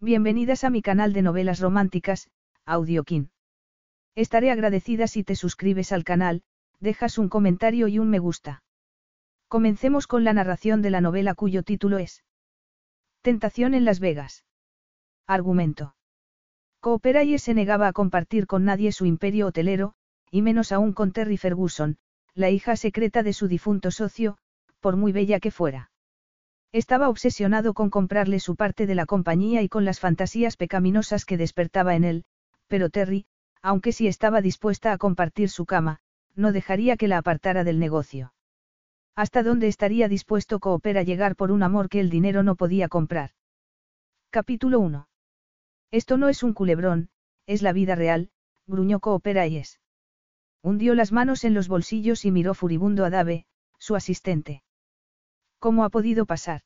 Bienvenidas a mi canal de novelas románticas, Audiokin. Estaré agradecida si te suscribes al canal, dejas un comentario y un me gusta. Comencemos con la narración de la novela cuyo título es Tentación en Las Vegas. Argumento. Cooperaye se negaba a compartir con nadie su imperio hotelero, y menos aún con Terry Ferguson, la hija secreta de su difunto socio, por muy bella que fuera. Estaba obsesionado con comprarle su parte de la compañía y con las fantasías pecaminosas que despertaba en él, pero Terry, aunque sí estaba dispuesta a compartir su cama, no dejaría que la apartara del negocio. ¿Hasta dónde estaría dispuesto Cooper a llegar por un amor que el dinero no podía comprar? Capítulo 1. Esto no es un culebrón, es la vida real, gruñó Cooper es. Hundió las manos en los bolsillos y miró furibundo a Dave, su asistente. ¿Cómo ha podido pasar?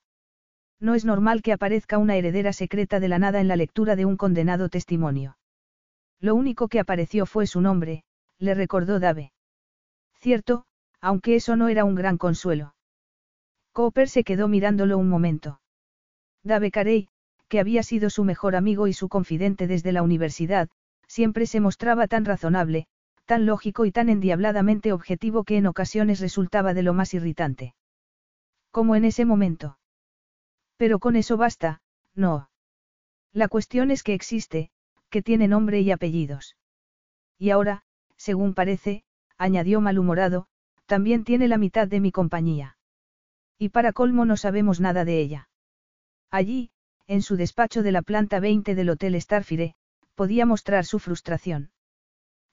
No es normal que aparezca una heredera secreta de la nada en la lectura de un condenado testimonio. Lo único que apareció fue su nombre, le recordó Dave. Cierto, aunque eso no era un gran consuelo. Cooper se quedó mirándolo un momento. Dave Carey, que había sido su mejor amigo y su confidente desde la universidad, siempre se mostraba tan razonable, tan lógico y tan endiabladamente objetivo que en ocasiones resultaba de lo más irritante. Como en ese momento. Pero con eso basta, no. La cuestión es que existe, que tiene nombre y apellidos. Y ahora, según parece, añadió malhumorado, también tiene la mitad de mi compañía. Y para colmo no sabemos nada de ella. Allí, en su despacho de la planta 20 del Hotel Starfire, podía mostrar su frustración.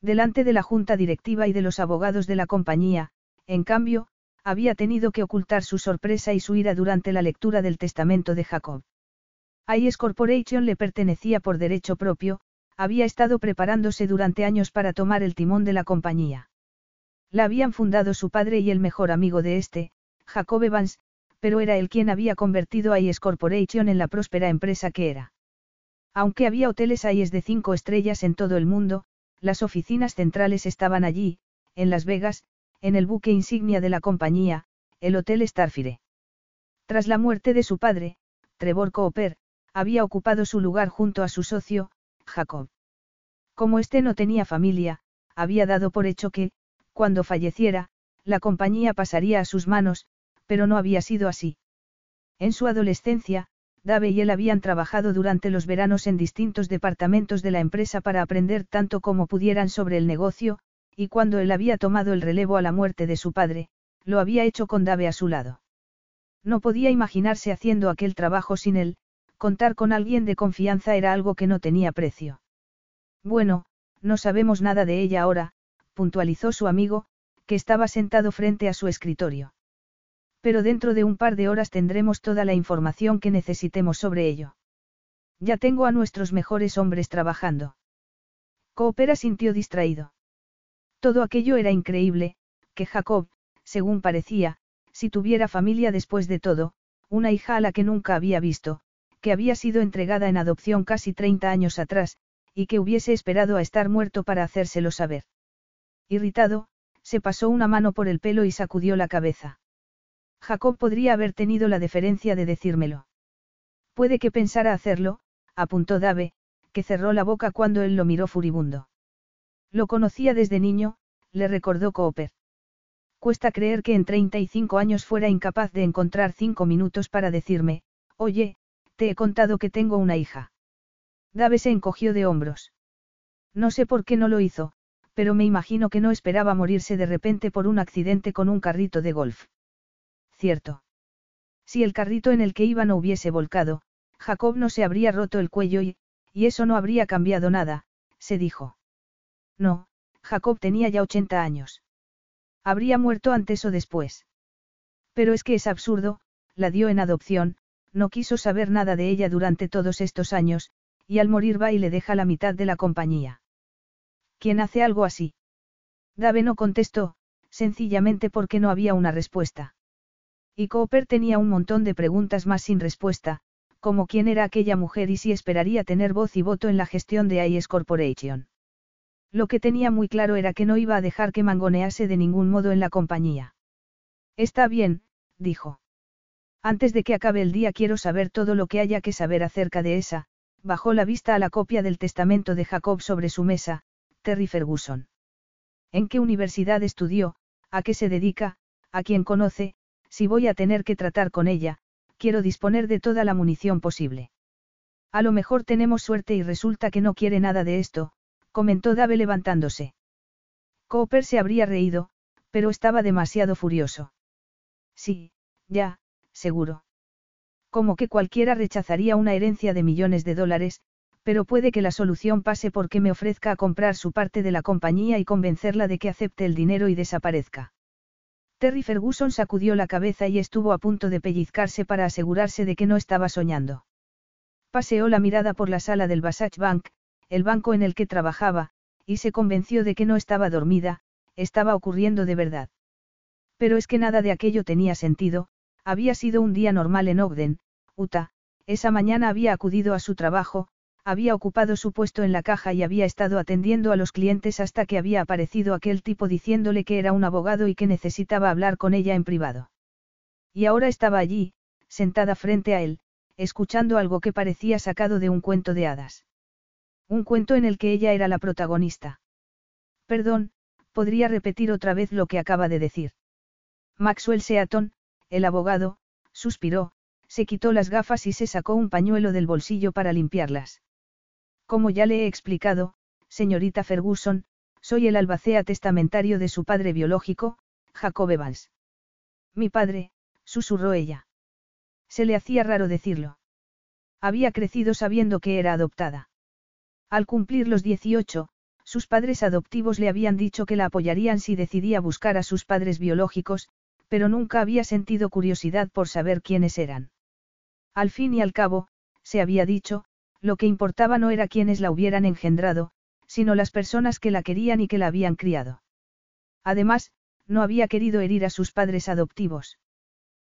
Delante de la junta directiva y de los abogados de la compañía, en cambio, había tenido que ocultar su sorpresa y su ira durante la lectura del testamento de Jacob. IS Corporation le pertenecía por derecho propio, había estado preparándose durante años para tomar el timón de la compañía. La habían fundado su padre y el mejor amigo de este, Jacob Evans, pero era él quien había convertido a IS Corporation en la próspera empresa que era. Aunque había hoteles IS de cinco estrellas en todo el mundo, las oficinas centrales estaban allí, en Las Vegas, en el buque insignia de la compañía, el Hotel Starfire. Tras la muerte de su padre, Trevor Cooper, había ocupado su lugar junto a su socio, Jacob. Como éste no tenía familia, había dado por hecho que, cuando falleciera, la compañía pasaría a sus manos, pero no había sido así. En su adolescencia, Dave y él habían trabajado durante los veranos en distintos departamentos de la empresa para aprender tanto como pudieran sobre el negocio, y cuando él había tomado el relevo a la muerte de su padre, lo había hecho con Dave a su lado. No podía imaginarse haciendo aquel trabajo sin él, contar con alguien de confianza era algo que no tenía precio. Bueno, no sabemos nada de ella ahora, puntualizó su amigo, que estaba sentado frente a su escritorio. Pero dentro de un par de horas tendremos toda la información que necesitemos sobre ello. Ya tengo a nuestros mejores hombres trabajando. Coopera sintió distraído. Todo aquello era increíble, que Jacob, según parecía, si tuviera familia después de todo, una hija a la que nunca había visto, que había sido entregada en adopción casi 30 años atrás, y que hubiese esperado a estar muerto para hacérselo saber. Irritado, se pasó una mano por el pelo y sacudió la cabeza. Jacob podría haber tenido la deferencia de decírmelo. Puede que pensara hacerlo, apuntó Dave, que cerró la boca cuando él lo miró furibundo. Lo conocía desde niño, le recordó Cooper. Cuesta creer que en 35 años fuera incapaz de encontrar cinco minutos para decirme, oye, te he contado que tengo una hija. Dave se encogió de hombros. No sé por qué no lo hizo, pero me imagino que no esperaba morirse de repente por un accidente con un carrito de golf. Cierto. Si el carrito en el que iba no hubiese volcado, Jacob no se habría roto el cuello y, y eso no habría cambiado nada, se dijo. No, Jacob tenía ya 80 años. Habría muerto antes o después. Pero es que es absurdo, la dio en adopción, no quiso saber nada de ella durante todos estos años, y al morir va y le deja la mitad de la compañía. ¿Quién hace algo así? Dave no contestó, sencillamente porque no había una respuesta. Y Cooper tenía un montón de preguntas más sin respuesta, como quién era aquella mujer y si esperaría tener voz y voto en la gestión de IS Corporation. Lo que tenía muy claro era que no iba a dejar que mangonease de ningún modo en la compañía. Está bien, dijo. Antes de que acabe el día quiero saber todo lo que haya que saber acerca de esa, bajó la vista a la copia del testamento de Jacob sobre su mesa, Terry Ferguson. ¿En qué universidad estudió? ¿A qué se dedica? ¿A quién conoce? Si voy a tener que tratar con ella, quiero disponer de toda la munición posible. A lo mejor tenemos suerte y resulta que no quiere nada de esto, comentó Dave levantándose. Cooper se habría reído, pero estaba demasiado furioso. Sí, ya, seguro. Como que cualquiera rechazaría una herencia de millones de dólares, pero puede que la solución pase porque me ofrezca a comprar su parte de la compañía y convencerla de que acepte el dinero y desaparezca. Terry Ferguson sacudió la cabeza y estuvo a punto de pellizcarse para asegurarse de que no estaba soñando. Paseó la mirada por la sala del Basach Bank, el banco en el que trabajaba, y se convenció de que no estaba dormida, estaba ocurriendo de verdad. Pero es que nada de aquello tenía sentido, había sido un día normal en Ogden, Utah, esa mañana había acudido a su trabajo, había ocupado su puesto en la caja y había estado atendiendo a los clientes hasta que había aparecido aquel tipo diciéndole que era un abogado y que necesitaba hablar con ella en privado. Y ahora estaba allí, sentada frente a él, escuchando algo que parecía sacado de un cuento de hadas. Un cuento en el que ella era la protagonista. Perdón, podría repetir otra vez lo que acaba de decir. Maxwell Seaton, el abogado, suspiró, se quitó las gafas y se sacó un pañuelo del bolsillo para limpiarlas. Como ya le he explicado, señorita Ferguson, soy el albacea testamentario de su padre biológico, Jacob Evans. Mi padre, susurró ella. Se le hacía raro decirlo. Había crecido sabiendo que era adoptada. Al cumplir los 18, sus padres adoptivos le habían dicho que la apoyarían si decidía buscar a sus padres biológicos, pero nunca había sentido curiosidad por saber quiénes eran. Al fin y al cabo, se había dicho, lo que importaba no era quienes la hubieran engendrado, sino las personas que la querían y que la habían criado. Además, no había querido herir a sus padres adoptivos.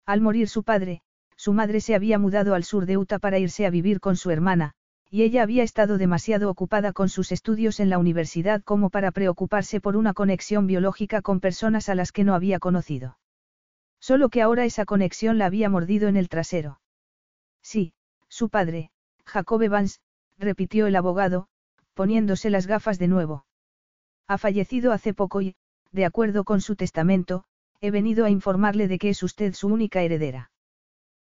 Al morir su padre, su madre se había mudado al sur de Utah para irse a vivir con su hermana, y ella había estado demasiado ocupada con sus estudios en la universidad como para preocuparse por una conexión biológica con personas a las que no había conocido. Solo que ahora esa conexión la había mordido en el trasero. Sí, su padre, Jacob Evans, repitió el abogado, poniéndose las gafas de nuevo. Ha fallecido hace poco y, de acuerdo con su testamento, he venido a informarle de que es usted su única heredera.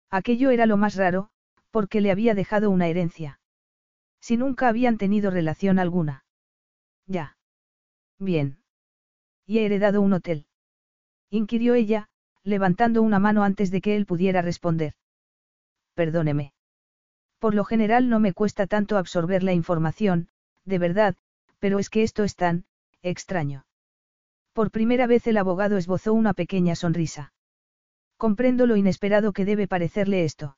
Aquello era lo más raro, porque le había dejado una herencia. Si nunca habían tenido relación alguna. Ya. Bien. Y he heredado un hotel. Inquirió ella, levantando una mano antes de que él pudiera responder. Perdóneme. Por lo general no me cuesta tanto absorber la información, de verdad, pero es que esto es tan, extraño. Por primera vez el abogado esbozó una pequeña sonrisa. Comprendo lo inesperado que debe parecerle esto.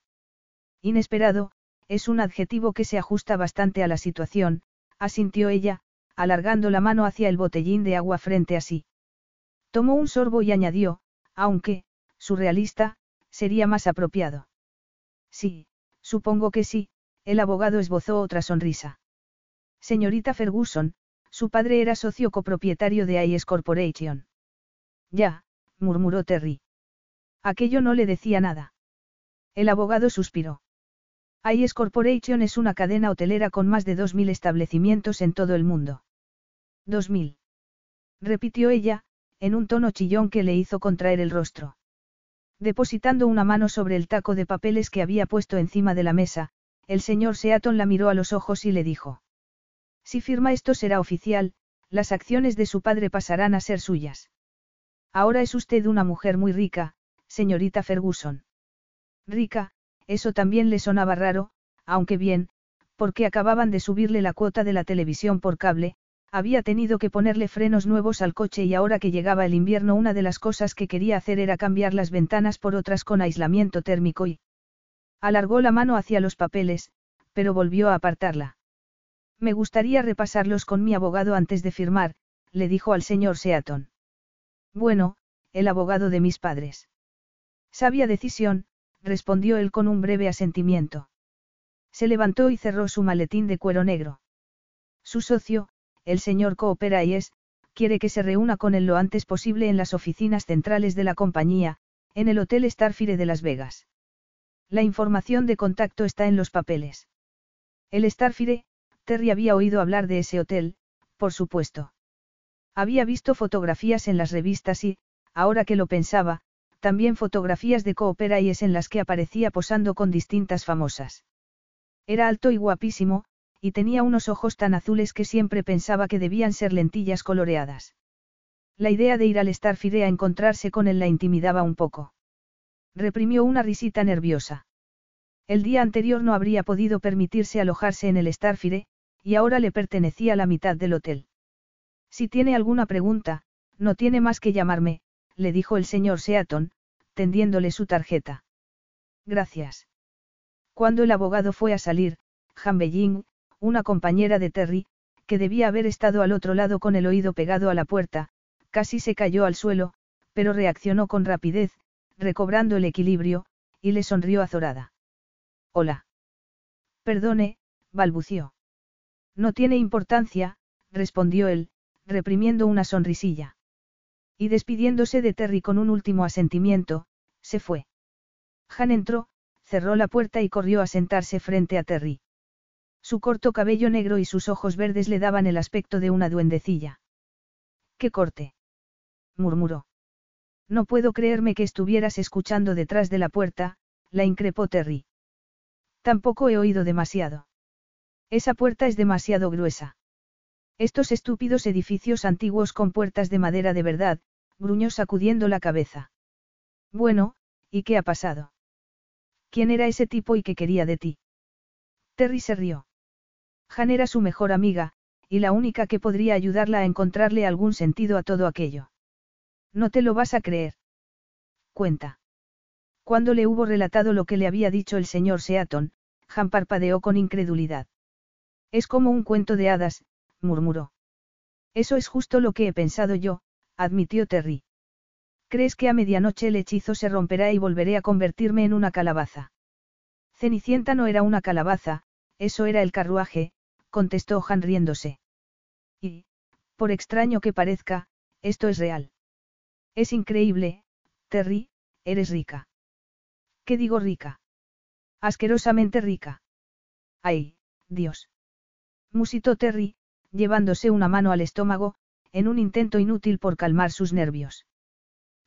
Inesperado, es un adjetivo que se ajusta bastante a la situación, asintió ella, alargando la mano hacia el botellín de agua frente a sí. Tomó un sorbo y añadió, aunque, surrealista, sería más apropiado. Sí, Supongo que sí, el abogado esbozó otra sonrisa. Señorita Ferguson, su padre era socio copropietario de IS Corporation. Ya, murmuró Terry. Aquello no le decía nada. El abogado suspiró. IS Corporation es una cadena hotelera con más de 2.000 establecimientos en todo el mundo. 2.000. Repitió ella, en un tono chillón que le hizo contraer el rostro. Depositando una mano sobre el taco de papeles que había puesto encima de la mesa, el señor Seaton la miró a los ojos y le dijo. Si firma esto será oficial, las acciones de su padre pasarán a ser suyas. Ahora es usted una mujer muy rica, señorita Ferguson. Rica, eso también le sonaba raro, aunque bien, porque acababan de subirle la cuota de la televisión por cable, había tenido que ponerle frenos nuevos al coche y ahora que llegaba el invierno una de las cosas que quería hacer era cambiar las ventanas por otras con aislamiento térmico y... Alargó la mano hacia los papeles, pero volvió a apartarla. Me gustaría repasarlos con mi abogado antes de firmar, le dijo al señor Seaton. Bueno, el abogado de mis padres. Sabia decisión, respondió él con un breve asentimiento. Se levantó y cerró su maletín de cuero negro. Su socio, el señor es, quiere que se reúna con él lo antes posible en las oficinas centrales de la compañía, en el Hotel Starfire de Las Vegas. La información de contacto está en los papeles. El Starfire, Terry había oído hablar de ese hotel, por supuesto. Había visto fotografías en las revistas y, ahora que lo pensaba, también fotografías de Coopera y es en las que aparecía posando con distintas famosas. Era alto y guapísimo, y tenía unos ojos tan azules que siempre pensaba que debían ser lentillas coloreadas. La idea de ir al Starfire a encontrarse con él la intimidaba un poco. Reprimió una risita nerviosa. El día anterior no habría podido permitirse alojarse en el Starfire, y ahora le pertenecía la mitad del hotel. Si tiene alguna pregunta, no tiene más que llamarme, le dijo el señor Seaton, tendiéndole su tarjeta. Gracias. Cuando el abogado fue a salir, Han Belling, una compañera de Terry, que debía haber estado al otro lado con el oído pegado a la puerta, casi se cayó al suelo, pero reaccionó con rapidez, recobrando el equilibrio, y le sonrió azorada. Hola. Perdone, balbució. No tiene importancia, respondió él, reprimiendo una sonrisilla. Y despidiéndose de Terry con un último asentimiento, se fue. Han entró, cerró la puerta y corrió a sentarse frente a Terry. Su corto cabello negro y sus ojos verdes le daban el aspecto de una duendecilla. ¡Qué corte! murmuró. No puedo creerme que estuvieras escuchando detrás de la puerta, la increpó Terry. Tampoco he oído demasiado. Esa puerta es demasiado gruesa. Estos estúpidos edificios antiguos con puertas de madera de verdad, gruñó sacudiendo la cabeza. Bueno, ¿y qué ha pasado? ¿Quién era ese tipo y qué quería de ti? Terry se rió. Han era su mejor amiga, y la única que podría ayudarla a encontrarle algún sentido a todo aquello. No te lo vas a creer. Cuenta. Cuando le hubo relatado lo que le había dicho el señor Seaton, Han parpadeó con incredulidad. Es como un cuento de hadas, murmuró. Eso es justo lo que he pensado yo, admitió Terry. ¿Crees que a medianoche el hechizo se romperá y volveré a convertirme en una calabaza? Cenicienta no era una calabaza, eso era el carruaje, contestó Han riéndose. Y, por extraño que parezca, esto es real. Es increíble, Terry, eres rica. ¿Qué digo rica? Asquerosamente rica. Ay, Dios. Musitó Terry, llevándose una mano al estómago, en un intento inútil por calmar sus nervios.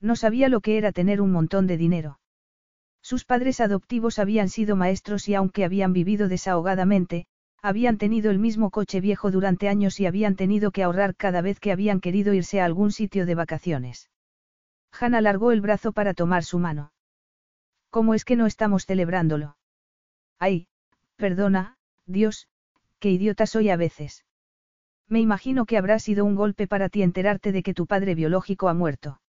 No sabía lo que era tener un montón de dinero. Sus padres adoptivos habían sido maestros y aunque habían vivido desahogadamente, habían tenido el mismo coche viejo durante años y habían tenido que ahorrar cada vez que habían querido irse a algún sitio de vacaciones. Han alargó el brazo para tomar su mano. ¿Cómo es que no estamos celebrándolo? Ay, perdona, Dios, qué idiota soy a veces. Me imagino que habrá sido un golpe para ti enterarte de que tu padre biológico ha muerto.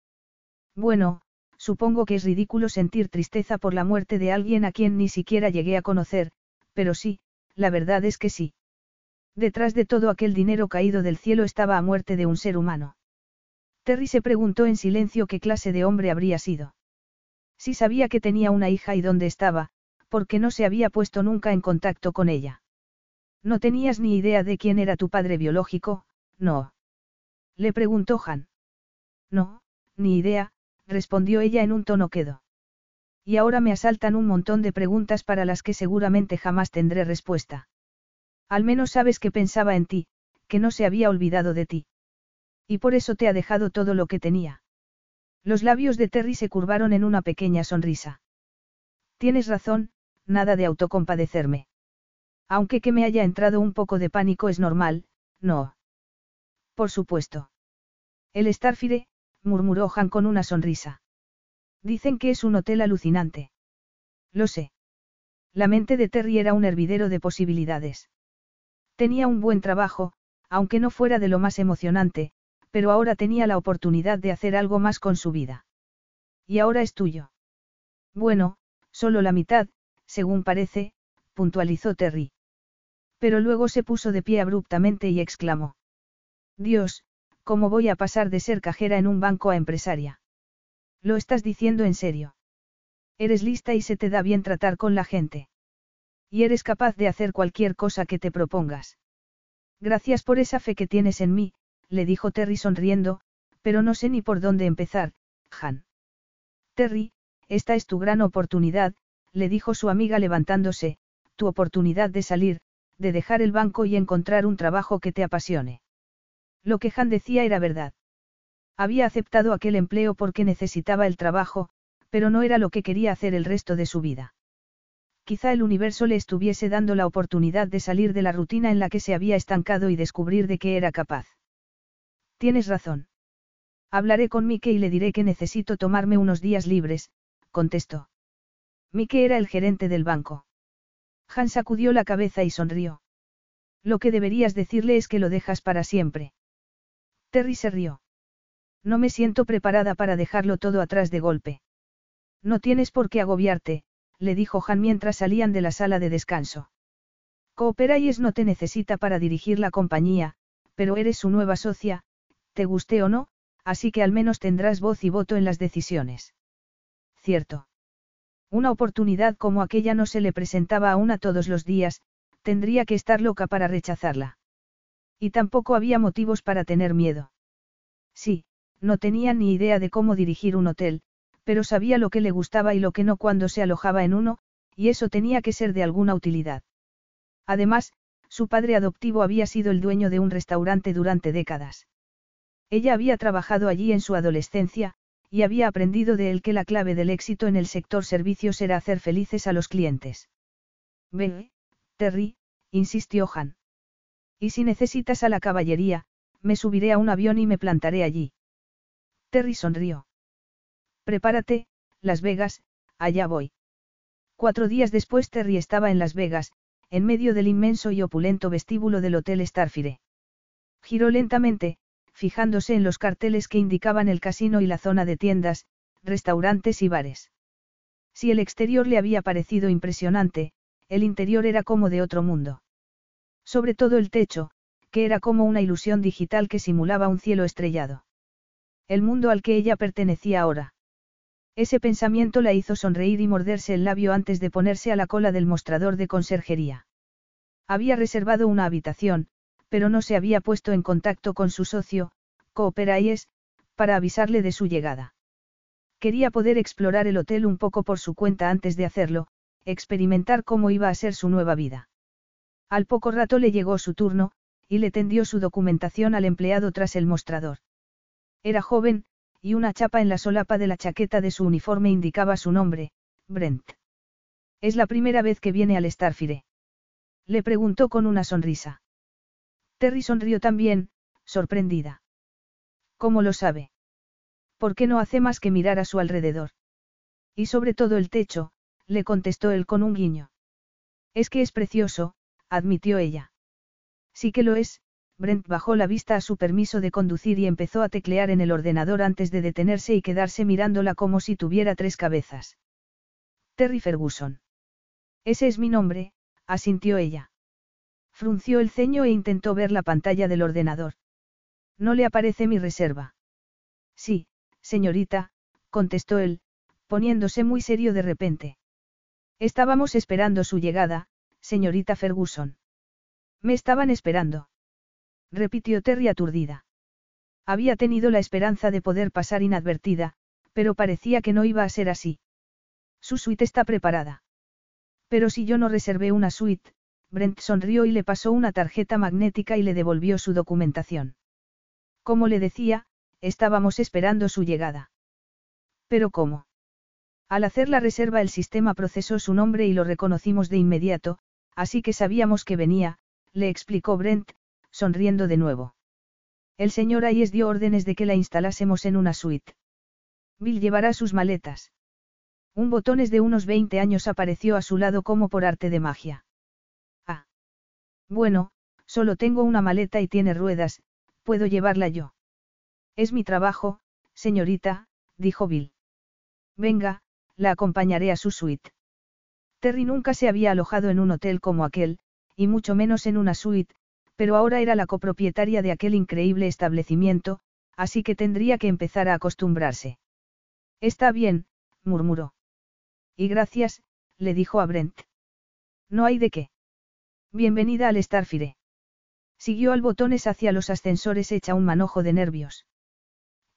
Bueno, supongo que es ridículo sentir tristeza por la muerte de alguien a quien ni siquiera llegué a conocer, pero sí, la verdad es que sí. Detrás de todo aquel dinero caído del cielo estaba a muerte de un ser humano. Terry se preguntó en silencio qué clase de hombre habría sido. Si sabía que tenía una hija y dónde estaba, porque no se había puesto nunca en contacto con ella. No tenías ni idea de quién era tu padre biológico, no. Le preguntó Han. No, ni idea, respondió ella en un tono quedo. Y ahora me asaltan un montón de preguntas para las que seguramente jamás tendré respuesta. Al menos sabes que pensaba en ti, que no se había olvidado de ti. Y por eso te ha dejado todo lo que tenía. Los labios de Terry se curvaron en una pequeña sonrisa. Tienes razón, nada de autocompadecerme. Aunque que me haya entrado un poco de pánico es normal, no. Por supuesto. El Starfire, murmuró Han con una sonrisa. Dicen que es un hotel alucinante. Lo sé. La mente de Terry era un hervidero de posibilidades. Tenía un buen trabajo, aunque no fuera de lo más emocionante, pero ahora tenía la oportunidad de hacer algo más con su vida. Y ahora es tuyo. Bueno, solo la mitad, según parece, puntualizó Terry. Pero luego se puso de pie abruptamente y exclamó. Dios, ¿cómo voy a pasar de ser cajera en un banco a empresaria? ¿Lo estás diciendo en serio? Eres lista y se te da bien tratar con la gente. Y eres capaz de hacer cualquier cosa que te propongas. Gracias por esa fe que tienes en mí, le dijo Terry sonriendo, pero no sé ni por dónde empezar, Han. Terry, esta es tu gran oportunidad, le dijo su amiga levantándose, tu oportunidad de salir, de dejar el banco y encontrar un trabajo que te apasione. Lo que Han decía era verdad. Había aceptado aquel empleo porque necesitaba el trabajo, pero no era lo que quería hacer el resto de su vida. Quizá el universo le estuviese dando la oportunidad de salir de la rutina en la que se había estancado y descubrir de qué era capaz. Tienes razón. Hablaré con Mike y le diré que necesito tomarme unos días libres, contestó. Mike era el gerente del banco. Han sacudió la cabeza y sonrió. Lo que deberías decirle es que lo dejas para siempre. Terry se rió. No me siento preparada para dejarlo todo atrás de golpe. No tienes por qué agobiarte, le dijo Han mientras salían de la sala de descanso. Cooperayes no te necesita para dirigir la compañía, pero eres su nueva socia, te guste o no, así que al menos tendrás voz y voto en las decisiones. Cierto. Una oportunidad como aquella no se le presentaba a una todos los días, tendría que estar loca para rechazarla. Y tampoco había motivos para tener miedo. Sí, no tenía ni idea de cómo dirigir un hotel, pero sabía lo que le gustaba y lo que no cuando se alojaba en uno, y eso tenía que ser de alguna utilidad. Además, su padre adoptivo había sido el dueño de un restaurante durante décadas. Ella había trabajado allí en su adolescencia, y había aprendido de él que la clave del éxito en el sector servicios era hacer felices a los clientes. Ve, Terry, insistió Han. Y si necesitas a la caballería, me subiré a un avión y me plantaré allí. Terry sonrió. Prepárate, Las Vegas, allá voy. Cuatro días después Terry estaba en Las Vegas, en medio del inmenso y opulento vestíbulo del Hotel Starfire. Giró lentamente, fijándose en los carteles que indicaban el casino y la zona de tiendas, restaurantes y bares. Si el exterior le había parecido impresionante, el interior era como de otro mundo. Sobre todo el techo, que era como una ilusión digital que simulaba un cielo estrellado. El mundo al que ella pertenecía ahora. Ese pensamiento la hizo sonreír y morderse el labio antes de ponerse a la cola del mostrador de conserjería. Había reservado una habitación, pero no se había puesto en contacto con su socio, Cooperayes, para avisarle de su llegada. Quería poder explorar el hotel un poco por su cuenta antes de hacerlo, experimentar cómo iba a ser su nueva vida. Al poco rato le llegó su turno, y le tendió su documentación al empleado tras el mostrador. Era joven, y una chapa en la solapa de la chaqueta de su uniforme indicaba su nombre, Brent. Es la primera vez que viene al Starfire. Le preguntó con una sonrisa. Terry sonrió también, sorprendida. ¿Cómo lo sabe? ¿Por qué no hace más que mirar a su alrededor? Y sobre todo el techo, le contestó él con un guiño. Es que es precioso, admitió ella. Sí que lo es, Brent bajó la vista a su permiso de conducir y empezó a teclear en el ordenador antes de detenerse y quedarse mirándola como si tuviera tres cabezas. Terry Ferguson. Ese es mi nombre, asintió ella. Frunció el ceño e intentó ver la pantalla del ordenador. No le aparece mi reserva. Sí, señorita, contestó él, poniéndose muy serio de repente. Estábamos esperando su llegada, señorita Ferguson. Me estaban esperando repitió Terry aturdida. Había tenido la esperanza de poder pasar inadvertida, pero parecía que no iba a ser así. Su suite está preparada. Pero si yo no reservé una suite, Brent sonrió y le pasó una tarjeta magnética y le devolvió su documentación. Como le decía, estábamos esperando su llegada. ¿Pero cómo? Al hacer la reserva el sistema procesó su nombre y lo reconocimos de inmediato, así que sabíamos que venía, le explicó Brent, sonriendo de nuevo. El señor Ayes dio órdenes de que la instalásemos en una suite. Bill llevará sus maletas. Un botones de unos 20 años apareció a su lado como por arte de magia. Bueno, solo tengo una maleta y tiene ruedas, puedo llevarla yo. Es mi trabajo, señorita, dijo Bill. Venga, la acompañaré a su suite. Terry nunca se había alojado en un hotel como aquel, y mucho menos en una suite, pero ahora era la copropietaria de aquel increíble establecimiento, así que tendría que empezar a acostumbrarse. Está bien, murmuró. Y gracias, le dijo a Brent. No hay de qué. Bienvenida al Starfire. Siguió al botones hacia los ascensores hecha un manojo de nervios.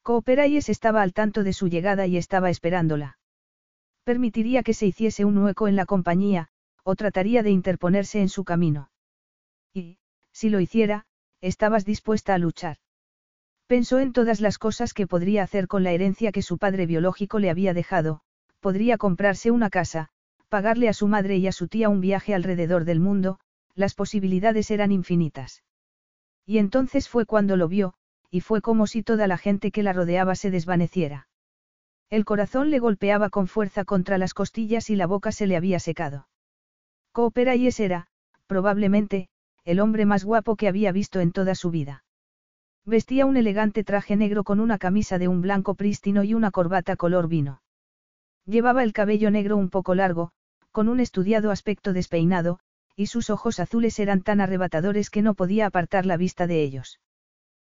Cooperayes estaba al tanto de su llegada y estaba esperándola. Permitiría que se hiciese un hueco en la compañía, o trataría de interponerse en su camino. Y, si lo hiciera, estabas dispuesta a luchar. Pensó en todas las cosas que podría hacer con la herencia que su padre biológico le había dejado, podría comprarse una casa, pagarle a su madre y a su tía un viaje alrededor del mundo, las posibilidades eran infinitas. Y entonces fue cuando lo vio, y fue como si toda la gente que la rodeaba se desvaneciera. El corazón le golpeaba con fuerza contra las costillas y la boca se le había secado. Coopera y ese era, probablemente, el hombre más guapo que había visto en toda su vida. Vestía un elegante traje negro con una camisa de un blanco prístino y una corbata color vino. Llevaba el cabello negro un poco largo, con un estudiado aspecto despeinado, y sus ojos azules eran tan arrebatadores que no podía apartar la vista de ellos.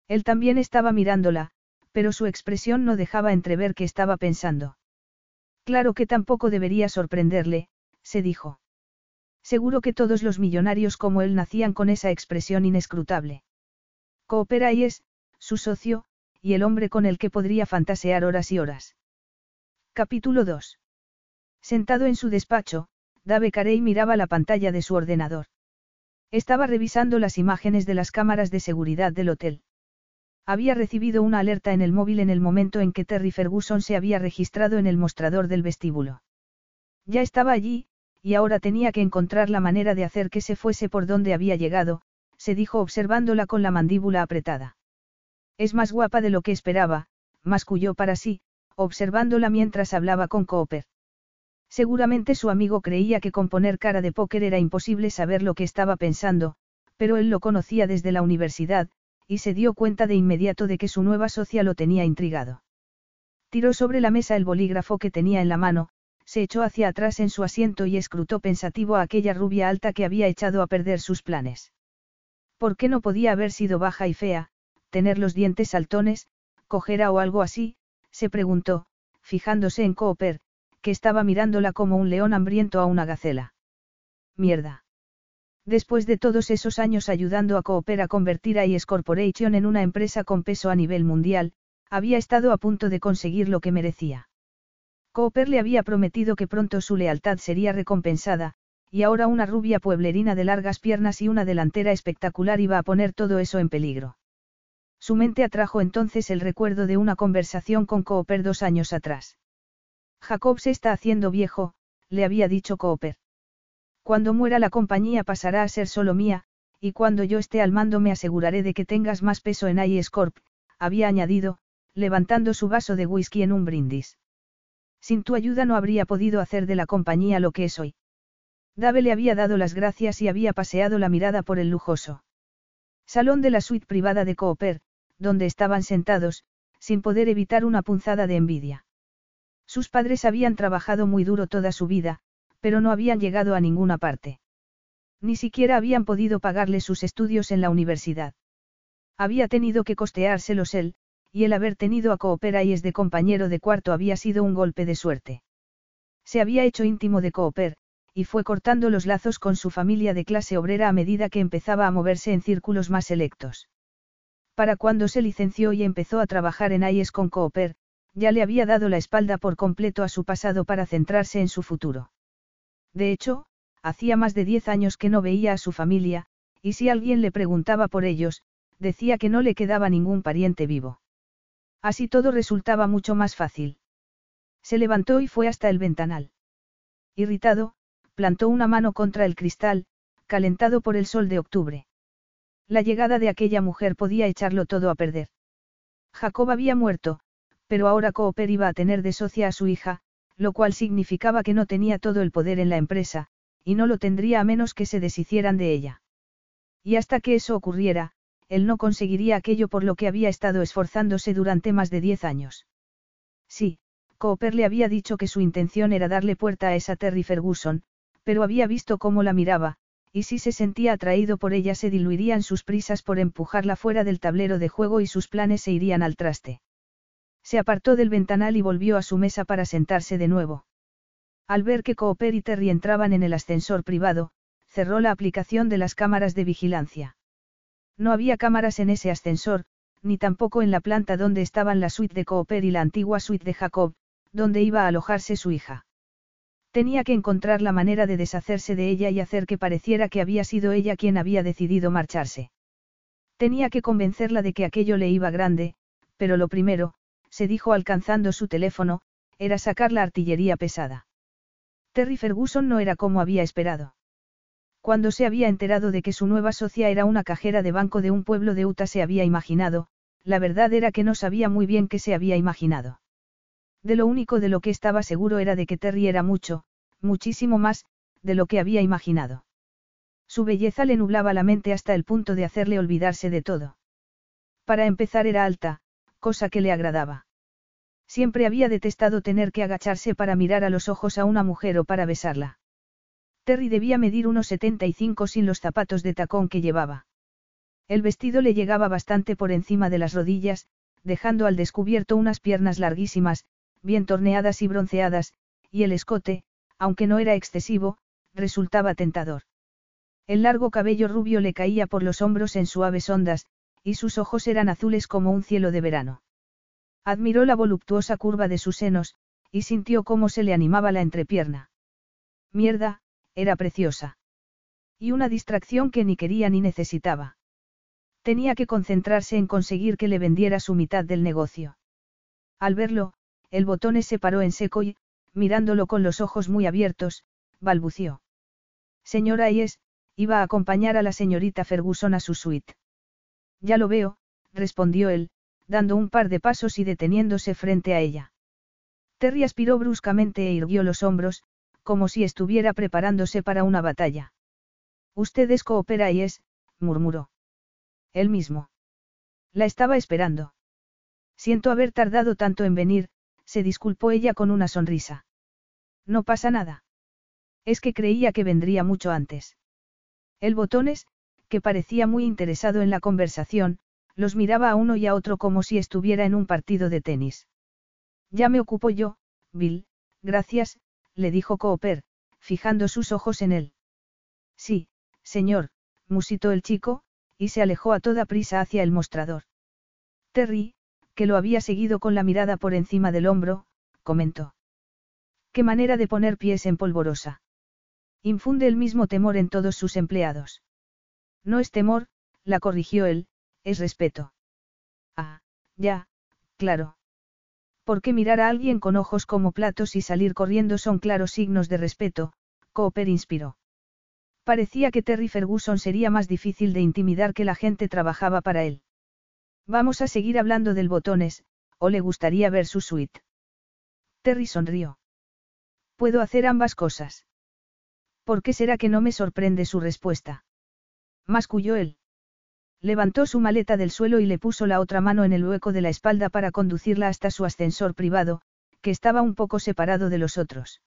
Él también estaba mirándola, pero su expresión no dejaba entrever que estaba pensando. Claro que tampoco debería sorprenderle, se dijo. Seguro que todos los millonarios como él nacían con esa expresión inescrutable. Coopera y es, su socio, y el hombre con el que podría fantasear horas y horas. Capítulo 2. Sentado en su despacho, Dave Carey miraba la pantalla de su ordenador. Estaba revisando las imágenes de las cámaras de seguridad del hotel. Había recibido una alerta en el móvil en el momento en que Terry Ferguson se había registrado en el mostrador del vestíbulo. Ya estaba allí, y ahora tenía que encontrar la manera de hacer que se fuese por donde había llegado, se dijo observándola con la mandíbula apretada. Es más guapa de lo que esperaba, masculló para sí, observándola mientras hablaba con Cooper. Seguramente su amigo creía que con poner cara de póker era imposible saber lo que estaba pensando, pero él lo conocía desde la universidad, y se dio cuenta de inmediato de que su nueva socia lo tenía intrigado. Tiró sobre la mesa el bolígrafo que tenía en la mano, se echó hacia atrás en su asiento y escrutó pensativo a aquella rubia alta que había echado a perder sus planes. ¿Por qué no podía haber sido baja y fea, tener los dientes saltones, cojera o algo así? se preguntó, fijándose en Cooper, que estaba mirándola como un león hambriento a una gacela. Mierda. Después de todos esos años ayudando a Cooper a convertir a IS Corporation en una empresa con peso a nivel mundial, había estado a punto de conseguir lo que merecía. Cooper le había prometido que pronto su lealtad sería recompensada, y ahora una rubia pueblerina de largas piernas y una delantera espectacular iba a poner todo eso en peligro. Su mente atrajo entonces el recuerdo de una conversación con Cooper dos años atrás. Jacob se está haciendo viejo, le había dicho Cooper. Cuando muera la compañía pasará a ser solo mía, y cuando yo esté al mando me aseguraré de que tengas más peso en IS Corp, había añadido, levantando su vaso de whisky en un brindis. Sin tu ayuda no habría podido hacer de la compañía lo que es hoy. Dave le había dado las gracias y había paseado la mirada por el lujoso salón de la suite privada de Cooper, donde estaban sentados, sin poder evitar una punzada de envidia. Sus padres habían trabajado muy duro toda su vida, pero no habían llegado a ninguna parte. Ni siquiera habían podido pagarle sus estudios en la universidad. Había tenido que costeárselos él, y el haber tenido a Cooper y es de compañero de cuarto había sido un golpe de suerte. Se había hecho íntimo de Cooper, y fue cortando los lazos con su familia de clase obrera a medida que empezaba a moverse en círculos más selectos. Para cuando se licenció y empezó a trabajar en AIES con Cooper, ya le había dado la espalda por completo a su pasado para centrarse en su futuro. De hecho, hacía más de diez años que no veía a su familia, y si alguien le preguntaba por ellos, decía que no le quedaba ningún pariente vivo. Así todo resultaba mucho más fácil. Se levantó y fue hasta el ventanal. Irritado, plantó una mano contra el cristal, calentado por el sol de octubre. La llegada de aquella mujer podía echarlo todo a perder. Jacob había muerto, pero ahora Cooper iba a tener de socia a su hija, lo cual significaba que no tenía todo el poder en la empresa, y no lo tendría a menos que se deshicieran de ella. Y hasta que eso ocurriera, él no conseguiría aquello por lo que había estado esforzándose durante más de diez años. Sí, Cooper le había dicho que su intención era darle puerta a esa Terry Ferguson, Pero había visto cómo la miraba, y si se sentía atraído por ella se diluirían sus prisas por empujarla fuera del tablero de juego y sus planes se irían al traste. Se apartó del ventanal y volvió a su mesa para sentarse de nuevo. Al ver que Cooper y Terry entraban en el ascensor privado, cerró la aplicación de las cámaras de vigilancia. No había cámaras en ese ascensor, ni tampoco en la planta donde estaban la suite de Cooper y la antigua suite de Jacob, donde iba a alojarse su hija. Tenía que encontrar la manera de deshacerse de ella y hacer que pareciera que había sido ella quien había decidido marcharse. Tenía que convencerla de que aquello le iba grande, pero lo primero, se dijo alcanzando su teléfono, era sacar la artillería pesada. Terry Ferguson no era como había esperado. Cuando se había enterado de que su nueva socia era una cajera de banco de un pueblo de Utah se había imaginado, la verdad era que no sabía muy bien qué se había imaginado. De lo único de lo que estaba seguro era de que Terry era mucho, muchísimo más, de lo que había imaginado. Su belleza le nublaba la mente hasta el punto de hacerle olvidarse de todo. Para empezar era alta, cosa que le agradaba. Siempre había detestado tener que agacharse para mirar a los ojos a una mujer o para besarla. Terry debía medir unos 75 sin los zapatos de tacón que llevaba. El vestido le llegaba bastante por encima de las rodillas, dejando al descubierto unas piernas larguísimas, bien torneadas y bronceadas, y el escote, aunque no era excesivo, resultaba tentador. El largo cabello rubio le caía por los hombros en suaves ondas, y sus ojos eran azules como un cielo de verano. Admiró la voluptuosa curva de sus senos, y sintió cómo se le animaba la entrepierna. Mierda, era preciosa. Y una distracción que ni quería ni necesitaba. Tenía que concentrarse en conseguir que le vendiera su mitad del negocio. Al verlo, el botón se paró en seco y, mirándolo con los ojos muy abiertos, balbució. Señora Ies, iba a acompañar a la señorita Ferguson a su suite. Ya lo veo, respondió él, dando un par de pasos y deteniéndose frente a ella. Terry aspiró bruscamente e irguió los hombros, como si estuviera preparándose para una batalla. Usted es coopera y es, murmuró. Él mismo. La estaba esperando. Siento haber tardado tanto en venir, se disculpó ella con una sonrisa. No pasa nada. Es que creía que vendría mucho antes. El botones, que parecía muy interesado en la conversación, los miraba a uno y a otro como si estuviera en un partido de tenis. Ya me ocupo yo, Bill, gracias, le dijo Cooper, fijando sus ojos en él. Sí, señor, musitó el chico, y se alejó a toda prisa hacia el mostrador. Terry, que lo había seguido con la mirada por encima del hombro, comentó. Qué manera de poner pies en polvorosa. Infunde el mismo temor en todos sus empleados. No es temor, la corrigió él, es respeto. Ah, ya, claro. Porque mirar a alguien con ojos como platos y salir corriendo son claros signos de respeto, Cooper inspiró. Parecía que Terry Ferguson sería más difícil de intimidar que la gente trabajaba para él. Vamos a seguir hablando del botones, o le gustaría ver su suite. Terry sonrió. Puedo hacer ambas cosas. ¿Por qué será que no me sorprende su respuesta? Masculló él. Levantó su maleta del suelo y le puso la otra mano en el hueco de la espalda para conducirla hasta su ascensor privado, que estaba un poco separado de los otros.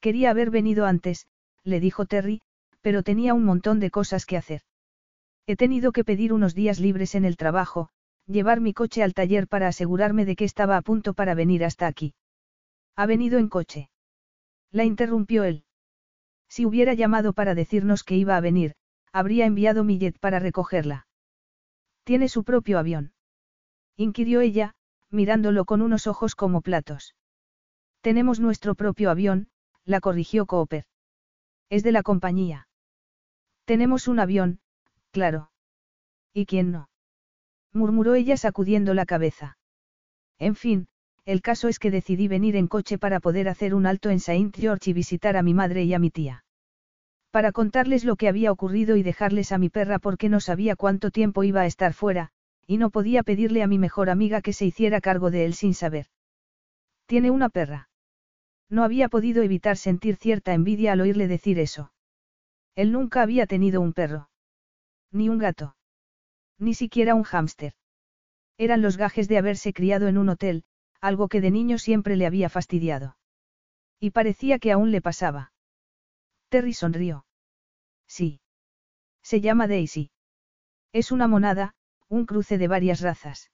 Quería haber venido antes, le dijo Terry, pero tenía un montón de cosas que hacer. He tenido que pedir unos días libres en el trabajo, llevar mi coche al taller para asegurarme de que estaba a punto para venir hasta aquí. Ha venido en coche. La interrumpió él. Si hubiera llamado para decirnos que iba a venir, habría enviado mi jet para recogerla. Tiene su propio avión. Inquirió ella, mirándolo con unos ojos como platos. Tenemos nuestro propio avión, la corrigió Cooper. Es de la compañía. Tenemos un avión, Claro. ¿Y quién no? murmuró ella sacudiendo la cabeza. En fin, el caso es que decidí venir en coche para poder hacer un alto en Saint George y visitar a mi madre y a mi tía. Para contarles lo que había ocurrido y dejarles a mi perra porque no sabía cuánto tiempo iba a estar fuera, y no podía pedirle a mi mejor amiga que se hiciera cargo de él sin saber. Tiene una perra. No había podido evitar sentir cierta envidia al oírle decir eso. Él nunca había tenido un perro. Ni un gato. Ni siquiera un hámster. Eran los gajes de haberse criado en un hotel, algo que de niño siempre le había fastidiado. Y parecía que aún le pasaba. Terry sonrió. Sí. Se llama Daisy. Es una monada, un cruce de varias razas.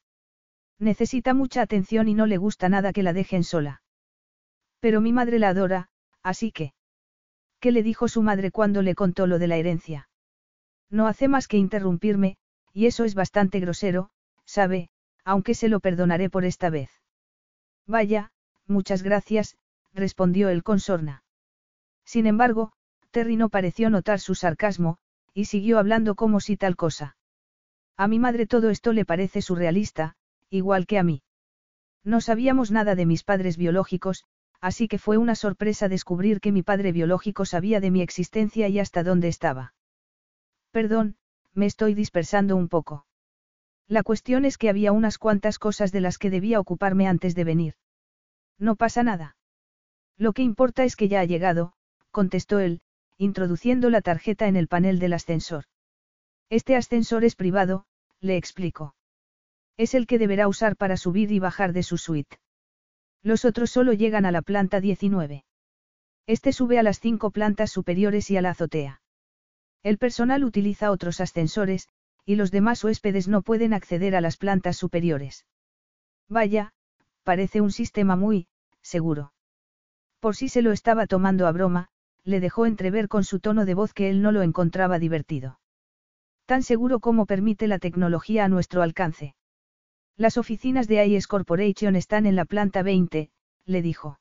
Necesita mucha atención y no le gusta nada que la dejen sola. Pero mi madre la adora, así que... ¿Qué le dijo su madre cuando le contó lo de la herencia? No hace más que interrumpirme, y eso es bastante grosero, sabe, aunque se lo perdonaré por esta vez. Vaya, muchas gracias, respondió él con sorna. Sin embargo, Terry no pareció notar su sarcasmo, y siguió hablando como si tal cosa. A mi madre todo esto le parece surrealista, igual que a mí. No sabíamos nada de mis padres biológicos, así que fue una sorpresa descubrir que mi padre biológico sabía de mi existencia y hasta dónde estaba. Perdón, me estoy dispersando un poco. La cuestión es que había unas cuantas cosas de las que debía ocuparme antes de venir. No pasa nada. Lo que importa es que ya ha llegado, contestó él, introduciendo la tarjeta en el panel del ascensor. Este ascensor es privado, le explico. Es el que deberá usar para subir y bajar de su suite. Los otros solo llegan a la planta 19. Este sube a las cinco plantas superiores y a la azotea. El personal utiliza otros ascensores, y los demás huéspedes no pueden acceder a las plantas superiores. Vaya, parece un sistema muy, seguro. Por si se lo estaba tomando a broma, le dejó entrever con su tono de voz que él no lo encontraba divertido. Tan seguro como permite la tecnología a nuestro alcance. Las oficinas de IS Corporation están en la planta 20, le dijo.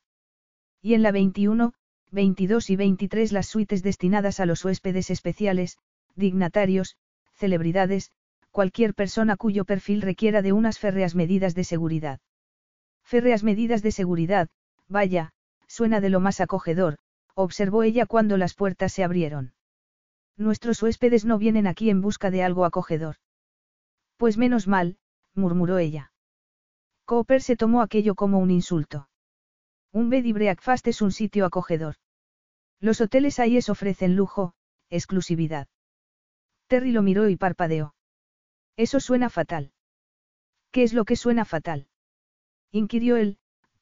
Y en la 21, 22 y 23 las suites destinadas a los huéspedes especiales, dignatarios, celebridades, cualquier persona cuyo perfil requiera de unas férreas medidas de seguridad. Férreas medidas de seguridad, vaya, suena de lo más acogedor, observó ella cuando las puertas se abrieron. Nuestros huéspedes no vienen aquí en busca de algo acogedor. Pues menos mal, murmuró ella. Cooper se tomó aquello como un insulto. Un bed y breakfast es un sitio acogedor. Los hoteles es ofrecen lujo, exclusividad. Terry lo miró y parpadeó. Eso suena fatal. ¿Qué es lo que suena fatal? inquirió él,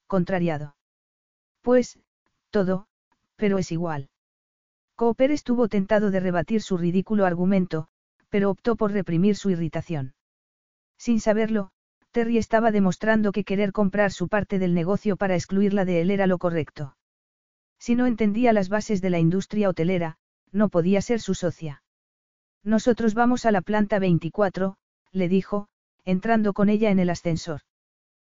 contrariado. Pues, todo, pero es igual. Cooper estuvo tentado de rebatir su ridículo argumento, pero optó por reprimir su irritación. Sin saberlo, Terry estaba demostrando que querer comprar su parte del negocio para excluirla de él era lo correcto. Si no entendía las bases de la industria hotelera, no podía ser su socia. Nosotros vamos a la planta 24, le dijo, entrando con ella en el ascensor.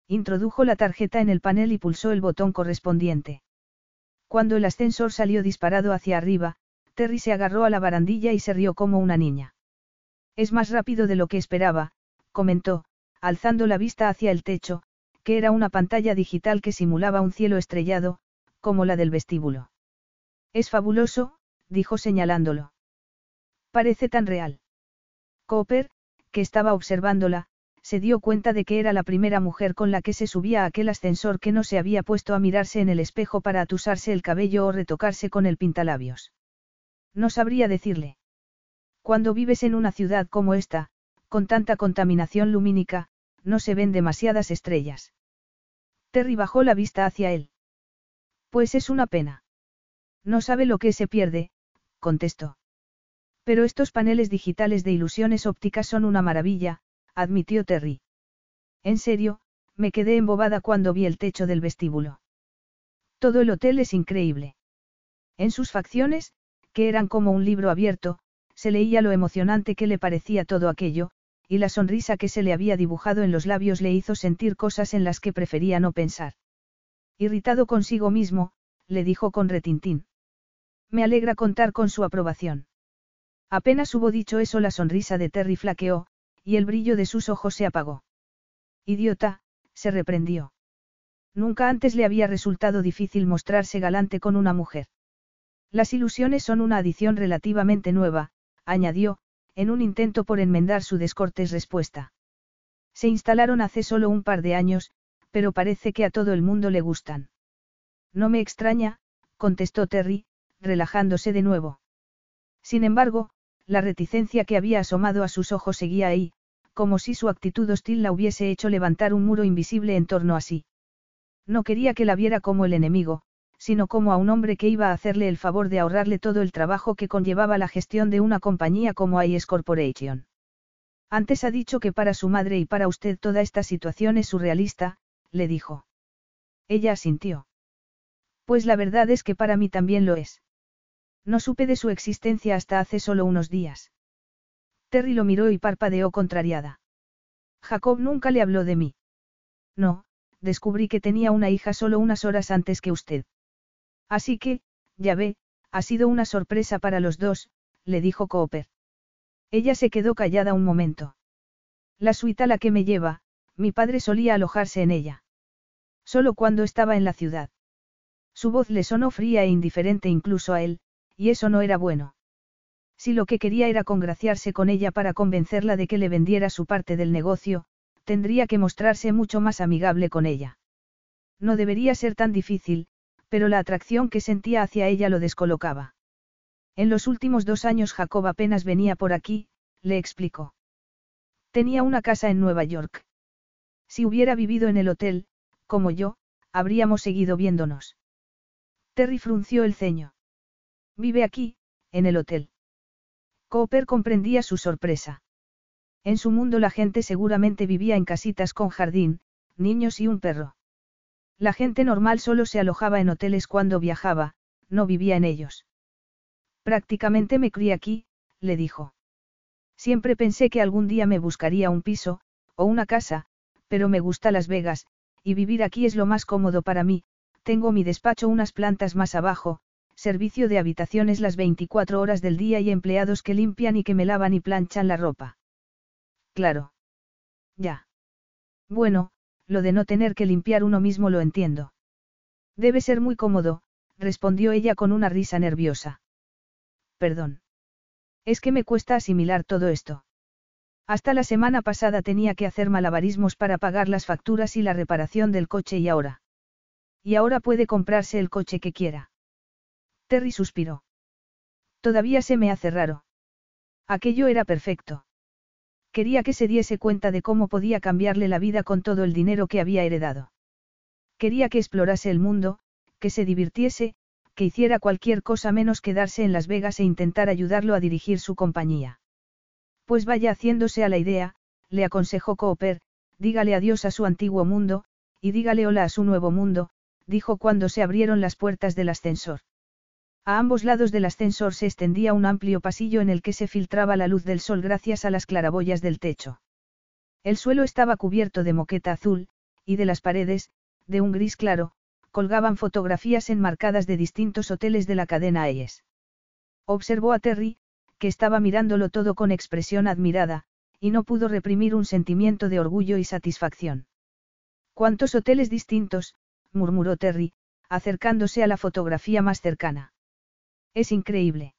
Introdujo la tarjeta en el panel y pulsó el botón correspondiente. Cuando el ascensor salió disparado hacia arriba, Terry se agarró a la barandilla y se rió como una niña. Es más rápido de lo que esperaba, comentó, alzando la vista hacia el techo, que era una pantalla digital que simulaba un cielo estrellado, como la del vestíbulo. Es fabuloso, dijo señalándolo. Parece tan real. Cooper, que estaba observándola, se dio cuenta de que era la primera mujer con la que se subía a aquel ascensor que no se había puesto a mirarse en el espejo para atusarse el cabello o retocarse con el pintalabios. No sabría decirle. Cuando vives en una ciudad como esta, con tanta contaminación lumínica, no se ven demasiadas estrellas. Terry bajó la vista hacia él. Pues es una pena. No sabe lo que se pierde, contestó. Pero estos paneles digitales de ilusiones ópticas son una maravilla, admitió Terry. En serio, me quedé embobada cuando vi el techo del vestíbulo. Todo el hotel es increíble. En sus facciones, que eran como un libro abierto, se leía lo emocionante que le parecía todo aquello, y la sonrisa que se le había dibujado en los labios le hizo sentir cosas en las que prefería no pensar. Irritado consigo mismo, le dijo con retintín. Me alegra contar con su aprobación. Apenas hubo dicho eso la sonrisa de Terry flaqueó, y el brillo de sus ojos se apagó. Idiota, se reprendió. Nunca antes le había resultado difícil mostrarse galante con una mujer. Las ilusiones son una adición relativamente nueva, añadió, en un intento por enmendar su descortés respuesta. Se instalaron hace solo un par de años, pero parece que a todo el mundo le gustan. No me extraña, contestó Terry, relajándose de nuevo. Sin embargo, la reticencia que había asomado a sus ojos seguía ahí, como si su actitud hostil la hubiese hecho levantar un muro invisible en torno a sí. No quería que la viera como el enemigo, sino como a un hombre que iba a hacerle el favor de ahorrarle todo el trabajo que conllevaba la gestión de una compañía como IS Corporation. Antes ha dicho que para su madre y para usted toda esta situación es surrealista, le dijo. Ella asintió. Pues la verdad es que para mí también lo es. No supe de su existencia hasta hace solo unos días. Terry lo miró y parpadeó contrariada. Jacob nunca le habló de mí. No, descubrí que tenía una hija solo unas horas antes que usted. Así que, ya ve, ha sido una sorpresa para los dos, le dijo Cooper. Ella se quedó callada un momento. La suite a la que me lleva, mi padre solía alojarse en ella. Solo cuando estaba en la ciudad. Su voz le sonó fría e indiferente incluso a él, y eso no era bueno. Si lo que quería era congraciarse con ella para convencerla de que le vendiera su parte del negocio, tendría que mostrarse mucho más amigable con ella. No debería ser tan difícil, pero la atracción que sentía hacia ella lo descolocaba. En los últimos dos años Jacob apenas venía por aquí, le explicó. Tenía una casa en Nueva York. Si hubiera vivido en el hotel, como yo, habríamos seguido viéndonos. Terry frunció el ceño. Vive aquí, en el hotel. Cooper comprendía su sorpresa. En su mundo la gente seguramente vivía en casitas con jardín, niños y un perro. La gente normal solo se alojaba en hoteles cuando viajaba, no vivía en ellos. Prácticamente me crié aquí, le dijo. Siempre pensé que algún día me buscaría un piso, o una casa, pero me gusta Las Vegas, y vivir aquí es lo más cómodo para mí, tengo mi despacho unas plantas más abajo, servicio de habitaciones las 24 horas del día y empleados que limpian y que me lavan y planchan la ropa. Claro. Ya. Bueno, lo de no tener que limpiar uno mismo lo entiendo. Debe ser muy cómodo, respondió ella con una risa nerviosa. Perdón. Es que me cuesta asimilar todo esto. Hasta la semana pasada tenía que hacer malabarismos para pagar las facturas y la reparación del coche y ahora. Y ahora puede comprarse el coche que quiera. Terry suspiró. Todavía se me hace raro. Aquello era perfecto. Quería que se diese cuenta de cómo podía cambiarle la vida con todo el dinero que había heredado. Quería que explorase el mundo, que se divirtiese, que hiciera cualquier cosa menos quedarse en Las Vegas e intentar ayudarlo a dirigir su compañía. Pues vaya haciéndose a la idea, le aconsejó Cooper, dígale adiós a su antiguo mundo, y dígale hola a su nuevo mundo, dijo cuando se abrieron las puertas del ascensor. A ambos lados del ascensor se extendía un amplio pasillo en el que se filtraba la luz del sol gracias a las claraboyas del techo. El suelo estaba cubierto de moqueta azul, y de las paredes, de un gris claro, colgaban fotografías enmarcadas de distintos hoteles de la cadena Ayes. Observó a Terry, que estaba mirándolo todo con expresión admirada, y no pudo reprimir un sentimiento de orgullo y satisfacción. ¿Cuántos hoteles distintos? murmuró Terry, acercándose a la fotografía más cercana. Es increíble.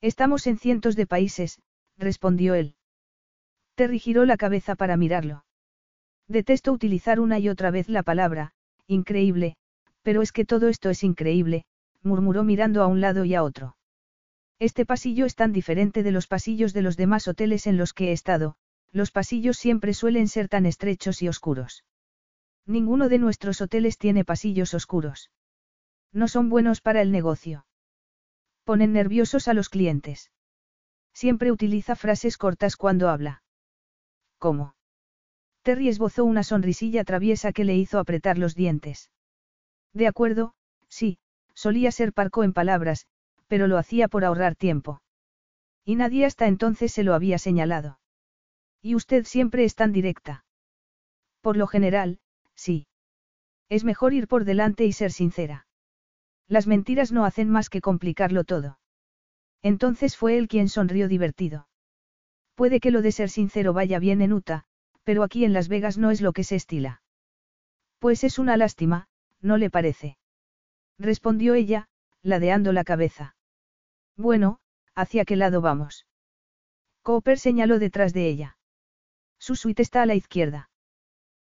Estamos en cientos de países, respondió él. Terry giró la cabeza para mirarlo. Detesto utilizar una y otra vez la palabra, increíble, pero es que todo esto es increíble, murmuró mirando a un lado y a otro. Este pasillo es tan diferente de los pasillos de los demás hoteles en los que he estado, los pasillos siempre suelen ser tan estrechos y oscuros. Ninguno de nuestros hoteles tiene pasillos oscuros. No son buenos para el negocio. Ponen nerviosos a los clientes. Siempre utiliza frases cortas cuando habla. ¿Cómo? Terry esbozó una sonrisilla traviesa que le hizo apretar los dientes. De acuerdo, sí, solía ser parco en palabras, pero lo hacía por ahorrar tiempo. Y nadie hasta entonces se lo había señalado. Y usted siempre es tan directa. Por lo general, sí. Es mejor ir por delante y ser sincera. Las mentiras no hacen más que complicarlo todo. Entonces fue él quien sonrió divertido. Puede que lo de ser sincero vaya bien en Utah, pero aquí en Las Vegas no es lo que se estila. Pues es una lástima, ¿no le parece? Respondió ella, ladeando la cabeza. Bueno, ¿hacia qué lado vamos? Cooper señaló detrás de ella. Su suite está a la izquierda.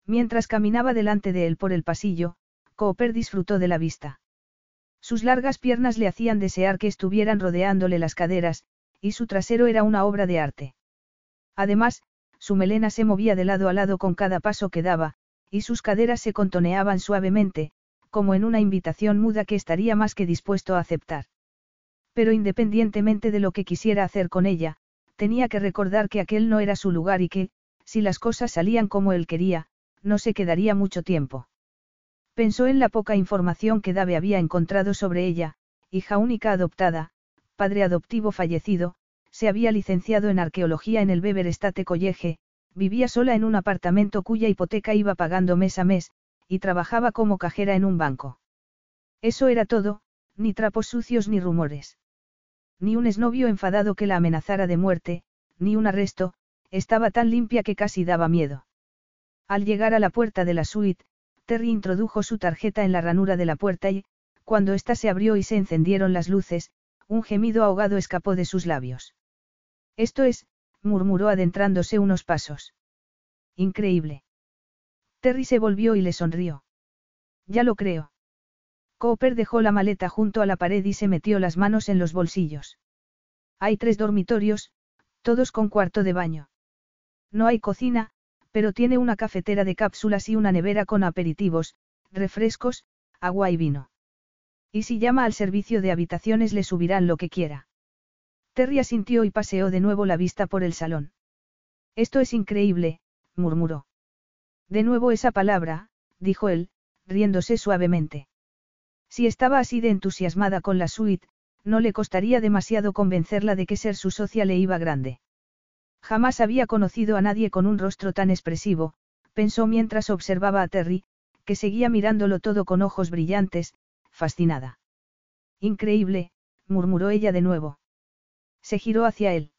Mientras caminaba delante de él por el pasillo, Cooper disfrutó de la vista. Sus largas piernas le hacían desear que estuvieran rodeándole las caderas, y su trasero era una obra de arte. Además, su melena se movía de lado a lado con cada paso que daba, y sus caderas se contoneaban suavemente, como en una invitación muda que estaría más que dispuesto a aceptar. Pero independientemente de lo que quisiera hacer con ella, tenía que recordar que aquel no era su lugar y que, si las cosas salían como él quería, no se quedaría mucho tiempo. Pensó en la poca información que Dave había encontrado sobre ella, hija única adoptada, padre adoptivo fallecido, se había licenciado en arqueología en el Beber State College, vivía sola en un apartamento cuya hipoteca iba pagando mes a mes, y trabajaba como cajera en un banco. Eso era todo, ni trapos sucios ni rumores. Ni un esnovio enfadado que la amenazara de muerte, ni un arresto, estaba tan limpia que casi daba miedo. Al llegar a la puerta de la suite, Terry introdujo su tarjeta en la ranura de la puerta y, cuando ésta se abrió y se encendieron las luces, un gemido ahogado escapó de sus labios. Esto es, murmuró adentrándose unos pasos. Increíble. Terry se volvió y le sonrió. Ya lo creo. Cooper dejó la maleta junto a la pared y se metió las manos en los bolsillos. Hay tres dormitorios, todos con cuarto de baño. No hay cocina, pero tiene una cafetera de cápsulas y una nevera con aperitivos, refrescos, agua y vino. Y si llama al servicio de habitaciones le subirán lo que quiera. Terry asintió y paseó de nuevo la vista por el salón. Esto es increíble, murmuró. De nuevo esa palabra, dijo él, riéndose suavemente. Si estaba así de entusiasmada con la suite, no le costaría demasiado convencerla de que ser su socia le iba grande. Jamás había conocido a nadie con un rostro tan expresivo, pensó mientras observaba a Terry, que seguía mirándolo todo con ojos brillantes, fascinada. Increíble, murmuró ella de nuevo. Se giró hacia él.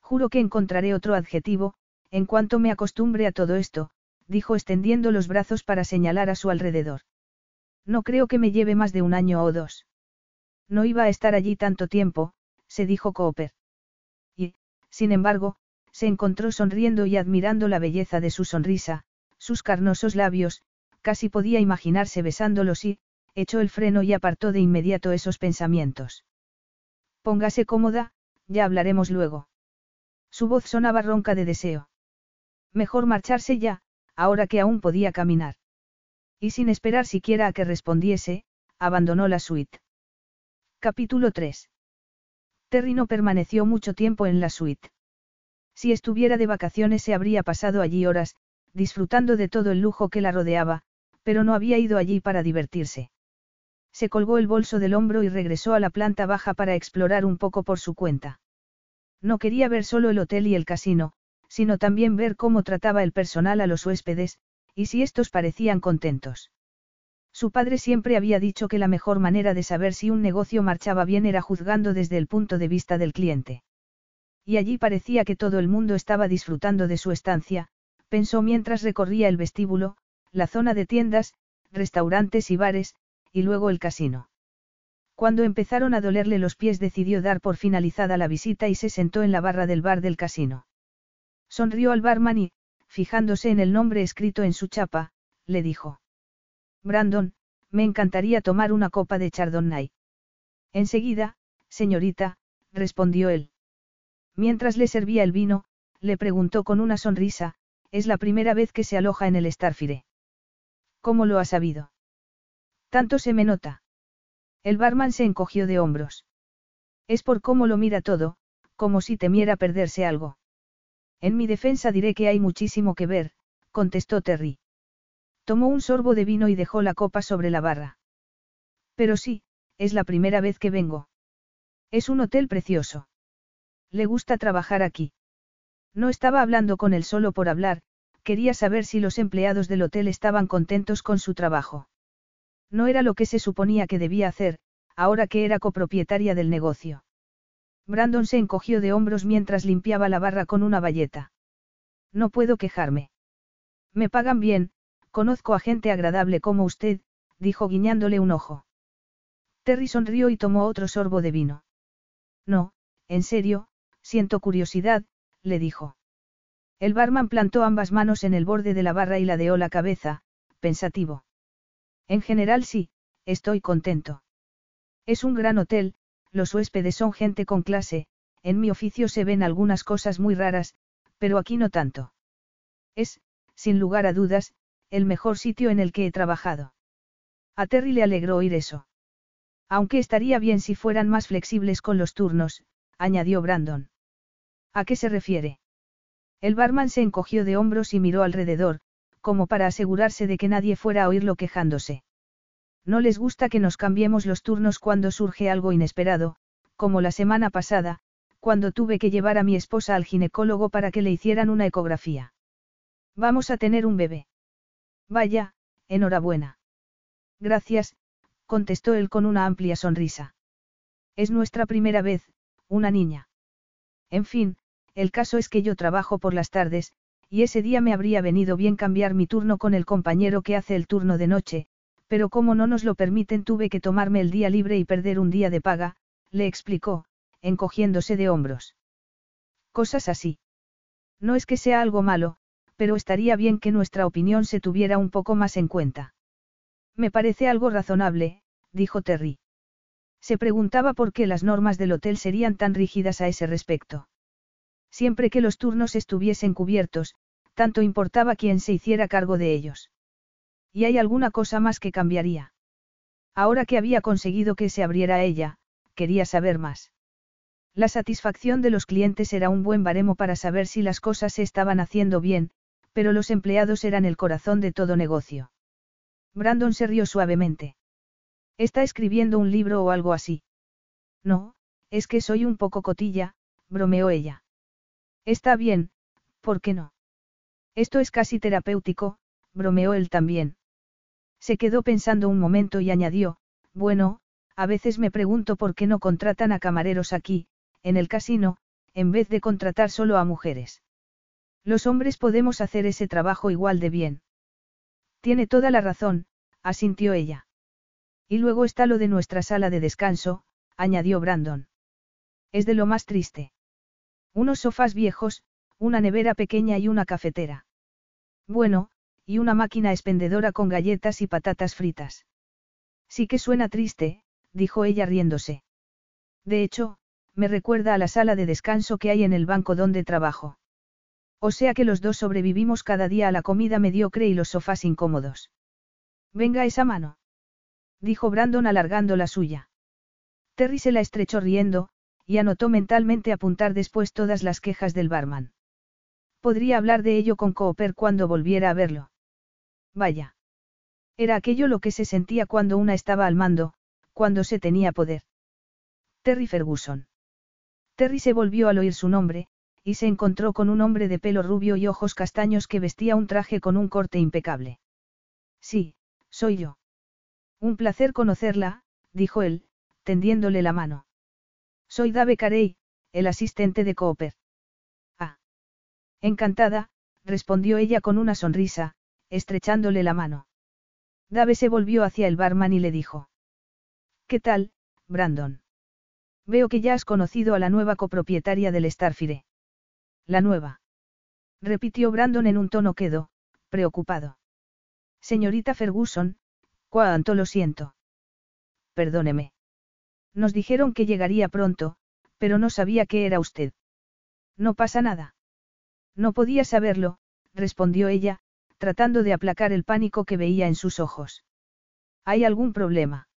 Juro que encontraré otro adjetivo, en cuanto me acostumbre a todo esto, dijo extendiendo los brazos para señalar a su alrededor. No creo que me lleve más de un año o dos. No iba a estar allí tanto tiempo, se dijo Cooper. Sin embargo, se encontró sonriendo y admirando la belleza de su sonrisa, sus carnosos labios, casi podía imaginarse besándolos y, echó el freno y apartó de inmediato esos pensamientos. Póngase cómoda, ya hablaremos luego. Su voz sonaba ronca de deseo. Mejor marcharse ya, ahora que aún podía caminar. Y sin esperar siquiera a que respondiese, abandonó la suite. Capítulo 3. Terry no permaneció mucho tiempo en la suite. Si estuviera de vacaciones se habría pasado allí horas, disfrutando de todo el lujo que la rodeaba, pero no había ido allí para divertirse. Se colgó el bolso del hombro y regresó a la planta baja para explorar un poco por su cuenta. No quería ver solo el hotel y el casino, sino también ver cómo trataba el personal a los huéspedes, y si estos parecían contentos. Su padre siempre había dicho que la mejor manera de saber si un negocio marchaba bien era juzgando desde el punto de vista del cliente. Y allí parecía que todo el mundo estaba disfrutando de su estancia, pensó mientras recorría el vestíbulo, la zona de tiendas, restaurantes y bares, y luego el casino. Cuando empezaron a dolerle los pies decidió dar por finalizada la visita y se sentó en la barra del bar del casino. Sonrió al barman y, fijándose en el nombre escrito en su chapa, le dijo. Brandon, me encantaría tomar una copa de Chardonnay. Enseguida, señorita, respondió él. Mientras le servía el vino, le preguntó con una sonrisa, es la primera vez que se aloja en el Starfire. ¿Cómo lo ha sabido? Tanto se me nota. El barman se encogió de hombros. Es por cómo lo mira todo, como si temiera perderse algo. En mi defensa diré que hay muchísimo que ver, contestó Terry. Tomó un sorbo de vino y dejó la copa sobre la barra. Pero sí, es la primera vez que vengo. Es un hotel precioso. Le gusta trabajar aquí. No estaba hablando con él solo por hablar, quería saber si los empleados del hotel estaban contentos con su trabajo. No era lo que se suponía que debía hacer, ahora que era copropietaria del negocio. Brandon se encogió de hombros mientras limpiaba la barra con una bayeta. No puedo quejarme. Me pagan bien, conozco a gente agradable como usted, dijo guiñándole un ojo. Terry sonrió y tomó otro sorbo de vino. No, en serio, siento curiosidad, le dijo. El barman plantó ambas manos en el borde de la barra y ladeó la cabeza, pensativo. En general sí, estoy contento. Es un gran hotel, los huéspedes son gente con clase, en mi oficio se ven algunas cosas muy raras, pero aquí no tanto. Es, sin lugar a dudas, el mejor sitio en el que he trabajado. A Terry le alegró oír eso. Aunque estaría bien si fueran más flexibles con los turnos, añadió Brandon. ¿A qué se refiere? El barman se encogió de hombros y miró alrededor, como para asegurarse de que nadie fuera a oírlo quejándose. No les gusta que nos cambiemos los turnos cuando surge algo inesperado, como la semana pasada, cuando tuve que llevar a mi esposa al ginecólogo para que le hicieran una ecografía. Vamos a tener un bebé. Vaya, enhorabuena. Gracias, contestó él con una amplia sonrisa. Es nuestra primera vez, una niña. En fin, el caso es que yo trabajo por las tardes, y ese día me habría venido bien cambiar mi turno con el compañero que hace el turno de noche, pero como no nos lo permiten tuve que tomarme el día libre y perder un día de paga, le explicó, encogiéndose de hombros. Cosas así. No es que sea algo malo, pero estaría bien que nuestra opinión se tuviera un poco más en cuenta. Me parece algo razonable, dijo Terry. Se preguntaba por qué las normas del hotel serían tan rígidas a ese respecto. Siempre que los turnos estuviesen cubiertos, tanto importaba quién se hiciera cargo de ellos. Y hay alguna cosa más que cambiaría. Ahora que había conseguido que se abriera ella, quería saber más. La satisfacción de los clientes era un buen baremo para saber si las cosas se estaban haciendo bien, pero los empleados eran el corazón de todo negocio. Brandon se rió suavemente. ¿Está escribiendo un libro o algo así? No, es que soy un poco cotilla, bromeó ella. Está bien, ¿por qué no? Esto es casi terapéutico, bromeó él también. Se quedó pensando un momento y añadió, bueno, a veces me pregunto por qué no contratan a camareros aquí, en el casino, en vez de contratar solo a mujeres. Los hombres podemos hacer ese trabajo igual de bien. Tiene toda la razón, asintió ella. Y luego está lo de nuestra sala de descanso, añadió Brandon. Es de lo más triste. Unos sofás viejos, una nevera pequeña y una cafetera. Bueno, y una máquina expendedora con galletas y patatas fritas. Sí que suena triste, dijo ella riéndose. De hecho, me recuerda a la sala de descanso que hay en el banco donde trabajo. O sea que los dos sobrevivimos cada día a la comida mediocre y los sofás incómodos. Venga esa mano. Dijo Brandon alargando la suya. Terry se la estrechó riendo, y anotó mentalmente apuntar después todas las quejas del barman. Podría hablar de ello con Cooper cuando volviera a verlo. Vaya. Era aquello lo que se sentía cuando una estaba al mando, cuando se tenía poder. Terry Ferguson. Terry se volvió al oír su nombre, y se encontró con un hombre de pelo rubio y ojos castaños que vestía un traje con un corte impecable. Sí, soy yo. Un placer conocerla, dijo él, tendiéndole la mano. Soy Dave Carey, el asistente de Cooper. Ah. Encantada, respondió ella con una sonrisa, estrechándole la mano. Dave se volvió hacia el barman y le dijo. ¿Qué tal, Brandon? Veo que ya has conocido a la nueva copropietaria del Starfire. La nueva. Repitió Brandon en un tono quedo, preocupado. Señorita Ferguson, cuánto lo siento. Perdóneme. Nos dijeron que llegaría pronto, pero no sabía que era usted. No pasa nada. No podía saberlo, respondió ella, tratando de aplacar el pánico que veía en sus ojos. ¿Hay algún problema?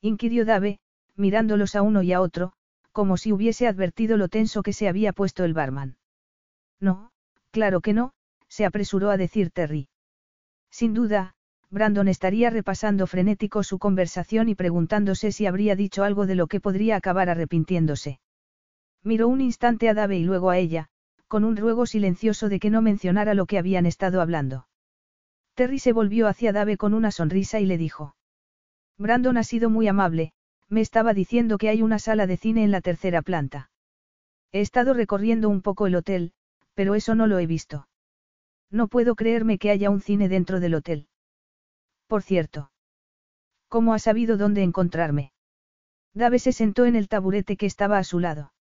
inquirió Dave, mirándolos a uno y a otro, como si hubiese advertido lo tenso que se había puesto el barman. No, claro que no, se apresuró a decir Terry. Sin duda, Brandon estaría repasando frenético su conversación y preguntándose si habría dicho algo de lo que podría acabar arrepintiéndose. Miró un instante a Dave y luego a ella, con un ruego silencioso de que no mencionara lo que habían estado hablando. Terry se volvió hacia Dave con una sonrisa y le dijo. Brandon ha sido muy amable, me estaba diciendo que hay una sala de cine en la tercera planta. He estado recorriendo un poco el hotel, pero eso no lo he visto. No puedo creerme que haya un cine dentro del hotel. Por cierto. ¿Cómo ha sabido dónde encontrarme? Dave se sentó en el taburete que estaba a su lado.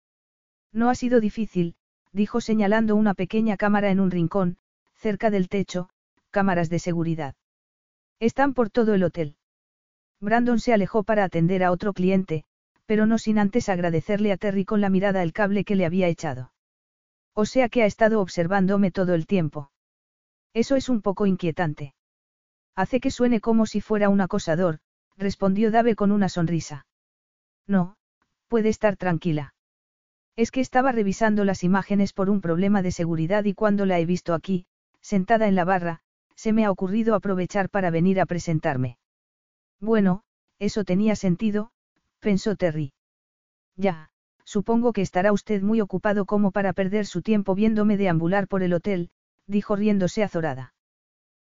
No ha sido difícil, dijo señalando una pequeña cámara en un rincón, cerca del techo, cámaras de seguridad. Están por todo el hotel. Brandon se alejó para atender a otro cliente, pero no sin antes agradecerle a Terry con la mirada el cable que le había echado. O sea que ha estado observándome todo el tiempo. Eso es un poco inquietante. Hace que suene como si fuera un acosador, respondió Dave con una sonrisa. No, puede estar tranquila. Es que estaba revisando las imágenes por un problema de seguridad y cuando la he visto aquí, sentada en la barra, se me ha ocurrido aprovechar para venir a presentarme. Bueno, eso tenía sentido, pensó Terry. Ya, supongo que estará usted muy ocupado como para perder su tiempo viéndome deambular por el hotel, dijo riéndose azorada.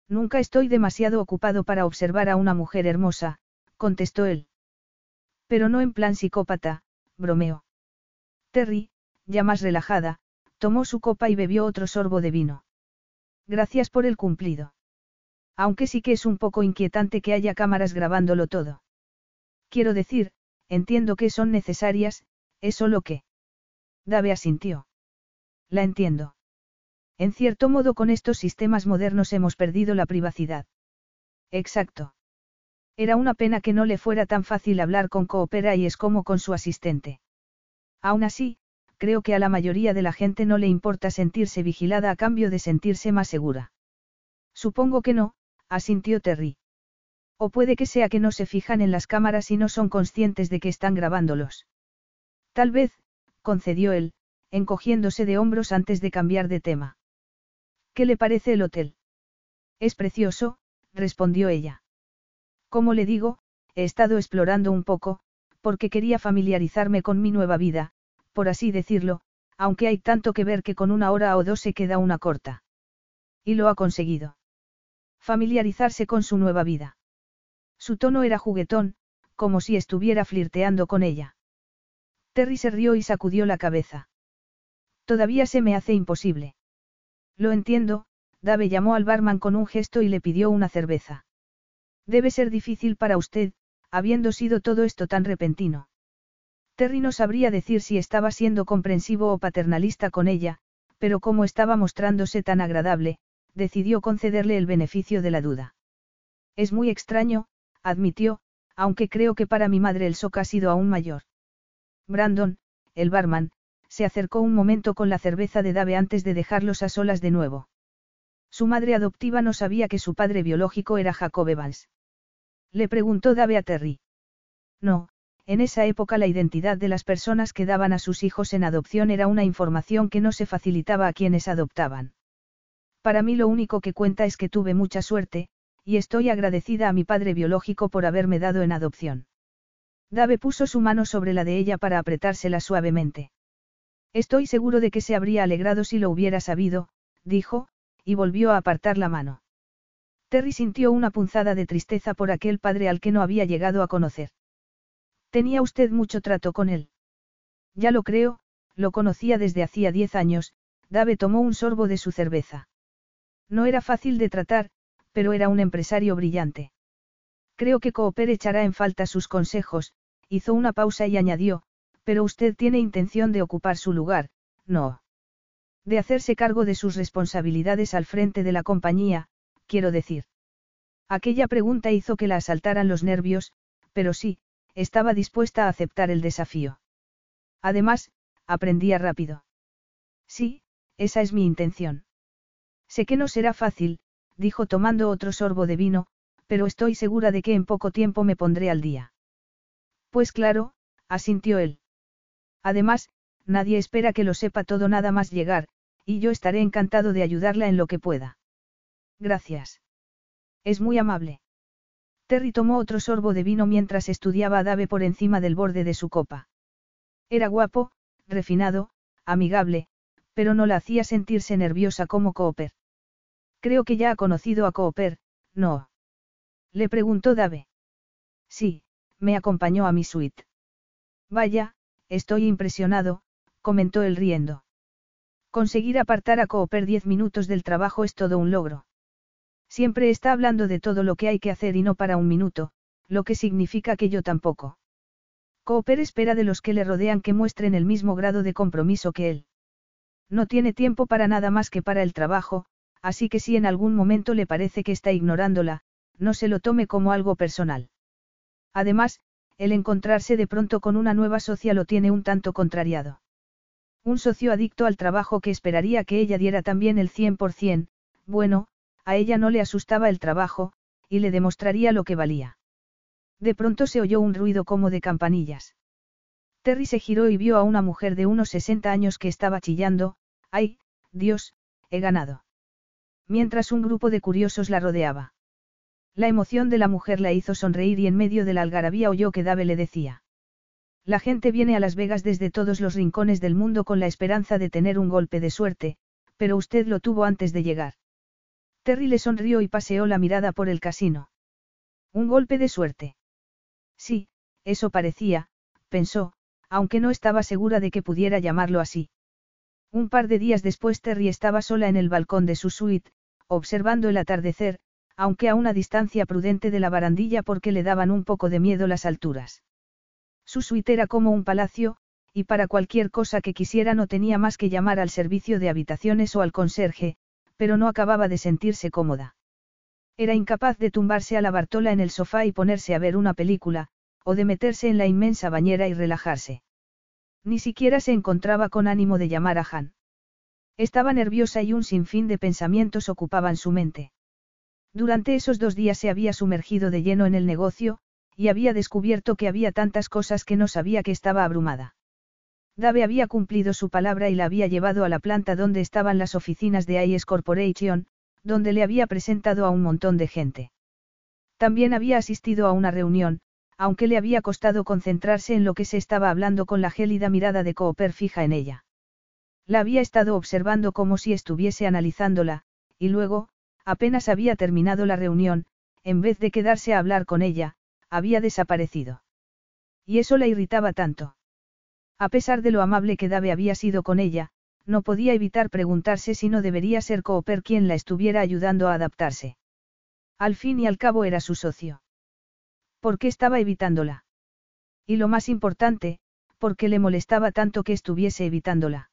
Nunca estoy demasiado ocupado para observar a una mujer hermosa, contestó él. Pero no en plan psicópata, bromeó. Terry, ya más relajada, tomó su copa y bebió otro sorbo de vino. Gracias por el cumplido. Aunque sí que es un poco inquietante que haya cámaras grabándolo todo. Quiero decir, entiendo que son necesarias, es solo que. Dave asintió. La entiendo. En cierto modo con estos sistemas modernos hemos perdido la privacidad. Exacto. Era una pena que no le fuera tan fácil hablar con Coopera y es como con su asistente. Aún así, creo que a la mayoría de la gente no le importa sentirse vigilada a cambio de sentirse más segura. Supongo que no, asintió Terry. O puede que sea que no se fijan en las cámaras y no son conscientes de que están grabándolos. Tal vez, concedió él, encogiéndose de hombros antes de cambiar de tema. ¿Qué le parece el hotel? Es precioso, respondió ella. Como le digo, he estado explorando un poco, porque quería familiarizarme con mi nueva vida, por así decirlo, aunque hay tanto que ver que con una hora o dos se queda una corta. Y lo ha conseguido. Familiarizarse con su nueva vida. Su tono era juguetón, como si estuviera flirteando con ella. Terry se rió y sacudió la cabeza. Todavía se me hace imposible. Lo entiendo, Dave llamó al barman con un gesto y le pidió una cerveza. Debe ser difícil para usted, habiendo sido todo esto tan repentino. Terry no sabría decir si estaba siendo comprensivo o paternalista con ella, pero como estaba mostrándose tan agradable, decidió concederle el beneficio de la duda. Es muy extraño, admitió, aunque creo que para mi madre el shock ha sido aún mayor. Brandon, el barman, se acercó un momento con la cerveza de Dave antes de dejarlos a solas de nuevo. Su madre adoptiva no sabía que su padre biológico era Jacob Evans. Le preguntó Dave a Terry. No, en esa época la identidad de las personas que daban a sus hijos en adopción era una información que no se facilitaba a quienes adoptaban. Para mí lo único que cuenta es que tuve mucha suerte, y estoy agradecida a mi padre biológico por haberme dado en adopción. Dave puso su mano sobre la de ella para apretársela suavemente. Estoy seguro de que se habría alegrado si lo hubiera sabido, dijo, y volvió a apartar la mano. Terry sintió una punzada de tristeza por aquel padre al que no había llegado a conocer. Tenía usted mucho trato con él. Ya lo creo, lo conocía desde hacía diez años, Dave tomó un sorbo de su cerveza. No era fácil de tratar, pero era un empresario brillante. Creo que Cooper echará en falta sus consejos, hizo una pausa y añadió, pero usted tiene intención de ocupar su lugar, no. De hacerse cargo de sus responsabilidades al frente de la compañía, quiero decir. Aquella pregunta hizo que la asaltaran los nervios, pero sí, estaba dispuesta a aceptar el desafío. Además, aprendía rápido. Sí, esa es mi intención. Sé que no será fácil, dijo tomando otro sorbo de vino, pero estoy segura de que en poco tiempo me pondré al día. Pues claro, asintió él. Además, nadie espera que lo sepa todo nada más llegar, y yo estaré encantado de ayudarla en lo que pueda. Gracias. Es muy amable. Terry tomó otro sorbo de vino mientras estudiaba a Dave por encima del borde de su copa. Era guapo, refinado, amigable, pero no la hacía sentirse nerviosa como Cooper. Creo que ya ha conocido a Cooper, ¿no? Le preguntó Dave. Sí, me acompañó a mi suite. Vaya, estoy impresionado, comentó él riendo. Conseguir apartar a Cooper diez minutos del trabajo es todo un logro. Siempre está hablando de todo lo que hay que hacer y no para un minuto, lo que significa que yo tampoco. Cooper espera de los que le rodean que muestren el mismo grado de compromiso que él. No tiene tiempo para nada más que para el trabajo, así que si en algún momento le parece que está ignorándola, no se lo tome como algo personal. Además, el encontrarse de pronto con una nueva socia lo tiene un tanto contrariado. Un socio adicto al trabajo que esperaría que ella diera también el 100%, bueno, a ella no le asustaba el trabajo, y le demostraría lo que valía. De pronto se oyó un ruido como de campanillas. Terry se giró y vio a una mujer de unos 60 años que estaba chillando, ¡ay, Dios, he ganado! Mientras un grupo de curiosos la rodeaba. La emoción de la mujer la hizo sonreír y en medio de la algarabía oyó que Dave le decía. La gente viene a Las Vegas desde todos los rincones del mundo con la esperanza de tener un golpe de suerte, pero usted lo tuvo antes de llegar. Terry le sonrió y paseó la mirada por el casino. Un golpe de suerte. Sí, eso parecía, pensó, aunque no estaba segura de que pudiera llamarlo así. Un par de días después Terry estaba sola en el balcón de su suite, observando el atardecer, aunque a una distancia prudente de la barandilla porque le daban un poco de miedo las alturas. Su suite era como un palacio, y para cualquier cosa que quisiera no tenía más que llamar al servicio de habitaciones o al conserje, pero no acababa de sentirse cómoda. Era incapaz de tumbarse a la Bartola en el sofá y ponerse a ver una película, o de meterse en la inmensa bañera y relajarse. Ni siquiera se encontraba con ánimo de llamar a Han. Estaba nerviosa y un sinfín de pensamientos ocupaban su mente. Durante esos dos días se había sumergido de lleno en el negocio, y había descubierto que había tantas cosas que no sabía que estaba abrumada. Dave había cumplido su palabra y la había llevado a la planta donde estaban las oficinas de IS Corporation, donde le había presentado a un montón de gente. También había asistido a una reunión, aunque le había costado concentrarse en lo que se estaba hablando con la gélida mirada de Cooper fija en ella. La había estado observando como si estuviese analizándola, y luego, apenas había terminado la reunión, en vez de quedarse a hablar con ella, había desaparecido. Y eso la irritaba tanto. A pesar de lo amable que Dave había sido con ella, no podía evitar preguntarse si no debería ser Cooper quien la estuviera ayudando a adaptarse. Al fin y al cabo era su socio. ¿Por qué estaba evitándola? Y lo más importante, ¿por qué le molestaba tanto que estuviese evitándola?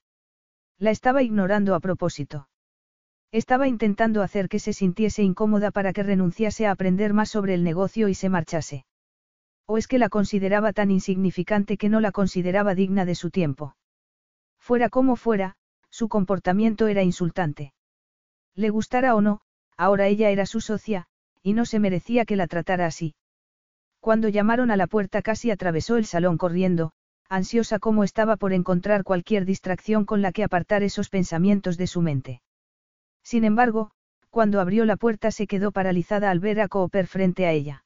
La estaba ignorando a propósito. Estaba intentando hacer que se sintiese incómoda para que renunciase a aprender más sobre el negocio y se marchase. ¿O es que la consideraba tan insignificante que no la consideraba digna de su tiempo? Fuera como fuera, su comportamiento era insultante. Le gustara o no, ahora ella era su socia, y no se merecía que la tratara así. Cuando llamaron a la puerta casi atravesó el salón corriendo, ansiosa como estaba por encontrar cualquier distracción con la que apartar esos pensamientos de su mente. Sin embargo, cuando abrió la puerta se quedó paralizada al ver a Cooper frente a ella.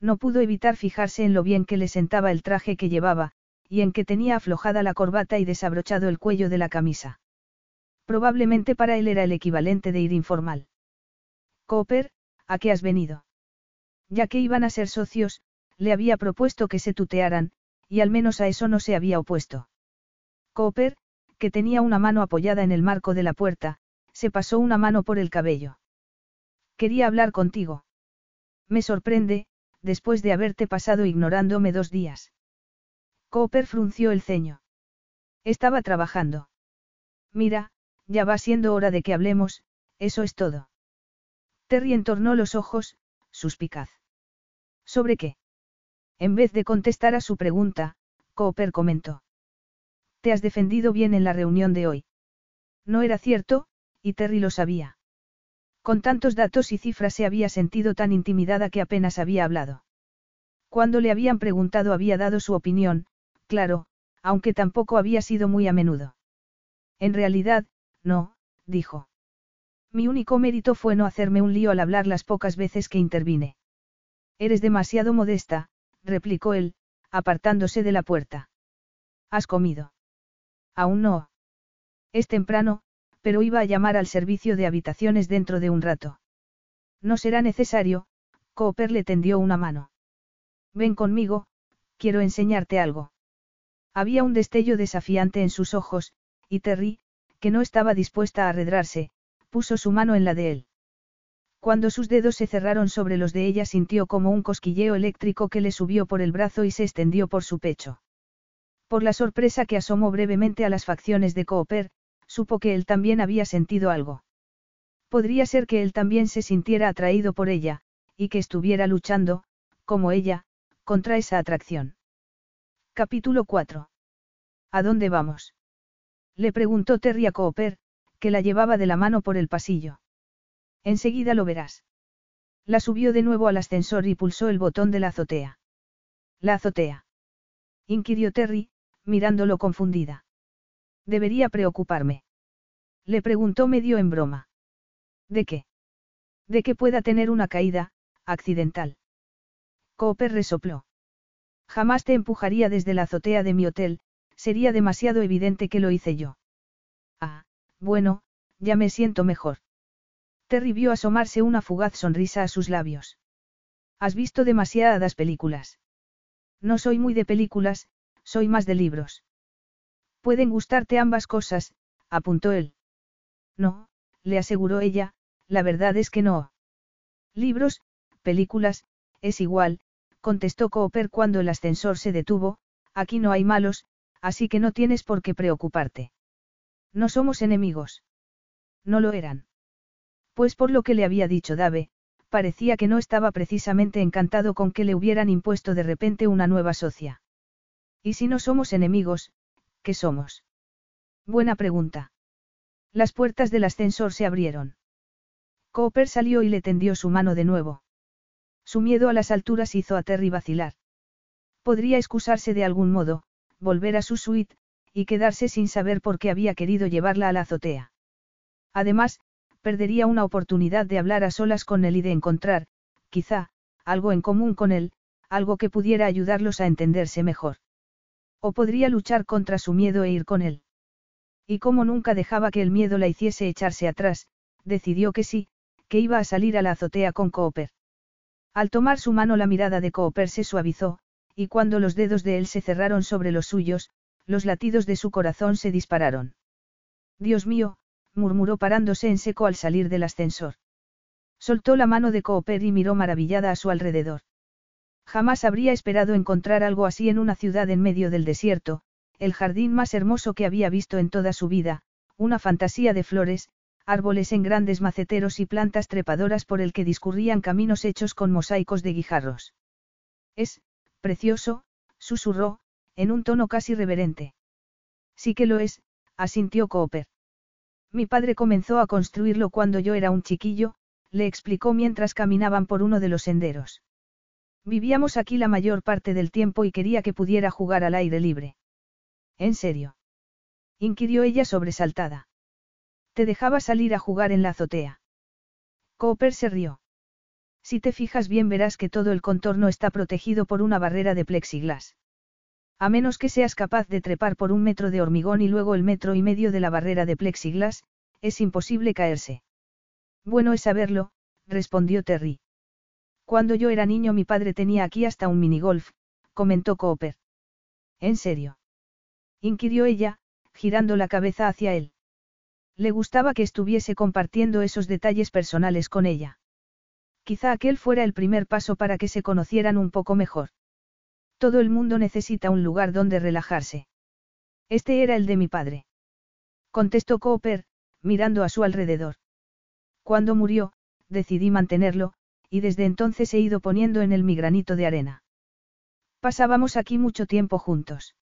No pudo evitar fijarse en lo bien que le sentaba el traje que llevaba, y en que tenía aflojada la corbata y desabrochado el cuello de la camisa. Probablemente para él era el equivalente de ir informal. Cooper, ¿a qué has venido? Ya que iban a ser socios, le había propuesto que se tutearan, y al menos a eso no se había opuesto. Cooper, que tenía una mano apoyada en el marco de la puerta, se pasó una mano por el cabello. Quería hablar contigo. Me sorprende, después de haberte pasado ignorándome dos días. Cooper frunció el ceño. Estaba trabajando. Mira, ya va siendo hora de que hablemos, eso es todo. Terry entornó los ojos, suspicaz. ¿Sobre qué? En vez de contestar a su pregunta, Cooper comentó. Te has defendido bien en la reunión de hoy. No era cierto, y Terry lo sabía. Con tantos datos y cifras se había sentido tan intimidada que apenas había hablado. Cuando le habían preguntado había dado su opinión, claro, aunque tampoco había sido muy a menudo. En realidad, no, dijo. Mi único mérito fue no hacerme un lío al hablar las pocas veces que intervine. Eres demasiado modesta, replicó él, apartándose de la puerta. ¿Has comido? Aún no. Es temprano, pero iba a llamar al servicio de habitaciones dentro de un rato. No será necesario, Cooper le tendió una mano. Ven conmigo, quiero enseñarte algo. Había un destello desafiante en sus ojos, y Terry, que no estaba dispuesta a arredrarse, puso su mano en la de él. Cuando sus dedos se cerraron sobre los de ella sintió como un cosquilleo eléctrico que le subió por el brazo y se extendió por su pecho. Por la sorpresa que asomó brevemente a las facciones de Cooper, supo que él también había sentido algo. Podría ser que él también se sintiera atraído por ella, y que estuviera luchando, como ella, contra esa atracción. Capítulo 4. ¿A dónde vamos? Le preguntó Terry a Cooper, que la llevaba de la mano por el pasillo. Enseguida lo verás. La subió de nuevo al ascensor y pulsó el botón de la azotea. La azotea. Inquirió Terry, mirándolo confundida. Debería preocuparme. Le preguntó medio en broma. ¿De qué? De que pueda tener una caída, accidental. Cooper resopló. Jamás te empujaría desde la azotea de mi hotel, sería demasiado evidente que lo hice yo. Ah, bueno, ya me siento mejor. Terry vio asomarse una fugaz sonrisa a sus labios. Has visto demasiadas películas. No soy muy de películas, soy más de libros. Pueden gustarte ambas cosas, apuntó él. No, le aseguró ella, la verdad es que no. Libros, películas, es igual, contestó Cooper cuando el ascensor se detuvo, aquí no hay malos, así que no tienes por qué preocuparte. No somos enemigos. No lo eran. Pues por lo que le había dicho Dave, parecía que no estaba precisamente encantado con que le hubieran impuesto de repente una nueva socia. ¿Y si no somos enemigos, somos? Buena pregunta. Las puertas del ascensor se abrieron. Cooper salió y le tendió su mano de nuevo. Su miedo a las alturas hizo a Terry vacilar. Podría excusarse de algún modo, volver a su suite, y quedarse sin saber por qué había querido llevarla a la azotea. Además, perdería una oportunidad de hablar a solas con él y de encontrar, quizá, algo en común con él, algo que pudiera ayudarlos a entenderse mejor. O podría luchar contra su miedo e ir con él. Y como nunca dejaba que el miedo la hiciese echarse atrás, decidió que sí, que iba a salir a la azotea con Cooper. Al tomar su mano la mirada de Cooper se suavizó, y cuando los dedos de él se cerraron sobre los suyos, los latidos de su corazón se dispararon. Dios mío, murmuró parándose en seco al salir del ascensor. Soltó la mano de Cooper y miró maravillada a su alrededor. Jamás habría esperado encontrar algo así en una ciudad en medio del desierto, el jardín más hermoso que había visto en toda su vida, una fantasía de flores, árboles en grandes maceteros y plantas trepadoras por el que discurrían caminos hechos con mosaicos de guijarros. Es, precioso, susurró, en un tono casi reverente. Sí que lo es, asintió Cooper. Mi padre comenzó a construirlo cuando yo era un chiquillo, le explicó mientras caminaban por uno de los senderos. Vivíamos aquí la mayor parte del tiempo y quería que pudiera jugar al aire libre. ¿En serio? inquirió ella sobresaltada. Te dejaba salir a jugar en la azotea. Cooper se rió. Si te fijas bien verás que todo el contorno está protegido por una barrera de plexiglas. A menos que seas capaz de trepar por un metro de hormigón y luego el metro y medio de la barrera de plexiglas, es imposible caerse. Bueno es saberlo, respondió Terry. Cuando yo era niño mi padre tenía aquí hasta un minigolf, comentó Cooper. ¿En serio? inquirió ella, girando la cabeza hacia él. Le gustaba que estuviese compartiendo esos detalles personales con ella. Quizá aquel fuera el primer paso para que se conocieran un poco mejor. Todo el mundo necesita un lugar donde relajarse. Este era el de mi padre. Contestó Cooper, mirando a su alrededor. Cuando murió, decidí mantenerlo, y desde entonces he ido poniendo en él mi granito de arena. Pasábamos aquí mucho tiempo juntos.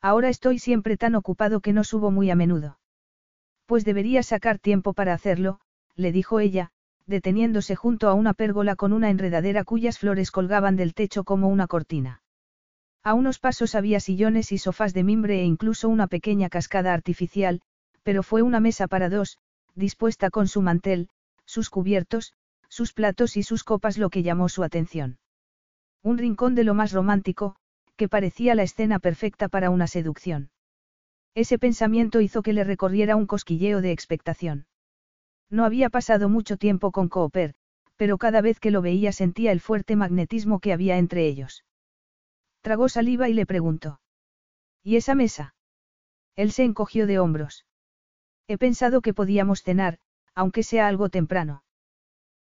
Ahora estoy siempre tan ocupado que no subo muy a menudo. Pues debería sacar tiempo para hacerlo, le dijo ella, deteniéndose junto a una pérgola con una enredadera cuyas flores colgaban del techo como una cortina. A unos pasos había sillones y sofás de mimbre e incluso una pequeña cascada artificial, pero fue una mesa para dos, dispuesta con su mantel, sus cubiertos, sus platos y sus copas lo que llamó su atención. Un rincón de lo más romántico, que parecía la escena perfecta para una seducción. Ese pensamiento hizo que le recorriera un cosquilleo de expectación. No había pasado mucho tiempo con Cooper, pero cada vez que lo veía sentía el fuerte magnetismo que había entre ellos. Tragó saliva y le preguntó. ¿Y esa mesa? Él se encogió de hombros. He pensado que podíamos cenar, aunque sea algo temprano.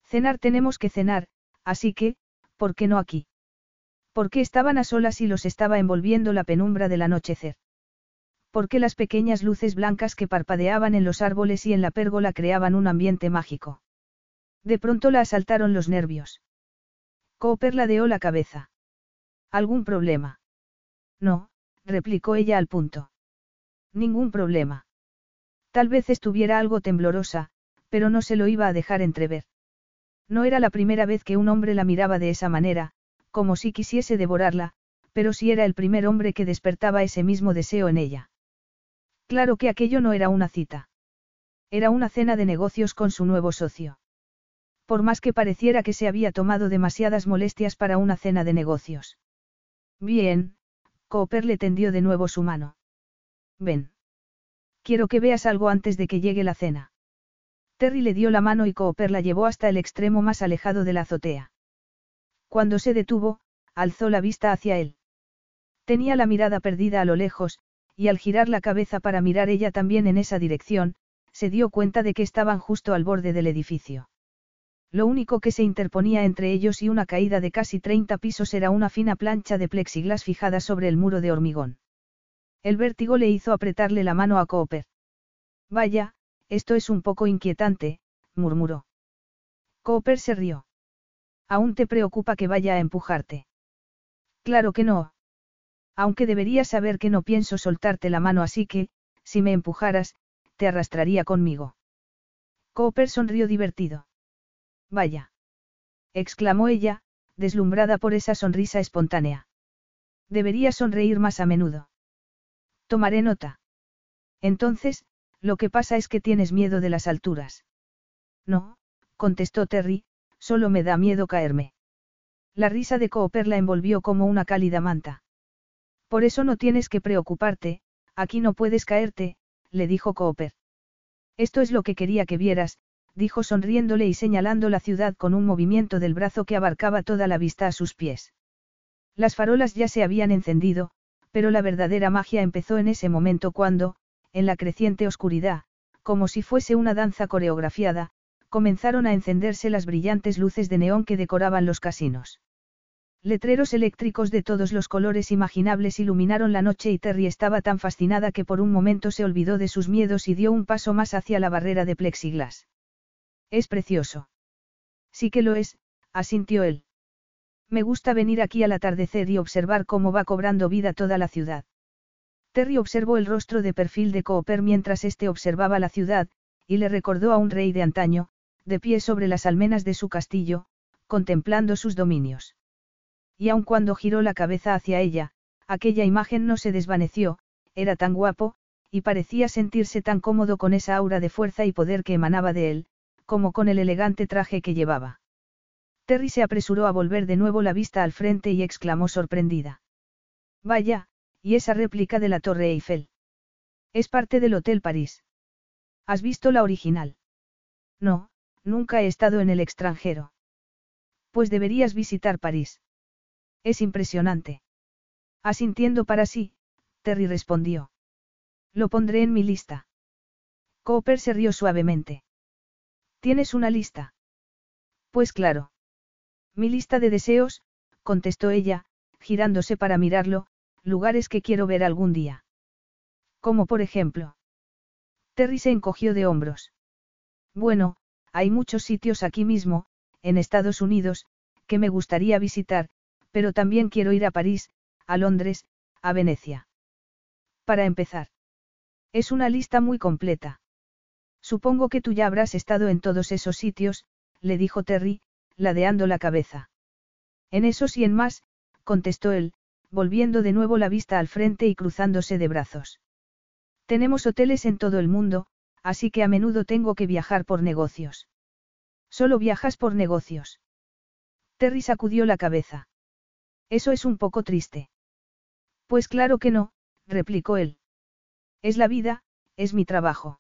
Cenar tenemos que cenar, así que, ¿por qué no aquí? Porque estaban a solas y los estaba envolviendo la penumbra del anochecer. Porque las pequeñas luces blancas que parpadeaban en los árboles y en la pérgola creaban un ambiente mágico. De pronto la asaltaron los nervios. Cooper ladeó la cabeza. ¿Algún problema? No, replicó ella al punto. Ningún problema. Tal vez estuviera algo temblorosa, pero no se lo iba a dejar entrever. No era la primera vez que un hombre la miraba de esa manera, como si quisiese devorarla, pero sí era el primer hombre que despertaba ese mismo deseo en ella. Claro que aquello no era una cita. Era una cena de negocios con su nuevo socio. Por más que pareciera que se había tomado demasiadas molestias para una cena de negocios. Bien, Cooper le tendió de nuevo su mano. Ven. Quiero que veas algo antes de que llegue la cena. Terry le dio la mano y Cooper la llevó hasta el extremo más alejado de la azotea. Cuando se detuvo, alzó la vista hacia él. Tenía la mirada perdida a lo lejos, y al girar la cabeza para mirar ella también en esa dirección, se dio cuenta de que estaban justo al borde del edificio. Lo único que se interponía entre ellos y una caída de casi 30 pisos era una fina plancha de plexiglas fijada sobre el muro de hormigón. El vértigo le hizo apretarle la mano a Cooper. Vaya, esto es un poco inquietante, murmuró. Cooper se rió. ¿Aún te preocupa que vaya a empujarte? Claro que no. Aunque deberías saber que no pienso soltarte la mano así que, si me empujaras, te arrastraría conmigo. Cooper sonrió divertido. Vaya. exclamó ella, deslumbrada por esa sonrisa espontánea. Debería sonreír más a menudo. Tomaré nota. Entonces, lo que pasa es que tienes miedo de las alturas. No, contestó Terry, solo me da miedo caerme. La risa de Cooper la envolvió como una cálida manta. Por eso no tienes que preocuparte, aquí no puedes caerte, le dijo Cooper. Esto es lo que quería que vieras, dijo sonriéndole y señalando la ciudad con un movimiento del brazo que abarcaba toda la vista a sus pies. Las farolas ya se habían encendido, pero la verdadera magia empezó en ese momento cuando, en la creciente oscuridad, como si fuese una danza coreografiada, comenzaron a encenderse las brillantes luces de neón que decoraban los casinos. Letreros eléctricos de todos los colores imaginables iluminaron la noche y Terry estaba tan fascinada que por un momento se olvidó de sus miedos y dio un paso más hacia la barrera de plexiglas. Es precioso. Sí que lo es, asintió él. Me gusta venir aquí al atardecer y observar cómo va cobrando vida toda la ciudad. Terry observó el rostro de perfil de Cooper mientras éste observaba la ciudad, y le recordó a un rey de antaño, de pie sobre las almenas de su castillo, contemplando sus dominios. Y aun cuando giró la cabeza hacia ella, aquella imagen no se desvaneció, era tan guapo, y parecía sentirse tan cómodo con esa aura de fuerza y poder que emanaba de él, como con el elegante traje que llevaba. Terry se apresuró a volver de nuevo la vista al frente y exclamó sorprendida. Vaya, y esa réplica de la Torre Eiffel. Es parte del Hotel París. ¿Has visto la original? No, nunca he estado en el extranjero. Pues deberías visitar París. Es impresionante. Asintiendo para sí, Terry respondió. Lo pondré en mi lista. Cooper se rió suavemente. ¿Tienes una lista? Pues claro. Mi lista de deseos, contestó ella, girándose para mirarlo, lugares que quiero ver algún día. Como por ejemplo. Terry se encogió de hombros. Bueno, hay muchos sitios aquí mismo, en Estados Unidos, que me gustaría visitar, pero también quiero ir a París, a Londres, a Venecia. Para empezar. Es una lista muy completa. Supongo que tú ya habrás estado en todos esos sitios, le dijo Terry, ladeando la cabeza. En esos y en más, contestó él, volviendo de nuevo la vista al frente y cruzándose de brazos. Tenemos hoteles en todo el mundo, así que a menudo tengo que viajar por negocios. Solo viajas por negocios. Terry sacudió la cabeza. Eso es un poco triste. Pues claro que no, replicó él. Es la vida, es mi trabajo.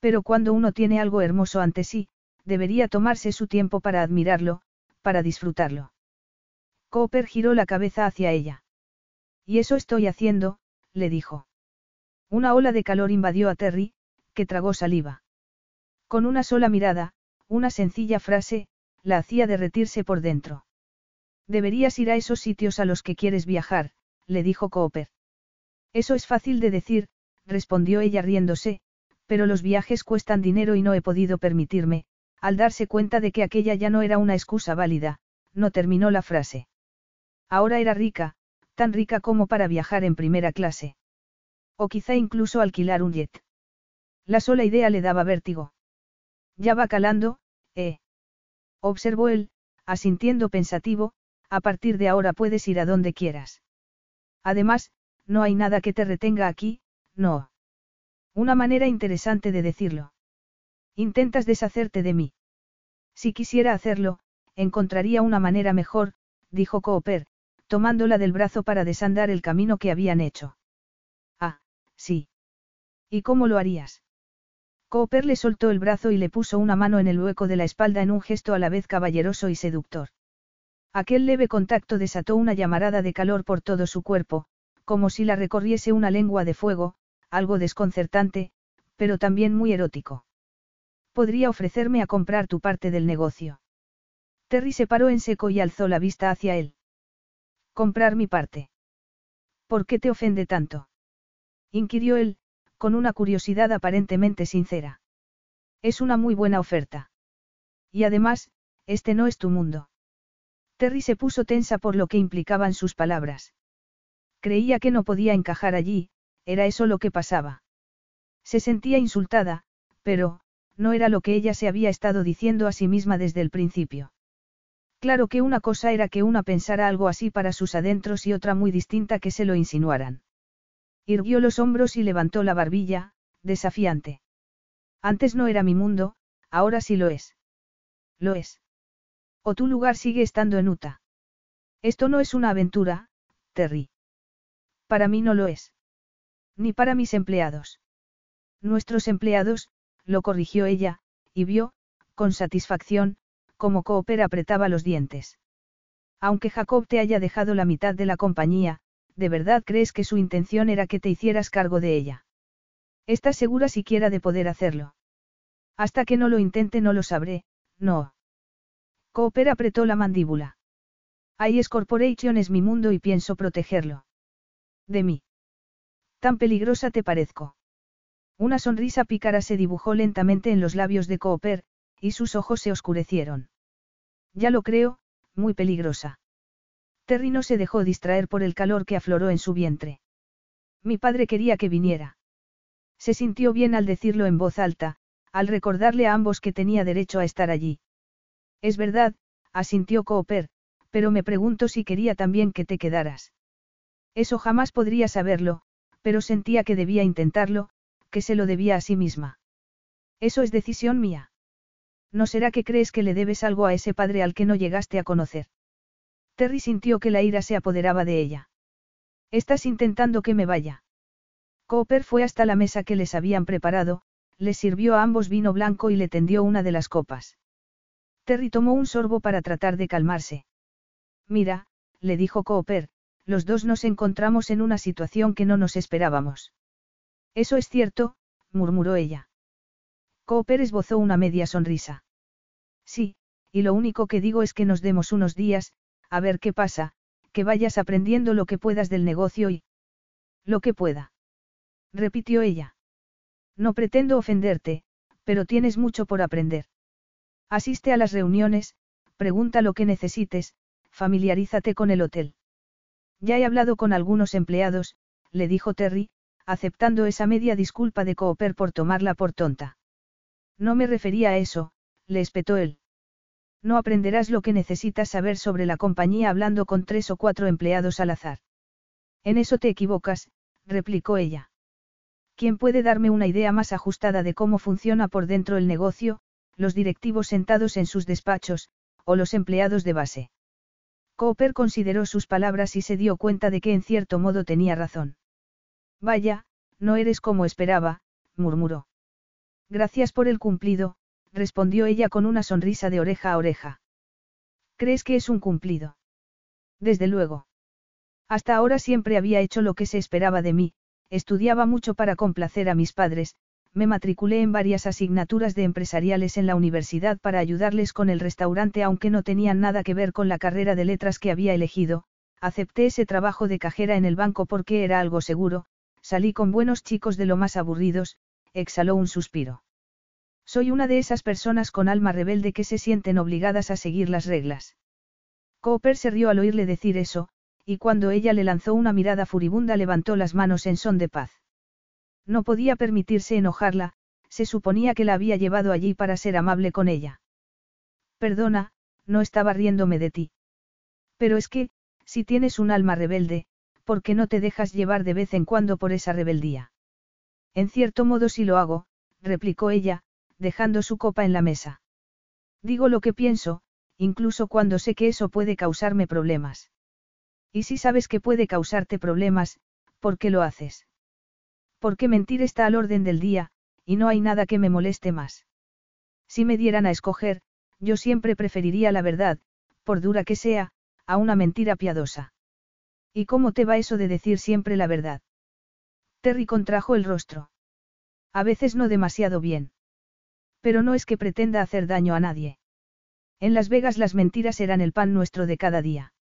Pero cuando uno tiene algo hermoso ante sí, debería tomarse su tiempo para admirarlo, para disfrutarlo. Cooper giró la cabeza hacia ella. Y eso estoy haciendo, le dijo. Una ola de calor invadió a Terry, que tragó saliva. Con una sola mirada, una sencilla frase, la hacía derretirse por dentro. Deberías ir a esos sitios a los que quieres viajar, le dijo Cooper. Eso es fácil de decir, respondió ella riéndose, pero los viajes cuestan dinero y no he podido permitirme, al darse cuenta de que aquella ya no era una excusa válida, no terminó la frase. Ahora era rica, tan rica como para viajar en primera clase. O quizá incluso alquilar un jet. La sola idea le daba vértigo. Ya va calando, ¿eh? Observó él, asintiendo pensativo, a partir de ahora puedes ir a donde quieras. Además, no hay nada que te retenga aquí, no. Una manera interesante de decirlo. Intentas deshacerte de mí. Si quisiera hacerlo, encontraría una manera mejor, dijo Cooper, tomándola del brazo para desandar el camino que habían hecho. Ah, sí. ¿Y cómo lo harías? Cooper le soltó el brazo y le puso una mano en el hueco de la espalda en un gesto a la vez caballeroso y seductor. Aquel leve contacto desató una llamarada de calor por todo su cuerpo, como si la recorriese una lengua de fuego, algo desconcertante, pero también muy erótico. Podría ofrecerme a comprar tu parte del negocio. Terry se paró en seco y alzó la vista hacia él. Comprar mi parte. ¿Por qué te ofende tanto? inquirió él, con una curiosidad aparentemente sincera. Es una muy buena oferta. Y además, este no es tu mundo. Terry se puso tensa por lo que implicaban sus palabras. Creía que no podía encajar allí, era eso lo que pasaba. Se sentía insultada, pero, no era lo que ella se había estado diciendo a sí misma desde el principio. Claro que una cosa era que una pensara algo así para sus adentros y otra muy distinta que se lo insinuaran. Irguió los hombros y levantó la barbilla, desafiante. Antes no era mi mundo, ahora sí lo es. Lo es. O tu lugar sigue estando en Utah. Esto no es una aventura, Terry. Para mí no lo es. Ni para mis empleados. Nuestros empleados, lo corrigió ella, y vio, con satisfacción, cómo Cooper apretaba los dientes. Aunque Jacob te haya dejado la mitad de la compañía, ¿de verdad crees que su intención era que te hicieras cargo de ella? ¿Estás segura siquiera de poder hacerlo? Hasta que no lo intente no lo sabré, no. Cooper apretó la mandíbula. IS Corporation es mi mundo y pienso protegerlo. De mí. Tan peligrosa te parezco. Una sonrisa pícara se dibujó lentamente en los labios de Cooper, y sus ojos se oscurecieron. Ya lo creo, muy peligrosa. Terry no se dejó distraer por el calor que afloró en su vientre. Mi padre quería que viniera. Se sintió bien al decirlo en voz alta, al recordarle a ambos que tenía derecho a estar allí. Es verdad, asintió Cooper, pero me pregunto si quería también que te quedaras. Eso jamás podría saberlo, pero sentía que debía intentarlo, que se lo debía a sí misma. Eso es decisión mía. ¿No será que crees que le debes algo a ese padre al que no llegaste a conocer? Terry sintió que la ira se apoderaba de ella. Estás intentando que me vaya. Cooper fue hasta la mesa que les habían preparado, les sirvió a ambos vino blanco y le tendió una de las copas. Terry tomó un sorbo para tratar de calmarse. Mira, le dijo Cooper, los dos nos encontramos en una situación que no nos esperábamos. Eso es cierto, murmuró ella. Cooper esbozó una media sonrisa. Sí, y lo único que digo es que nos demos unos días, a ver qué pasa, que vayas aprendiendo lo que puedas del negocio y... Lo que pueda. Repitió ella. No pretendo ofenderte, pero tienes mucho por aprender. Asiste a las reuniones, pregunta lo que necesites, familiarízate con el hotel. Ya he hablado con algunos empleados, le dijo Terry, aceptando esa media disculpa de Cooper por tomarla por tonta. No me refería a eso, le espetó él. No aprenderás lo que necesitas saber sobre la compañía hablando con tres o cuatro empleados al azar. En eso te equivocas, replicó ella. ¿Quién puede darme una idea más ajustada de cómo funciona por dentro el negocio, los directivos sentados en sus despachos, o los empleados de base. Cooper consideró sus palabras y se dio cuenta de que en cierto modo tenía razón. Vaya, no eres como esperaba, murmuró. Gracias por el cumplido, respondió ella con una sonrisa de oreja a oreja. ¿Crees que es un cumplido? Desde luego. Hasta ahora siempre había hecho lo que se esperaba de mí, estudiaba mucho para complacer a mis padres, me matriculé en varias asignaturas de empresariales en la universidad para ayudarles con el restaurante aunque no tenían nada que ver con la carrera de letras que había elegido, acepté ese trabajo de cajera en el banco porque era algo seguro, salí con buenos chicos de lo más aburridos, exhaló un suspiro. Soy una de esas personas con alma rebelde que se sienten obligadas a seguir las reglas. Cooper se rió al oírle decir eso, y cuando ella le lanzó una mirada furibunda levantó las manos en son de paz. No podía permitirse enojarla, se suponía que la había llevado allí para ser amable con ella. Perdona, no estaba riéndome de ti. Pero es que, si tienes un alma rebelde, ¿por qué no te dejas llevar de vez en cuando por esa rebeldía? En cierto modo sí lo hago, replicó ella, dejando su copa en la mesa. Digo lo que pienso, incluso cuando sé que eso puede causarme problemas. Y si sabes que puede causarte problemas, ¿por qué lo haces? Porque mentir está al orden del día, y no hay nada que me moleste más. Si me dieran a escoger, yo siempre preferiría la verdad, por dura que sea, a una mentira piadosa. ¿Y cómo te va eso de decir siempre la verdad? Terry contrajo el rostro. A veces no demasiado bien. Pero no es que pretenda hacer daño a nadie. En Las Vegas las mentiras eran el pan nuestro de cada día.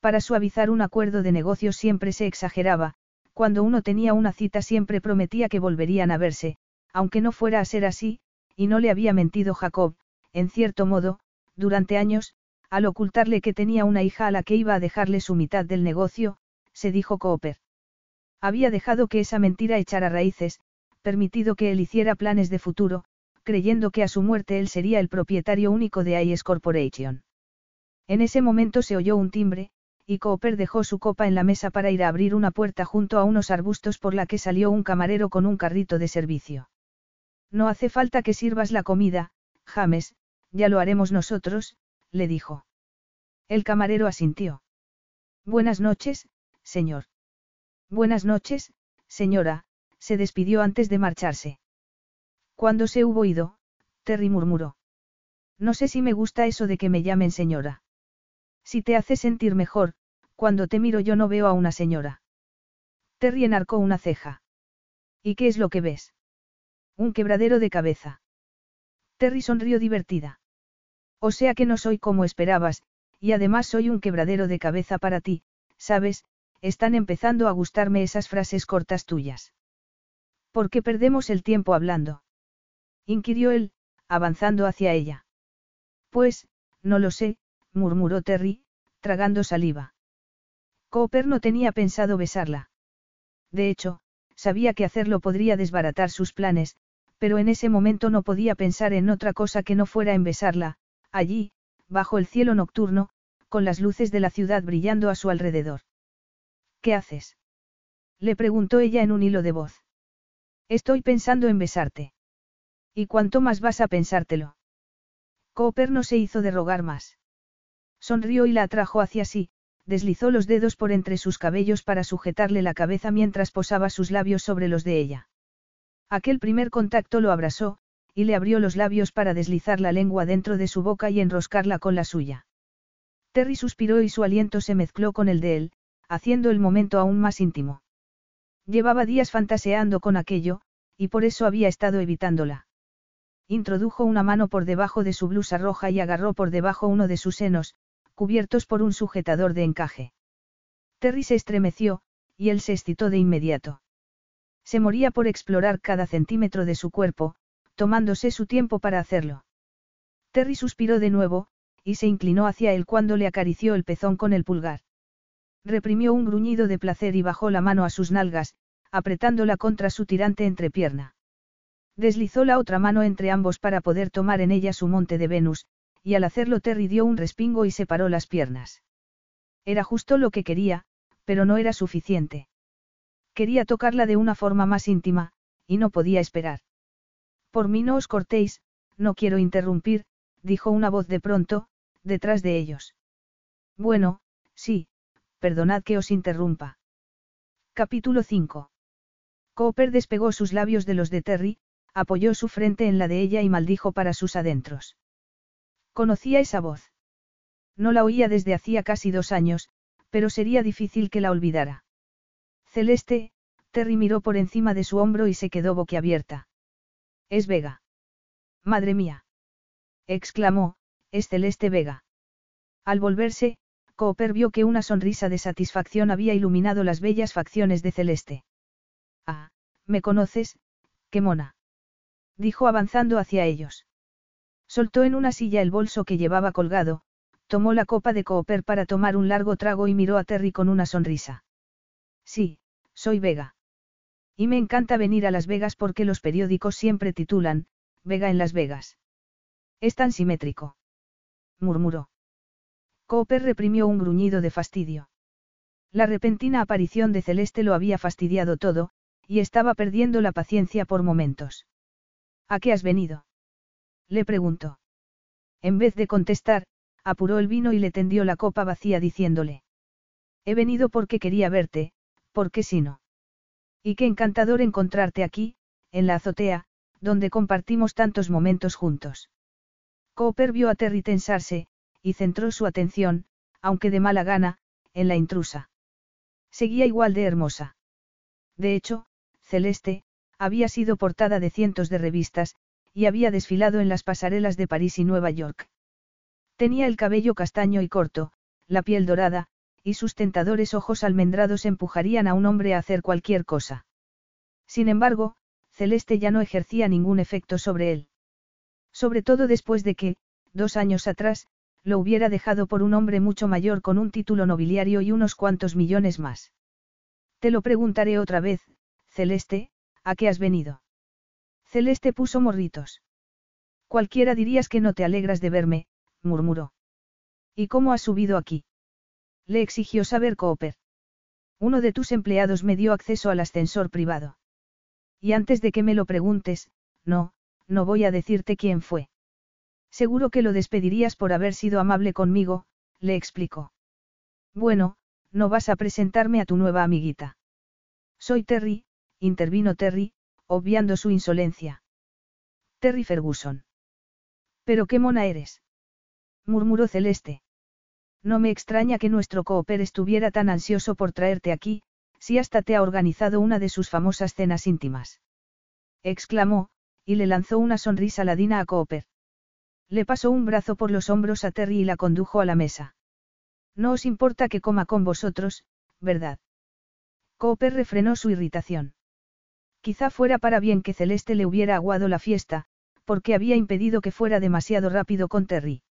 Para suavizar un acuerdo de negocios siempre se exageraba, cuando uno tenía una cita siempre prometía que volverían a verse, aunque no fuera a ser así, y no le había mentido Jacob, en cierto modo, durante años, al ocultarle que tenía una hija a la que iba a dejarle su mitad del negocio, se dijo Cooper. Había dejado que esa mentira echara raíces, permitido que él hiciera planes de futuro, creyendo que a su muerte él sería el propietario único de IS Corporation. En ese momento se oyó un timbre, y Cooper dejó su copa en la mesa para ir a abrir una puerta junto a unos arbustos por la que salió un camarero con un carrito de servicio. No hace falta que sirvas la comida, James, ya lo haremos nosotros, le dijo. El camarero asintió. Buenas noches, señor. Buenas noches, señora, se despidió antes de marcharse. Cuando se hubo ido, Terry murmuró. No sé si me gusta eso de que me llamen señora. Si te hace sentir mejor, cuando te miro yo no veo a una señora. Terry enarcó una ceja. ¿Y qué es lo que ves? Un quebradero de cabeza. Terry sonrió divertida. O sea que no soy como esperabas, y además soy un quebradero de cabeza para ti, sabes, están empezando a gustarme esas frases cortas tuyas. ¿Por qué perdemos el tiempo hablando? inquirió él, avanzando hacia ella. Pues, no lo sé, murmuró Terry, tragando saliva. Cooper no tenía pensado besarla. De hecho, sabía que hacerlo podría desbaratar sus planes, pero en ese momento no podía pensar en otra cosa que no fuera en besarla, allí, bajo el cielo nocturno, con las luces de la ciudad brillando a su alrededor. ¿Qué haces? Le preguntó ella en un hilo de voz. Estoy pensando en besarte. ¿Y cuánto más vas a pensártelo? Cooper no se hizo de rogar más. Sonrió y la atrajo hacia sí, deslizó los dedos por entre sus cabellos para sujetarle la cabeza mientras posaba sus labios sobre los de ella. Aquel primer contacto lo abrazó, y le abrió los labios para deslizar la lengua dentro de su boca y enroscarla con la suya. Terry suspiró y su aliento se mezcló con el de él, haciendo el momento aún más íntimo. Llevaba días fantaseando con aquello, y por eso había estado evitándola. Introdujo una mano por debajo de su blusa roja y agarró por debajo uno de sus senos, cubiertos por un sujetador de encaje. Terry se estremeció, y él se excitó de inmediato. Se moría por explorar cada centímetro de su cuerpo, tomándose su tiempo para hacerlo. Terry suspiró de nuevo, y se inclinó hacia él cuando le acarició el pezón con el pulgar. Reprimió un gruñido de placer y bajó la mano a sus nalgas, apretándola contra su tirante entrepierna. Deslizó la otra mano entre ambos para poder tomar en ella su monte de Venus, y al hacerlo Terry dio un respingo y separó las piernas. Era justo lo que quería, pero no era suficiente. Quería tocarla de una forma más íntima, y no podía esperar. Por mí no os cortéis, no quiero interrumpir, dijo una voz de pronto, detrás de ellos. Bueno, sí, perdonad que os interrumpa. Capítulo 5. Cooper despegó sus labios de los de Terry, apoyó su frente en la de ella y maldijo para sus adentros. Conocía esa voz. No la oía desde hacía casi dos años, pero sería difícil que la olvidara. Celeste, Terry miró por encima de su hombro y se quedó boquiabierta. Es Vega. Madre mía. exclamó, es Celeste Vega. Al volverse, Cooper vio que una sonrisa de satisfacción había iluminado las bellas facciones de Celeste. Ah, me conoces, qué mona. Dijo avanzando hacia ellos. Soltó en una silla el bolso que llevaba colgado, tomó la copa de Cooper para tomar un largo trago y miró a Terry con una sonrisa. Sí, soy Vega. Y me encanta venir a Las Vegas porque los periódicos siempre titulan, Vega en Las Vegas. Es tan simétrico. murmuró. Cooper reprimió un gruñido de fastidio. La repentina aparición de Celeste lo había fastidiado todo, y estaba perdiendo la paciencia por momentos. ¿A qué has venido? Le preguntó. En vez de contestar, apuró el vino y le tendió la copa vacía diciéndole. He venido porque quería verte, porque si no. Y qué encantador encontrarte aquí, en la azotea, donde compartimos tantos momentos juntos. Cooper vio a Terry tensarse, y centró su atención, aunque de mala gana, en la intrusa. Seguía igual de hermosa. De hecho, Celeste, había sido portada de cientos de revistas, y había desfilado en las pasarelas de París y Nueva York. Tenía el cabello castaño y corto, la piel dorada, y sus tentadores ojos almendrados empujarían a un hombre a hacer cualquier cosa. Sin embargo, Celeste ya no ejercía ningún efecto sobre él. Sobre todo después de que, dos años atrás, lo hubiera dejado por un hombre mucho mayor con un título nobiliario y unos cuantos millones más. Te lo preguntaré otra vez, Celeste, ¿a qué has venido? Celeste puso morritos. Cualquiera dirías que no te alegras de verme, murmuró. ¿Y cómo has subido aquí? Le exigió saber Cooper. Uno de tus empleados me dio acceso al ascensor privado. Y antes de que me lo preguntes, no, no voy a decirte quién fue. Seguro que lo despedirías por haber sido amable conmigo, le explicó. Bueno, no vas a presentarme a tu nueva amiguita. Soy Terry, intervino Terry, obviando su insolencia. Terry Ferguson. Pero qué mona eres. murmuró Celeste. No me extraña que nuestro cooper estuviera tan ansioso por traerte aquí, si hasta te ha organizado una de sus famosas cenas íntimas. Exclamó, y le lanzó una sonrisa ladina a Cooper. Le pasó un brazo por los hombros a Terry y la condujo a la mesa. No os importa que coma con vosotros, ¿verdad? Cooper refrenó su irritación. Quizá fuera para bien que Celeste le hubiera aguado la fiesta, porque había impedido que fuera demasiado rápido con Terry.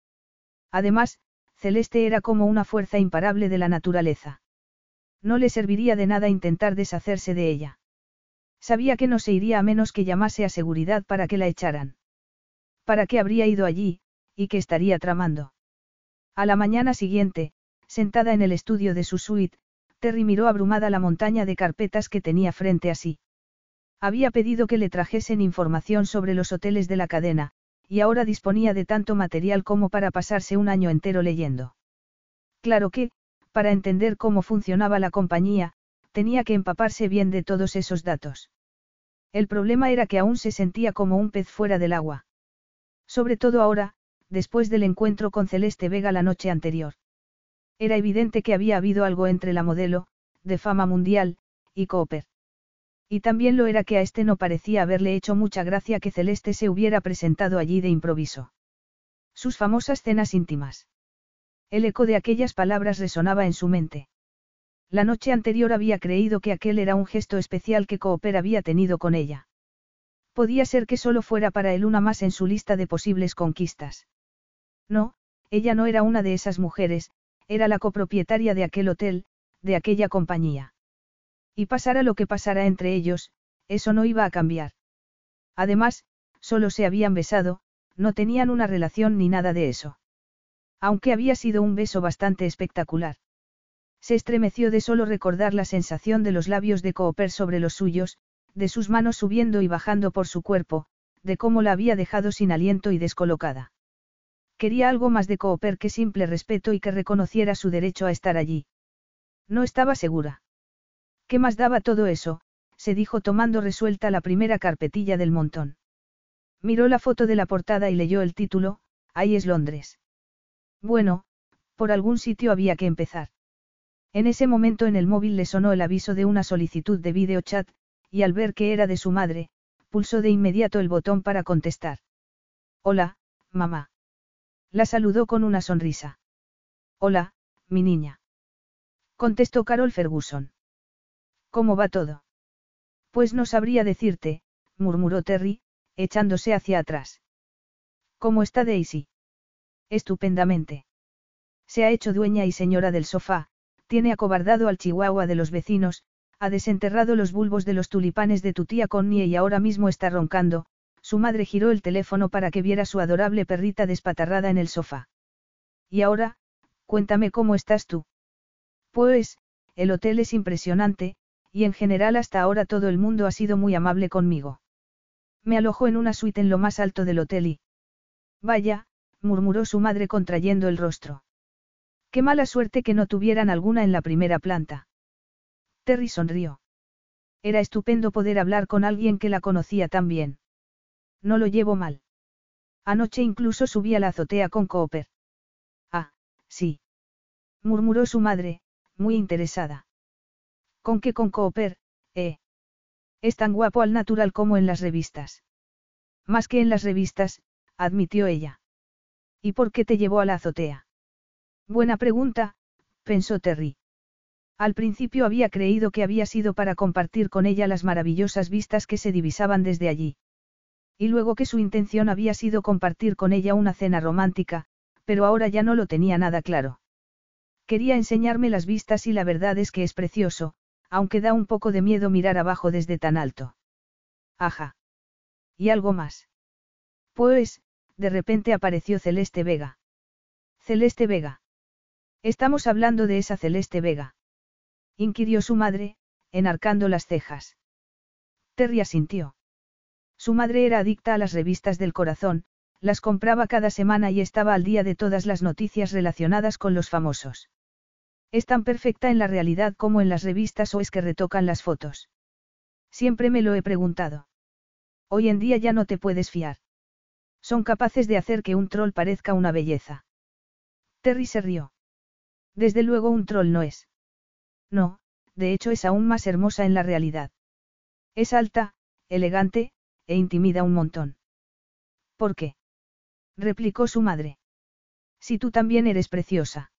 Además, Celeste era como una fuerza imparable de la naturaleza. No le serviría de nada intentar deshacerse de ella. Sabía que no se iría a menos que llamase a seguridad para que la echaran. ¿Para qué habría ido allí, y qué estaría tramando? A la mañana siguiente, sentada en el estudio de su suite, Terry miró abrumada la montaña de carpetas que tenía frente a sí. Había pedido que le trajesen información sobre los hoteles de la cadena, y ahora disponía de tanto material como para pasarse un año entero leyendo. Claro que, para entender cómo funcionaba la compañía, tenía que empaparse bien de todos esos datos. El problema era que aún se sentía como un pez fuera del agua. Sobre todo ahora, después del encuentro con Celeste Vega la noche anterior. Era evidente que había habido algo entre la modelo, de fama mundial, y Cooper. Y también lo era que a este no parecía haberle hecho mucha gracia que Celeste se hubiera presentado allí de improviso. Sus famosas cenas íntimas. El eco de aquellas palabras resonaba en su mente. La noche anterior había creído que aquel era un gesto especial que Cooper había tenido con ella. Podía ser que solo fuera para él una más en su lista de posibles conquistas. No, ella no era una de esas mujeres, era la copropietaria de aquel hotel, de aquella compañía. Y pasara lo que pasara entre ellos, eso no iba a cambiar. Además, solo se habían besado, no tenían una relación ni nada de eso. Aunque había sido un beso bastante espectacular. Se estremeció de solo recordar la sensación de los labios de Cooper sobre los suyos, de sus manos subiendo y bajando por su cuerpo, de cómo la había dejado sin aliento y descolocada. Quería algo más de Cooper que simple respeto y que reconociera su derecho a estar allí. No estaba segura. ¿Qué más daba todo eso? se dijo tomando resuelta la primera carpetilla del montón. Miró la foto de la portada y leyó el título, Ahí es Londres. Bueno, por algún sitio había que empezar. En ese momento en el móvil le sonó el aviso de una solicitud de videochat, y al ver que era de su madre, pulsó de inmediato el botón para contestar. Hola, mamá. La saludó con una sonrisa. Hola, mi niña. Contestó Carol Ferguson. ¿Cómo va todo? Pues no sabría decirte, murmuró Terry, echándose hacia atrás. ¿Cómo está Daisy? Estupendamente. Se ha hecho dueña y señora del sofá, tiene acobardado al chihuahua de los vecinos, ha desenterrado los bulbos de los tulipanes de tu tía Connie y ahora mismo está roncando, su madre giró el teléfono para que viera su adorable perrita despatarrada en el sofá. Y ahora, cuéntame cómo estás tú. Pues, el hotel es impresionante, y en general hasta ahora todo el mundo ha sido muy amable conmigo. Me alojo en una suite en lo más alto del hotel y... Vaya, murmuró su madre contrayendo el rostro. Qué mala suerte que no tuvieran alguna en la primera planta. Terry sonrió. Era estupendo poder hablar con alguien que la conocía tan bien. No lo llevo mal. Anoche incluso subí a la azotea con Cooper. Ah, sí. Murmuró su madre, muy interesada. ¿Con qué con Cooper, eh? Es tan guapo al natural como en las revistas. Más que en las revistas, admitió ella. ¿Y por qué te llevó a la azotea? Buena pregunta, pensó Terry. Al principio había creído que había sido para compartir con ella las maravillosas vistas que se divisaban desde allí. Y luego que su intención había sido compartir con ella una cena romántica, pero ahora ya no lo tenía nada claro. Quería enseñarme las vistas y la verdad es que es precioso, aunque da un poco de miedo mirar abajo desde tan alto. Ajá. ¿Y algo más? Pues, de repente apareció Celeste Vega. Celeste Vega. Estamos hablando de esa Celeste Vega. Inquirió su madre, enarcando las cejas. Terry asintió. Su madre era adicta a las revistas del corazón, las compraba cada semana y estaba al día de todas las noticias relacionadas con los famosos. ¿Es tan perfecta en la realidad como en las revistas o es que retocan las fotos? Siempre me lo he preguntado. Hoy en día ya no te puedes fiar. Son capaces de hacer que un troll parezca una belleza. Terry se rió. Desde luego un troll no es. No, de hecho es aún más hermosa en la realidad. Es alta, elegante, e intimida un montón. ¿Por qué? replicó su madre. Si tú también eres preciosa.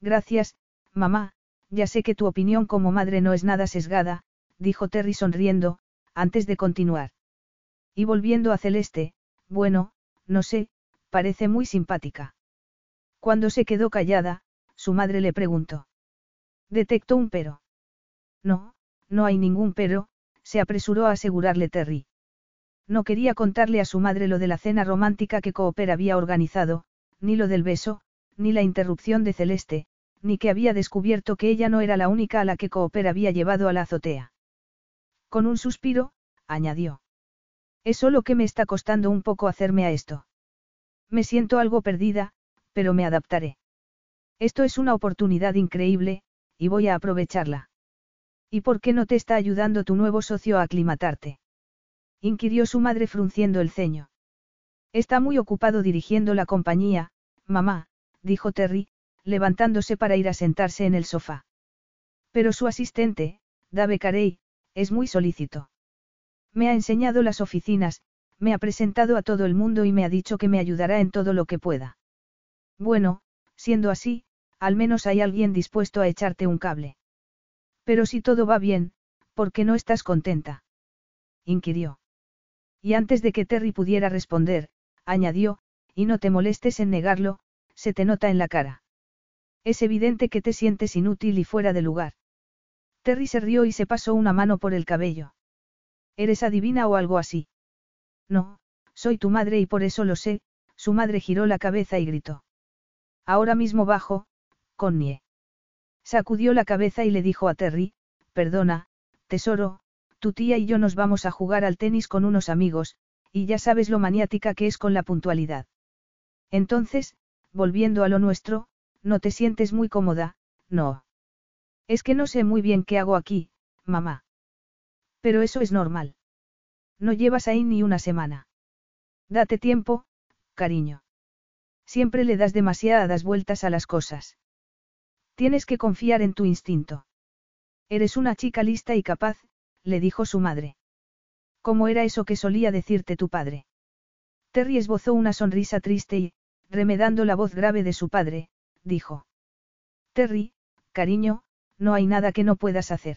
Gracias, mamá, ya sé que tu opinión como madre no es nada sesgada, dijo Terry sonriendo, antes de continuar. Y volviendo a Celeste, bueno, no sé, parece muy simpática. Cuando se quedó callada, su madre le preguntó. Detectó un pero. No, no hay ningún pero, se apresuró a asegurarle Terry. No quería contarle a su madre lo de la cena romántica que Cooper había organizado, ni lo del beso, ni la interrupción de Celeste, ni que había descubierto que ella no era la única a la que Cooper había llevado a la azotea. Con un suspiro, añadió. Es solo que me está costando un poco hacerme a esto. Me siento algo perdida, pero me adaptaré. Esto es una oportunidad increíble, y voy a aprovecharla. ¿Y por qué no te está ayudando tu nuevo socio a aclimatarte? inquirió su madre frunciendo el ceño. Está muy ocupado dirigiendo la compañía, mamá, dijo Terry, levantándose para ir a sentarse en el sofá. Pero su asistente, Dave Carey, es muy solícito. Me ha enseñado las oficinas, me ha presentado a todo el mundo y me ha dicho que me ayudará en todo lo que pueda. Bueno, siendo así, al menos hay alguien dispuesto a echarte un cable. Pero si todo va bien, ¿por qué no estás contenta? inquirió. Y antes de que Terry pudiera responder, añadió, y no te molestes en negarlo, se te nota en la cara. Es evidente que te sientes inútil y fuera de lugar. Terry se rió y se pasó una mano por el cabello. ¿Eres adivina o algo así? No, soy tu madre y por eso lo sé, su madre giró la cabeza y gritó. Ahora mismo bajo, Connie. Sacudió la cabeza y le dijo a Terry, perdona, tesoro, tu tía y yo nos vamos a jugar al tenis con unos amigos, y ya sabes lo maniática que es con la puntualidad. Entonces, volviendo a lo nuestro, no te sientes muy cómoda, no. Es que no sé muy bien qué hago aquí, mamá. Pero eso es normal. No llevas ahí ni una semana. Date tiempo, cariño. Siempre le das demasiadas vueltas a las cosas. Tienes que confiar en tu instinto. Eres una chica lista y capaz, le dijo su madre. ¿Cómo era eso que solía decirte tu padre? Terry esbozó una sonrisa triste y, remedando la voz grave de su padre, dijo. Terry, cariño, no hay nada que no puedas hacer.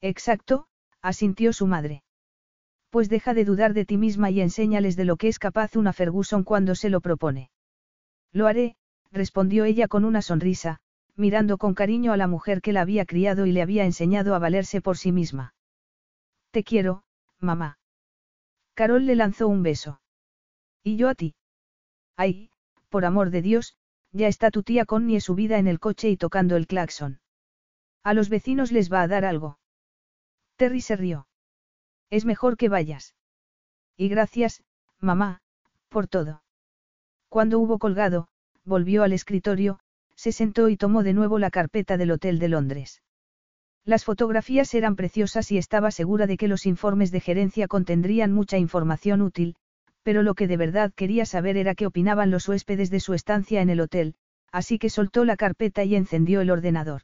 Exacto, asintió su madre. Pues deja de dudar de ti misma y enséñales de lo que es capaz una Ferguson cuando se lo propone. Lo haré, respondió ella con una sonrisa, mirando con cariño a la mujer que la había criado y le había enseñado a valerse por sí misma. Te quiero, mamá. Carol le lanzó un beso. ¿Y yo a ti? Ay, por amor de Dios, Ya está tu tía Connie subida en el coche y tocando el claxon. A los vecinos les va a dar algo. Terry se rió. Es mejor que vayas. Y gracias, mamá, por todo. Cuando hubo colgado, volvió al escritorio, se sentó y tomó de nuevo la carpeta del Hotel de Londres. Las fotografías eran preciosas y estaba segura de que los informes de gerencia contendrían mucha información útil, pero lo que de verdad quería saber era qué opinaban los huéspedes de su estancia en el hotel, así que soltó la carpeta y encendió el ordenador.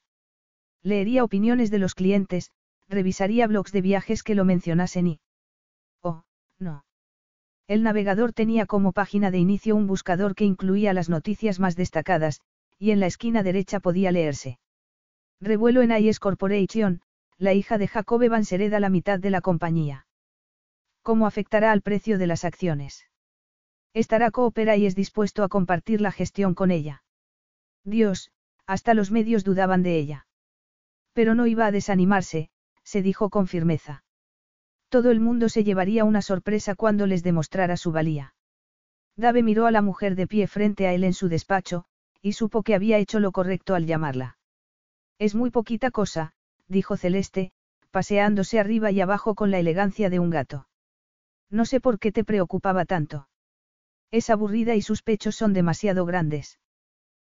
Leería opiniones de los clientes, revisaría blogs de viajes que lo mencionasen y... Oh, no. El navegador tenía como página de inicio un buscador que incluía las noticias más destacadas, y en la esquina derecha podía leerse. Revuelo en IS Corporation, la hija de Jacob Evans hereda la mitad de la compañía. ¿Cómo afectará al precio de las acciones? ¿Estará Coopera y es dispuesto a compartir la gestión con ella? Dios, hasta los medios dudaban de ella. Pero no iba a desanimarse, se dijo con firmeza. Todo el mundo se llevaría una sorpresa cuando les demostrara su valía. Dave miró a la mujer de pie frente a él en su despacho, y supo que había hecho lo correcto al llamarla. Es muy poquita cosa, dijo Celeste, paseándose arriba y abajo con la elegancia de un gato. No sé por qué te preocupaba tanto. Es aburrida y sus pechos son demasiado grandes.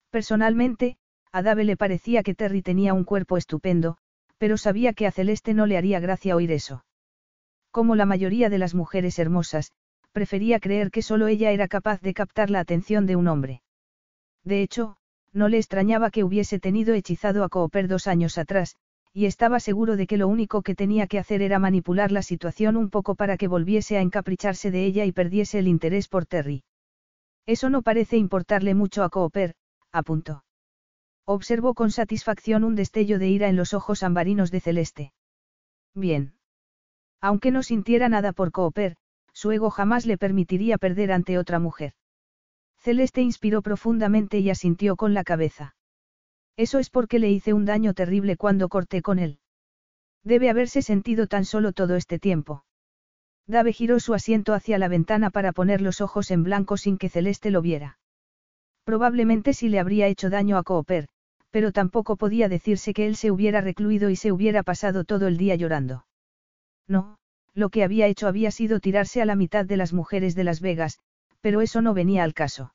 Personalmente, a Dave le parecía que Terry tenía un cuerpo estupendo, pero sabía que a Celeste no le haría gracia oír eso. Como la mayoría de las mujeres hermosas, prefería creer que solo ella era capaz de captar la atención de un hombre. De hecho, no le extrañaba que hubiese tenido hechizado a Cooper dos años atrás, y estaba seguro de que lo único que tenía que hacer era manipular la situación un poco para que volviese a encapricharse de ella y perdiese el interés por Terry. Eso no parece importarle mucho a Cooper, apuntó. Observó con satisfacción un destello de ira en los ojos ambarinos de Celeste. Bien. Aunque no sintiera nada por Cooper, su ego jamás le permitiría perder ante otra mujer. Celeste inspiró profundamente y asintió con la cabeza. Eso es porque le hice un daño terrible cuando corté con él. Debe haberse sentido tan solo todo este tiempo. Dave giró su asiento hacia la ventana para poner los ojos en blanco sin que Celeste lo viera. Probablemente sí le habría hecho daño a Cooper, pero tampoco podía decirse que él se hubiera recluido y se hubiera pasado todo el día llorando. No, lo que había hecho había sido tirarse a la mitad de las mujeres de Las Vegas, pero eso no venía al caso.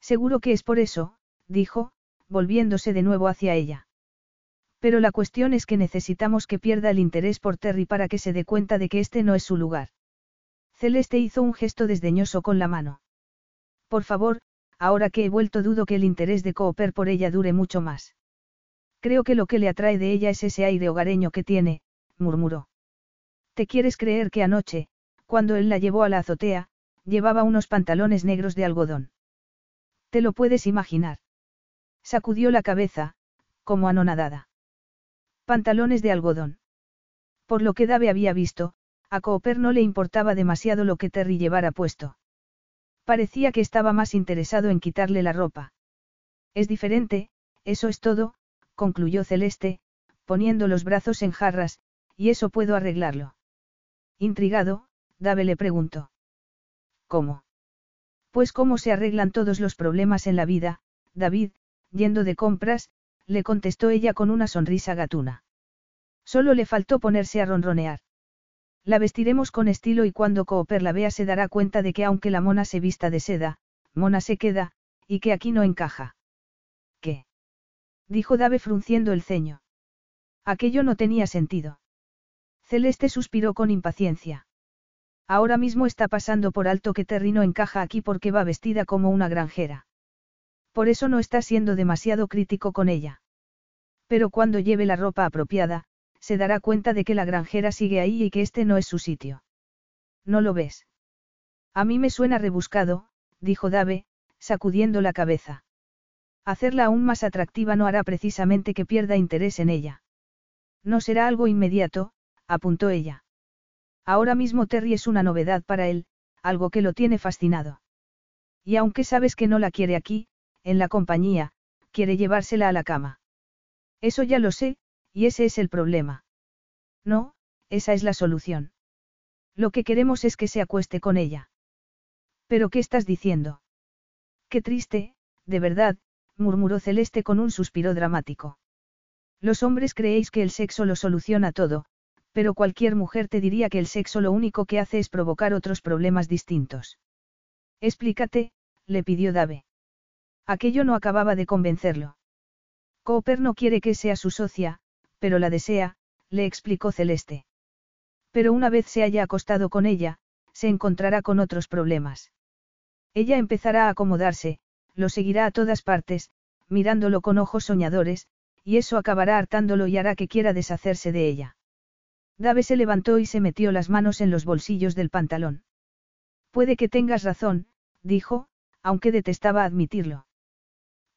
Seguro que es por eso, dijo, volviéndose de nuevo hacia ella. Pero la cuestión es que necesitamos que pierda el interés por Terry para que se dé cuenta de que este no es su lugar. Celeste hizo un gesto desdeñoso con la mano. Por favor, ahora que he vuelto dudo que el interés de Cooper por ella dure mucho más. Creo que lo que le atrae de ella es ese aire hogareño que tiene, murmuró. ¿Te quieres creer que anoche, cuando él la llevó a la azotea, llevaba unos pantalones negros de algodón? ¿Te lo puedes imaginar? Sacudió la cabeza, como anonadada. Pantalones de algodón. Por lo que Dave había visto, a Cooper no le importaba demasiado lo que Terry llevara puesto. Parecía que estaba más interesado en quitarle la ropa. Es diferente, eso es todo, concluyó Celeste, poniendo los brazos en jarras, y eso puedo arreglarlo. Intrigado, Dave le preguntó. ¿Cómo? Pues cómo se arreglan todos los problemas en la vida, David, yendo de compras, le contestó ella con una sonrisa gatuna. Solo le faltó ponerse a ronronear. La vestiremos con estilo y cuando Cooper la vea se dará cuenta de que aunque la mona se vista de seda, mona se queda, y que aquí no encaja. ¿Qué? dijo Dave frunciendo el ceño. Aquello no tenía sentido. Celeste suspiró con impaciencia. Ahora mismo está pasando por alto que Terry no encaja aquí porque va vestida como una granjera. Por eso no está siendo demasiado crítico con ella. Pero cuando lleve la ropa apropiada, se dará cuenta de que la granjera sigue ahí y que este no es su sitio. ¿No lo ves? A mí me suena rebuscado, dijo Dave, sacudiendo la cabeza. Hacerla aún más atractiva no hará precisamente que pierda interés en ella. No será algo inmediato, apuntó ella. Ahora mismo Terry es una novedad para él, algo que lo tiene fascinado. Y aunque sabes que no la quiere aquí, en la compañía, quiere llevársela a la cama. Eso ya lo sé, y ese es el problema. No, esa es la solución. Lo que queremos es que se acueste con ella. ¿Pero qué estás diciendo? Qué triste, de verdad, murmuró Celeste con un suspiro dramático. Los hombres creéis que el sexo lo soluciona todo, pero cualquier mujer te diría que el sexo lo único que hace es provocar otros problemas distintos. Explícate, le pidió Dave. Aquello no acababa de convencerlo. Cooper no quiere que sea su socia, pero la desea, le explicó Celeste. Pero una vez se haya acostado con ella, se encontrará con otros problemas. Ella empezará a acomodarse, lo seguirá a todas partes, mirándolo con ojos soñadores, y eso acabará hartándolo y hará que quiera deshacerse de ella. Dave se levantó y se metió las manos en los bolsillos del pantalón. Puede que tengas razón, dijo, aunque detestaba admitirlo.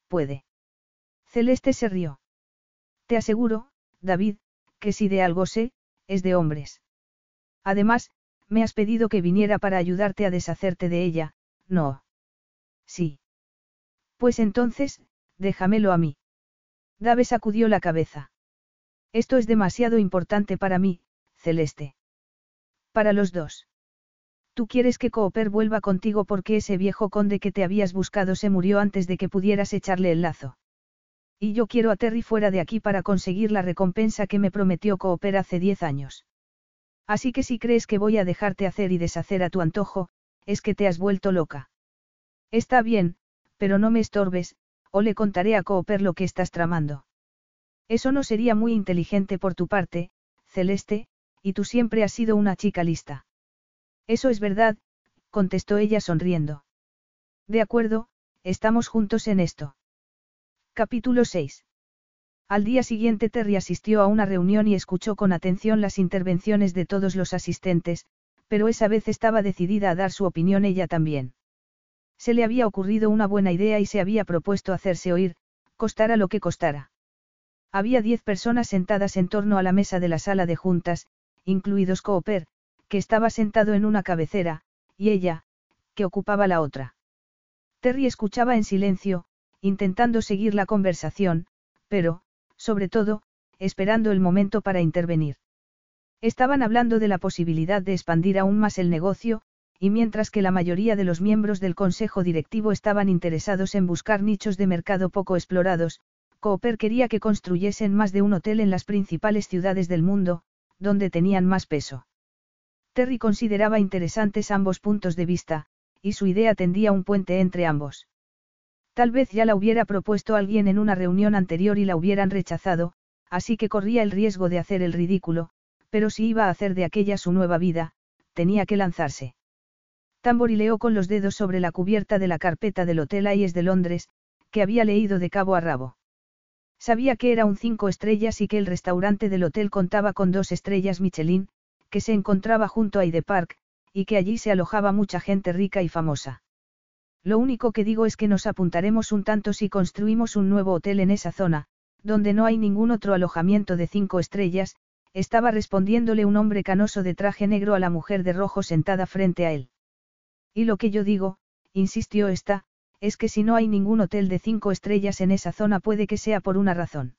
Puede. Celeste se rió. Te aseguro, David, que si de algo sé, es de hombres. Además, me has pedido que viniera para ayudarte a deshacerte de ella, no. Sí. Pues entonces, déjamelo a mí. Dave sacudió la cabeza. Esto es demasiado importante para mí, Celeste. Para los dos. Tú quieres que Cooper vuelva contigo porque ese viejo conde que te habías buscado se murió antes de que pudieras echarle el lazo. Y yo quiero a Terry fuera de aquí para conseguir la recompensa que me prometió Cooper hace diez años. Así que si crees que voy a dejarte hacer y deshacer a tu antojo, es que te has vuelto loca. Está bien, pero no me estorbes, o le contaré a Cooper lo que estás tramando. Eso no sería muy inteligente por tu parte, Celeste, y tú siempre has sido una chica lista. Eso es verdad, contestó ella sonriendo. De acuerdo, estamos juntos en esto. Capítulo 6. Al día siguiente Terry asistió a una reunión y escuchó con atención las intervenciones de todos los asistentes, pero esa vez estaba decidida a dar su opinión ella también. Se le había ocurrido una buena idea y se había propuesto hacerse oír, costara lo que costara. Había diez personas sentadas en torno a la mesa de la sala de juntas, incluidos Cooper, que estaba sentado en una cabecera, y ella, que ocupaba la otra. Terry escuchaba en silencio, intentando seguir la conversación, pero, sobre todo, esperando el momento para intervenir. Estaban hablando de la posibilidad de expandir aún más el negocio, y mientras que la mayoría de los miembros del consejo directivo estaban interesados en buscar nichos de mercado poco explorados, Cooper quería que construyesen más de un hotel en las principales ciudades del mundo, donde tenían más peso. Terry consideraba interesantes ambos puntos de vista, y su idea tendía un puente entre ambos. Tal vez ya la hubiera propuesto alguien en una reunión anterior y la hubieran rechazado, así que corría el riesgo de hacer el ridículo, pero si iba a hacer de aquella su nueva vida, tenía que lanzarse. Tamborileó con los dedos sobre la cubierta de la carpeta del Hotel Ayes de Londres, que había leído de cabo a rabo. Sabía que era un cinco estrellas y que el restaurante del hotel contaba con dos estrellas Michelin, que se encontraba junto a Hyde Park, y que allí se alojaba mucha gente rica y famosa. Lo único que digo es que nos apuntaremos un tanto si construimos un nuevo hotel en esa zona, donde no hay ningún otro alojamiento de cinco estrellas, estaba respondiéndole un hombre canoso de traje negro a la mujer de rojo sentada frente a él. Y lo que yo digo, insistió esta, es que si no hay ningún hotel de cinco estrellas en esa zona puede que sea por una razón.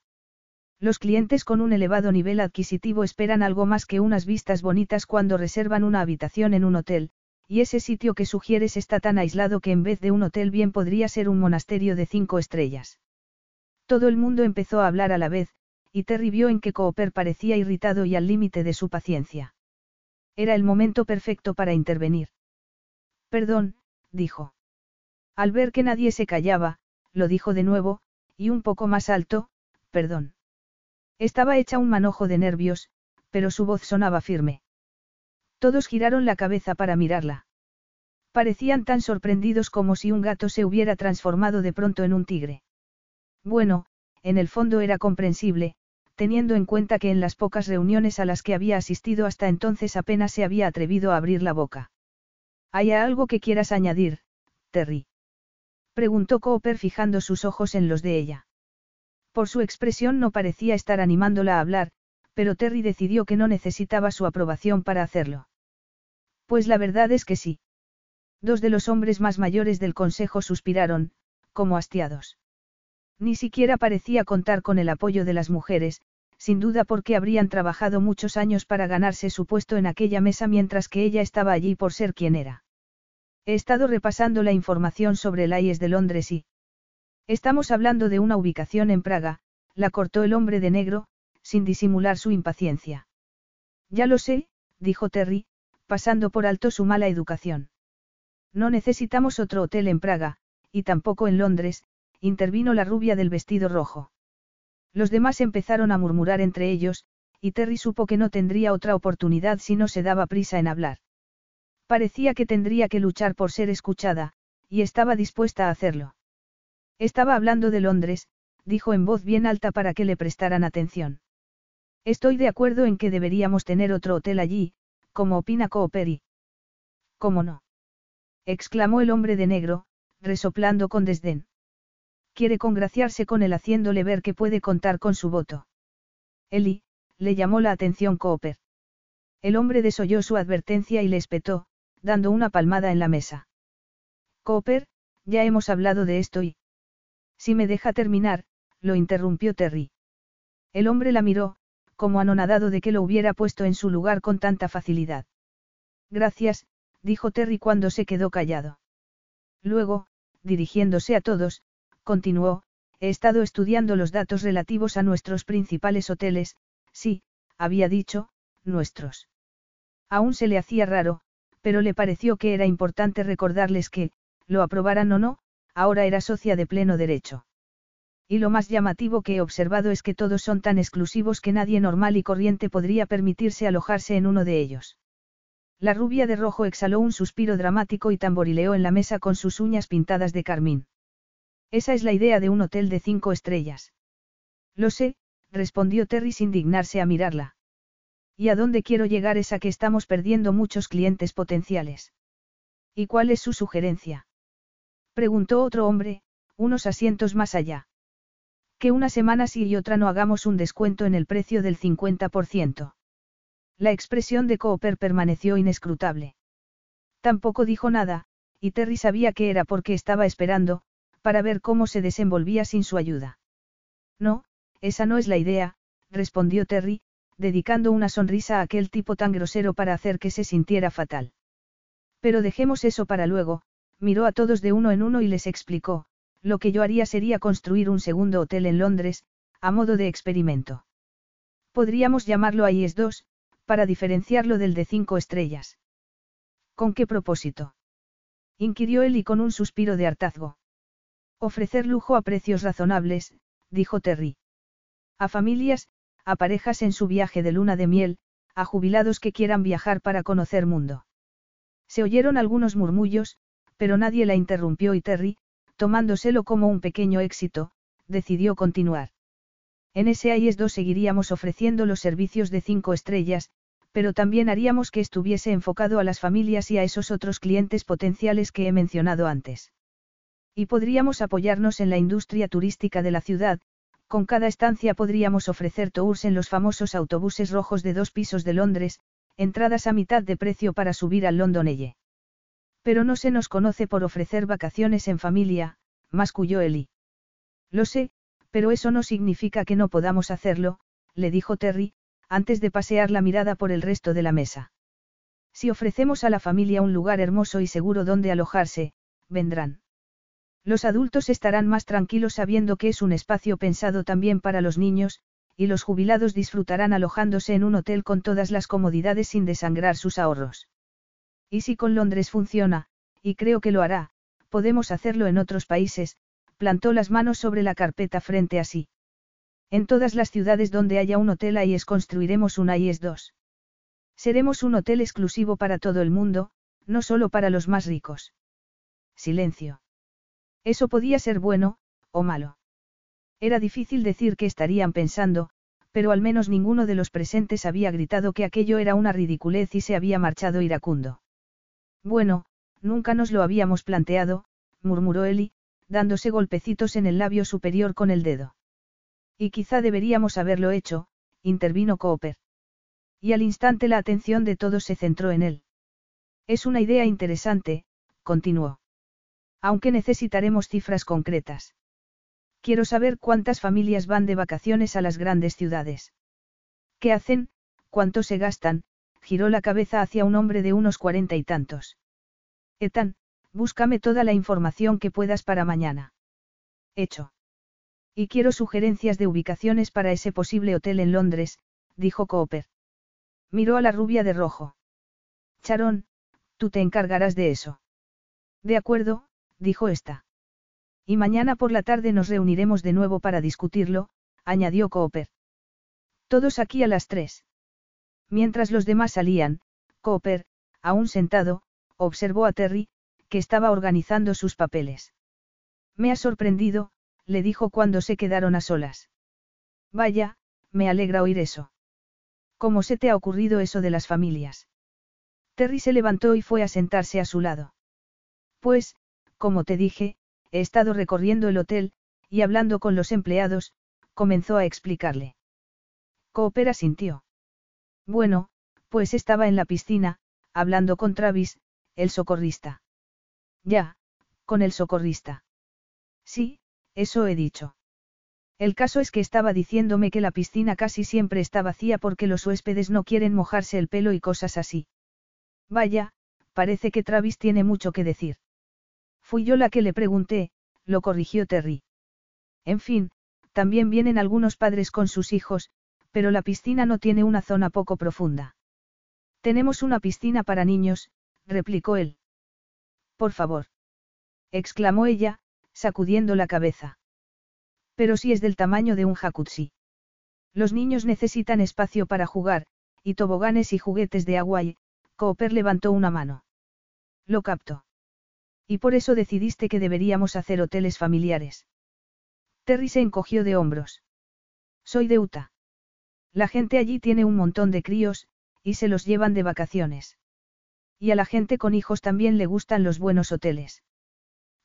Los clientes con un elevado nivel adquisitivo esperan algo más que unas vistas bonitas cuando reservan una habitación en un hotel, y ese sitio que sugieres está tan aislado que en vez de un hotel bien podría ser un monasterio de cinco estrellas. Todo el mundo empezó a hablar a la vez, y Terry vio en que Cooper parecía irritado y al límite de su paciencia. Era el momento perfecto para intervenir. Perdón, dijo. Al ver que nadie se callaba, lo dijo de nuevo, y un poco más alto, perdón. Estaba hecha un manojo de nervios, pero su voz sonaba firme. Todos giraron la cabeza para mirarla. Parecían tan sorprendidos como si un gato se hubiera transformado de pronto en un tigre. Bueno, en el fondo era comprensible, teniendo en cuenta que en las pocas reuniones a las que había asistido hasta entonces apenas se había atrevido a abrir la boca. ¿Hay algo que quieras añadir, Terry? Preguntó Cooper fijando sus ojos en los de ella. Por su expresión no parecía estar animándola a hablar, pero Terry decidió que no necesitaba su aprobación para hacerlo. Pues la verdad es que sí. Dos de los hombres más mayores del consejo suspiraron, como hastiados. Ni siquiera parecía contar con el apoyo de las mujeres, sin duda porque habrían trabajado muchos años para ganarse su puesto en aquella mesa mientras que ella estaba allí por ser quien era. He estado repasando la información sobre el IES de Londres y... Estamos hablando de una ubicación en Praga, la cortó el hombre de negro, sin disimular su impaciencia. Ya lo sé, dijo Terry, pasando por alto su mala educación. No necesitamos otro hotel en Praga, y tampoco en Londres, intervino la rubia del vestido rojo. Los demás empezaron a murmurar entre ellos, y Terry supo que no tendría otra oportunidad si no se daba prisa en hablar. Parecía que tendría que luchar por ser escuchada, y estaba dispuesta a hacerlo. Estaba hablando de Londres, dijo en voz bien alta para que le prestaran atención. Estoy de acuerdo en que deberíamos tener otro hotel allí, como opina Cooperi. ¿Cómo no? exclamó el hombre de negro, resoplando con desdén. Quiere congraciarse con él haciéndole ver que puede contar con su voto. Eli, le llamó la atención Cooper. El hombre desoyó su advertencia y le espetó, dando una palmada en la mesa. Cooper, ya hemos hablado de esto y... Si me deja terminar, lo interrumpió Terry. El hombre la miró, como anonadado de que lo hubiera puesto en su lugar con tanta facilidad. Gracias, dijo Terry cuando se quedó callado. Luego, dirigiéndose a todos, continuó, he estado estudiando los datos relativos a nuestros principales hoteles, sí, había dicho, nuestros. Aún se le hacía raro, pero le pareció que era importante recordarles que, lo aprobaran o no, ahora era socia de pleno derecho. Y lo más llamativo que he observado es que todos son tan exclusivos que nadie normal y corriente podría permitirse alojarse en uno de ellos. La rubia de rojo exhaló un suspiro dramático y tamborileó en la mesa con sus uñas pintadas de carmín. Esa es la idea de un hotel de cinco estrellas. Lo sé, respondió Terry sin dignarse a mirarla. ¿Y a dónde quiero llegar es a que estamos perdiendo muchos clientes potenciales? ¿Y cuál es su sugerencia? Preguntó otro hombre, unos asientos más allá. Que una semana sí y otra no hagamos un descuento en el precio del 50%. La expresión de Cooper permaneció inescrutable. Tampoco dijo nada, y Terry sabía que era porque estaba esperando, para ver cómo se desenvolvía sin su ayuda. No, esa no es la idea, respondió Terry, dedicando una sonrisa a aquel tipo tan grosero para hacer que se sintiera fatal. Pero dejemos eso para luego, miró a todos de uno en uno y les explicó, lo que yo haría sería construir un segundo hotel en Londres, a modo de experimento. Podríamos llamarlo IES 2, para diferenciarlo del de cinco estrellas. ¿Con qué propósito? inquirió él y con un suspiro de hartazgo. Ofrecer lujo a precios razonables, dijo Terry. A familias, a parejas en su viaje de luna de miel, a jubilados que quieran viajar para conocer mundo. Se oyeron algunos murmullos, pero nadie la interrumpió y Terry, tomándoselo como un pequeño éxito, decidió continuar. En ese IES 2 seguiríamos ofreciendo los servicios de cinco estrellas, pero también haríamos que estuviese enfocado a las familias y a esos otros clientes potenciales que he mencionado antes. Y podríamos apoyarnos en la industria turística de la ciudad, con cada estancia podríamos ofrecer tours en los famosos autobuses rojos de dos pisos de Londres, entradas a mitad de precio para subir al London Eye. Pero no se nos conoce por ofrecer vacaciones en familia, masculló Eli. Lo sé, pero eso no significa que no podamos hacerlo, le dijo Terry, antes de pasear la mirada por el resto de la mesa. Si ofrecemos a la familia un lugar hermoso y seguro donde alojarse, vendrán. Los adultos estarán más tranquilos sabiendo que es un espacio pensado también para los niños, y los jubilados disfrutarán alojándose en un hotel con todas las comodidades sin desangrar sus ahorros. Y si con Londres funciona, y creo que lo hará, podemos hacerlo en otros países, plantó las manos sobre la carpeta frente a sí. En todas las ciudades donde haya un hotel AIES construiremos un AIES 2. Seremos un hotel exclusivo para todo el mundo, no solo para los más ricos. Silencio. Eso podía ser bueno, o malo. Era difícil decir qué estarían pensando, pero al menos ninguno de los presentes había gritado que aquello era una ridiculez y se había marchado iracundo. Bueno, nunca nos lo habíamos planteado, murmuró Eli, dándose golpecitos en el labio superior con el dedo. Y quizá deberíamos haberlo hecho, intervino Cooper. Y al instante la atención de todos se centró en él. Es una idea interesante, continuó. Aunque necesitaremos cifras concretas. Quiero saber cuántas familias van de vacaciones a las grandes ciudades. ¿Qué hacen? ¿Cuánto se gastan? giró la cabeza hacia un hombre de unos cuarenta y tantos. Ethan, búscame toda la información que puedas para mañana. Hecho. Y quiero sugerencias de ubicaciones para ese posible hotel en Londres, dijo Cooper. Miró a la rubia de rojo. Charón, tú te encargarás de eso. De acuerdo, dijo esta. Y mañana por la tarde nos reuniremos de nuevo para discutirlo, añadió Cooper. Todos aquí a las tres. Mientras los demás salían, Cooper, aún sentado, observó a Terry, que estaba organizando sus papeles. Me ha sorprendido, le dijo cuando se quedaron a solas. Vaya, me alegra oír eso. ¿Cómo se te ha ocurrido eso de las familias? Terry se levantó y fue a sentarse a su lado. Pues, como te dije, he estado recorriendo el hotel, y hablando con los empleados, comenzó a explicarle. Coopera sintió. Bueno, pues estaba en la piscina, hablando con Travis, el socorrista. Ya, con el socorrista. Sí, eso he dicho. El caso es que estaba diciéndome que la piscina casi siempre está vacía porque los huéspedes no quieren mojarse el pelo y cosas así. Vaya, parece que Travis tiene mucho que decir. Fui yo la que le pregunté, lo corrigió Terry. En fin, también vienen algunos padres con sus hijos, pero la piscina no tiene una zona poco profunda. Tenemos una piscina para niños, replicó él. Por favor. exclamó ella, sacudiendo la cabeza. Pero si es del tamaño de un jacuzzi. Los niños necesitan espacio para jugar, y toboganes y juguetes de agua y, Cooper levantó una mano. Lo capto. Y por eso decidiste que deberíamos hacer hoteles familiares. Terry se encogió de hombros. Soy de Utah. La gente allí tiene un montón de críos, y se los llevan de vacaciones. Y a la gente con hijos también le gustan los buenos hoteles.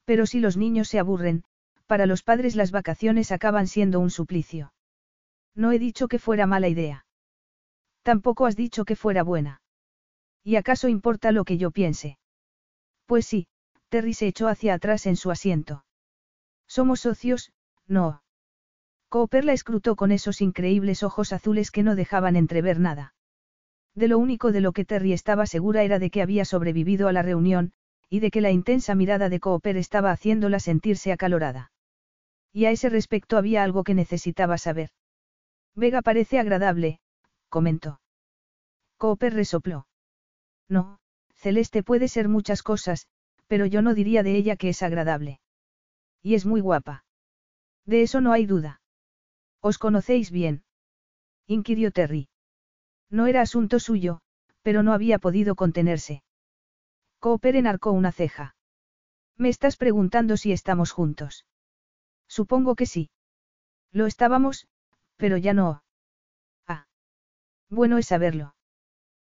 Pero si los niños se aburren, para los padres las vacaciones acaban siendo un suplicio. No he dicho que fuera mala idea. Tampoco has dicho que fuera buena. ¿Y acaso importa lo que yo piense? Pues sí, Terry se echó hacia atrás en su asiento. Somos socios, no. Cooper la escrutó con esos increíbles ojos azules que no dejaban entrever nada. De lo único de lo que Terry estaba segura era de que había sobrevivido a la reunión, y de que la intensa mirada de Cooper estaba haciéndola sentirse acalorada. Y a ese respecto había algo que necesitaba saber. Vega parece agradable, comentó. Cooper resopló. No, Celeste puede ser muchas cosas, pero yo no diría de ella que es agradable. Y es muy guapa. De eso no hay duda. ¿Os conocéis bien? inquirió Terry. No era asunto suyo, pero no había podido contenerse. Cooper enarcó una ceja. Me estás preguntando si estamos juntos. Supongo que sí. Lo estábamos, pero ya no. Ah. Bueno es saberlo.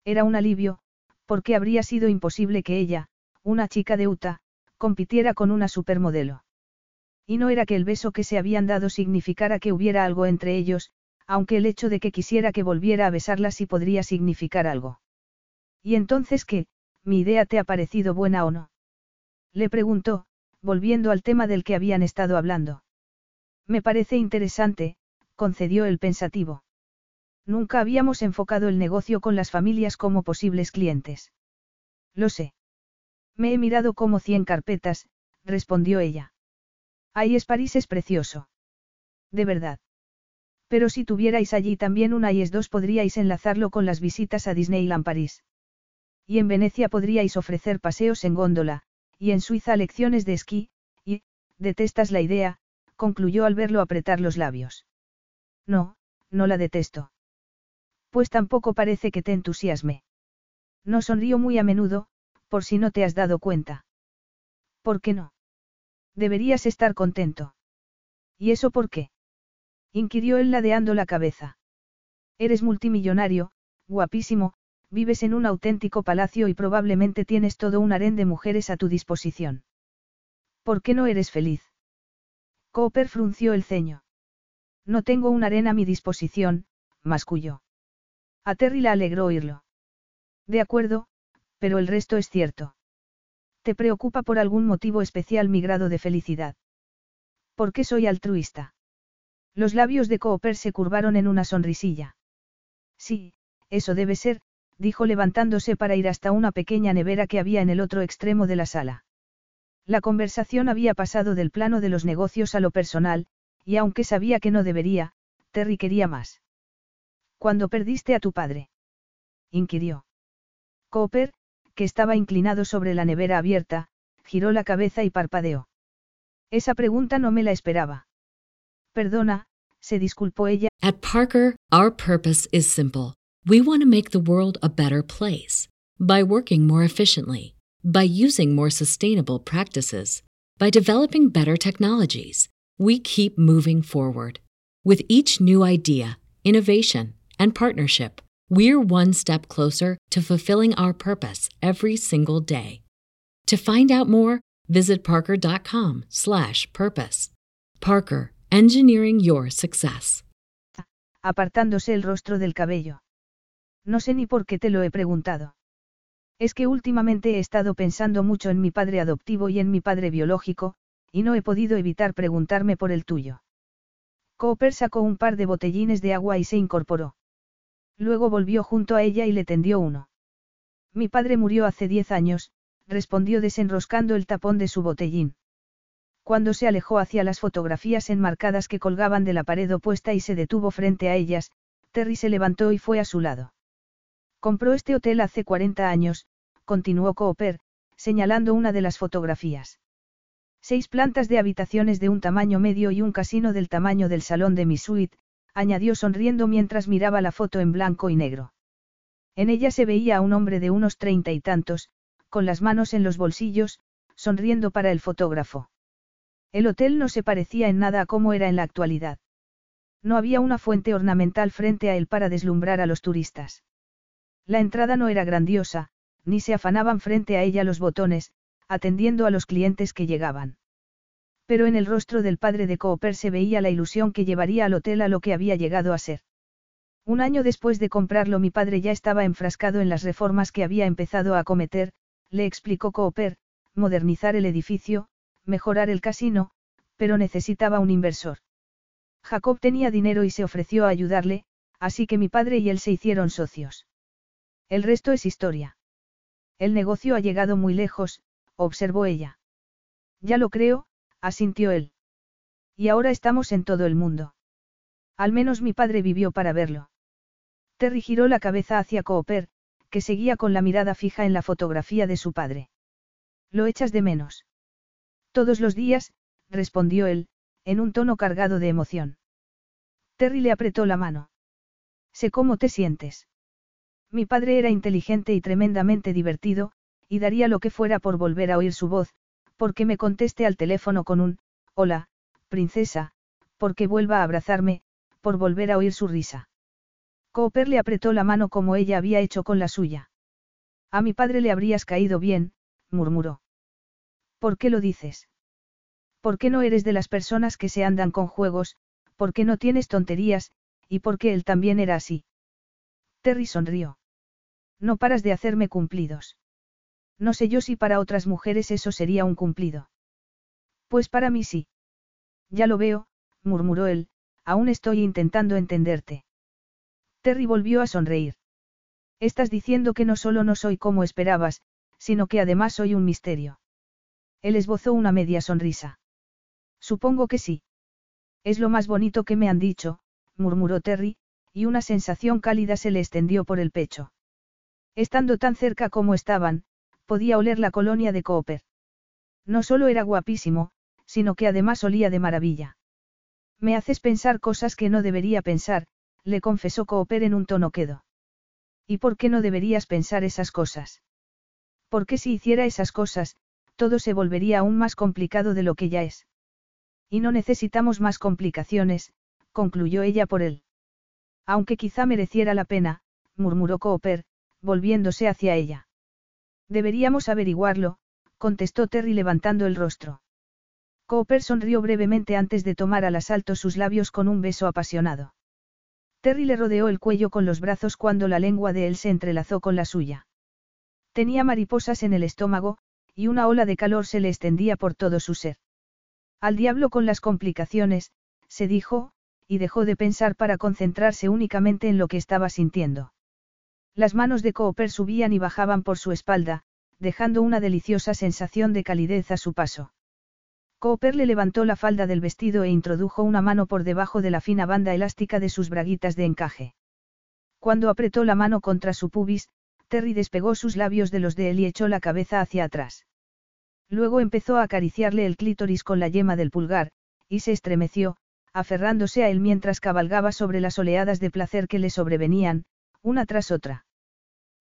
Era un alivio, porque habría sido imposible que ella, una chica de Utah, compitiera con una supermodelo. Y no era que el beso que se habían dado significara que hubiera algo entre ellos, aunque el hecho de que quisiera que volviera a besarla sí podría significar algo. ¿Y entonces qué? ¿Mi idea te ha parecido buena o no? Le preguntó, volviendo al tema del que habían estado hablando. Me parece interesante, concedió el pensativo. Nunca habíamos enfocado el negocio con las familias como posibles clientes. Lo sé. Me he mirado como cien carpetas, respondió ella. Ahí es París es precioso. De verdad. Pero si tuvierais allí también una es dos podríais enlazarlo con las visitas a Disneyland París. Y en Venecia podríais ofrecer paseos en góndola, y en Suiza lecciones de esquí, y, detestas la idea, concluyó al verlo apretar los labios. No, no la detesto. Pues tampoco parece que te entusiasme. No sonrío muy a menudo, por si no te has dado cuenta. ¿Por qué no? Deberías estar contento. ¿Y eso por qué? inquirió él ladeando la cabeza. Eres multimillonario, guapísimo, vives en un auténtico palacio y probablemente tienes todo un harén de mujeres a tu disposición. ¿Por qué no eres feliz? Cooper frunció el ceño. No tengo un harén a mi disposición, masculló. A Terry la alegró oírlo. De acuerdo, pero el resto es cierto. ¿Te preocupa por algún motivo especial mi grado de felicidad? ¿Por qué soy altruista? Los labios de Cooper se curvaron en una sonrisilla. Sí, eso debe ser, dijo levantándose para ir hasta una pequeña nevera que había en el otro extremo de la sala. La conversación había pasado del plano de los negocios a lo personal, y aunque sabía que no debería, Terry quería más. ¿Cuándo perdiste a tu padre? inquirió. Cooper, que estaba inclinado sobre la nevera abierta, giró la cabeza y parpadeó. Esa pregunta no me la esperaba. Perdona, se disculpó ella. At Parker, our purpose is simple. We want to make the world a better place by working more efficiently, by using more sustainable practices, by developing better technologies. We keep moving forward. With each new idea, innovation, and partnership, we're one step closer to fulfilling our purpose every single day. To find out more, visit parker.com/purpose. Parker, engineering your success. Apartándose el rostro del cabello. No sé ni por qué te lo he preguntado. Es que últimamente he estado pensando mucho en mi padre adoptivo y en mi padre biológico, y no he podido evitar preguntarme por el tuyo. Cooper sacó un par de botellines de agua y se incorporó. Luego volvió junto a ella y le tendió uno. Mi padre murió hace diez años, respondió desenroscando el tapón de su botellín. Cuando se alejó hacia las fotografías enmarcadas que colgaban de la pared opuesta y se detuvo frente a ellas, Terry se levantó y fue a su lado. Compró este hotel hace 40 años, continuó Cooper, señalando una de las fotografías. Seis plantas de habitaciones de un tamaño medio y un casino del tamaño del salón de mi suite, añadió sonriendo mientras miraba la foto en blanco y negro. En ella se veía a un hombre de unos treinta y tantos, con las manos en los bolsillos, sonriendo para el fotógrafo. El hotel no se parecía en nada a cómo era en la actualidad. No había una fuente ornamental frente a él para deslumbrar a los turistas. La entrada no era grandiosa, ni se afanaban frente a ella los botones, atendiendo a los clientes que llegaban. Pero en el rostro del padre de Cooper se veía la ilusión que llevaría al hotel a lo que había llegado a ser. Un año después de comprarlo mi padre ya estaba enfrascado en las reformas que había empezado a acometer, le explicó Cooper, modernizar el edificio, mejorar el casino, pero necesitaba un inversor. Jacob tenía dinero y se ofreció a ayudarle, así que mi padre y él se hicieron socios. El resto es historia. El negocio ha llegado muy lejos, observó ella. Ya lo creo, asintió él. Y ahora estamos en todo el mundo. Al menos mi padre vivió para verlo. Terry giró la cabeza hacia Cooper, que seguía con la mirada fija en la fotografía de su padre. ¿Lo echas de menos? Todos los días, respondió él, en un tono cargado de emoción. Terry le apretó la mano. Sé cómo te sientes. Mi padre era inteligente y tremendamente divertido, y daría lo que fuera por volver a oír su voz, porque me conteste al teléfono con un, hola, princesa, porque vuelva a abrazarme, por volver a oír su risa. Cooper le apretó la mano como ella había hecho con la suya. A mi padre le habrías caído bien, murmuró. ¿Por qué lo dices? ¿Por qué no eres de las personas que se andan con juegos, por qué no tienes tonterías, y por qué él también era así? Terry sonrió. No paras de hacerme cumplidos. No sé yo si para otras mujeres eso sería un cumplido. Pues para mí sí. Ya lo veo, murmuró él, aún estoy intentando entenderte. Terry volvió a sonreír. Estás diciendo que no solo no soy como esperabas, sino que además soy un misterio. Él esbozó una media sonrisa. Supongo que sí. Es lo más bonito que me han dicho, murmuró Terry, y una sensación cálida se le extendió por el pecho. Estando tan cerca como estaban, podía oler la colonia de Cooper. No solo era guapísimo, sino que además olía de maravilla. Me haces pensar cosas que no debería pensar, le confesó Cooper en un tono quedo. ¿Y por qué no deberías pensar esas cosas? Porque si hiciera esas cosas, todo se volvería aún más complicado de lo que ya es. Y no necesitamos más complicaciones, concluyó ella por él. Aunque quizá mereciera la pena, murmuró Cooper, volviéndose hacia ella. Deberíamos averiguarlo, contestó Terry levantando el rostro. Cooper sonrió brevemente antes de tomar al asalto sus labios con un beso apasionado. Terry le rodeó el cuello con los brazos cuando la lengua de él se entrelazó con la suya. Tenía mariposas en el estómago, y una ola de calor se le extendía por todo su ser. Al diablo con las complicaciones, se dijo, y dejó de pensar para concentrarse únicamente en lo que estaba sintiendo. Las manos de Cooper subían y bajaban por su espalda, dejando una deliciosa sensación de calidez a su paso. Cooper le levantó la falda del vestido e introdujo una mano por debajo de la fina banda elástica de sus braguitas de encaje. Cuando apretó la mano contra su pubis, Terry despegó sus labios de los de él y echó la cabeza hacia atrás. Luego empezó a acariciarle el clítoris con la yema del pulgar, y se estremeció, aferrándose a él mientras cabalgaba sobre las oleadas de placer que le sobrevenían, una tras otra.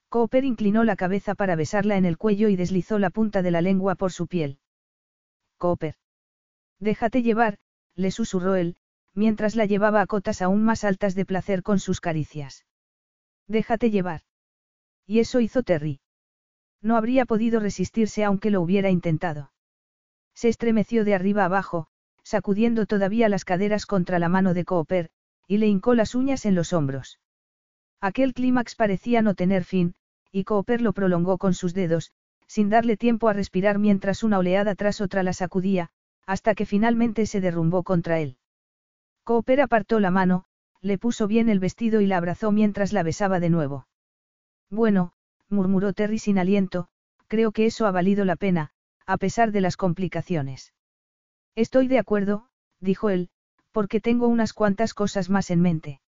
Cooper inclinó la cabeza para besarla en el cuello y deslizó la punta de la lengua por su piel. Cooper. Déjate llevar, le susurró él, mientras la llevaba a cotas aún más altas de placer con sus caricias. Déjate llevar. Y eso hizo Terry. No habría podido resistirse aunque lo hubiera intentado. Se estremeció de arriba abajo, sacudiendo todavía las caderas contra la mano de Cooper, y le hincó las uñas en los hombros. Aquel clímax parecía no tener fin, y Cooper lo prolongó con sus dedos, sin darle tiempo a respirar mientras una oleada tras otra la sacudía, hasta que finalmente se derrumbó contra él. Cooper apartó la mano, le puso bien el vestido y la abrazó mientras la besaba de nuevo. Bueno, murmuró Terry sin aliento, creo que eso ha valido la pena, a pesar de las complicaciones. Estoy de acuerdo, dijo él, porque tengo unas cuantas cosas más en mente.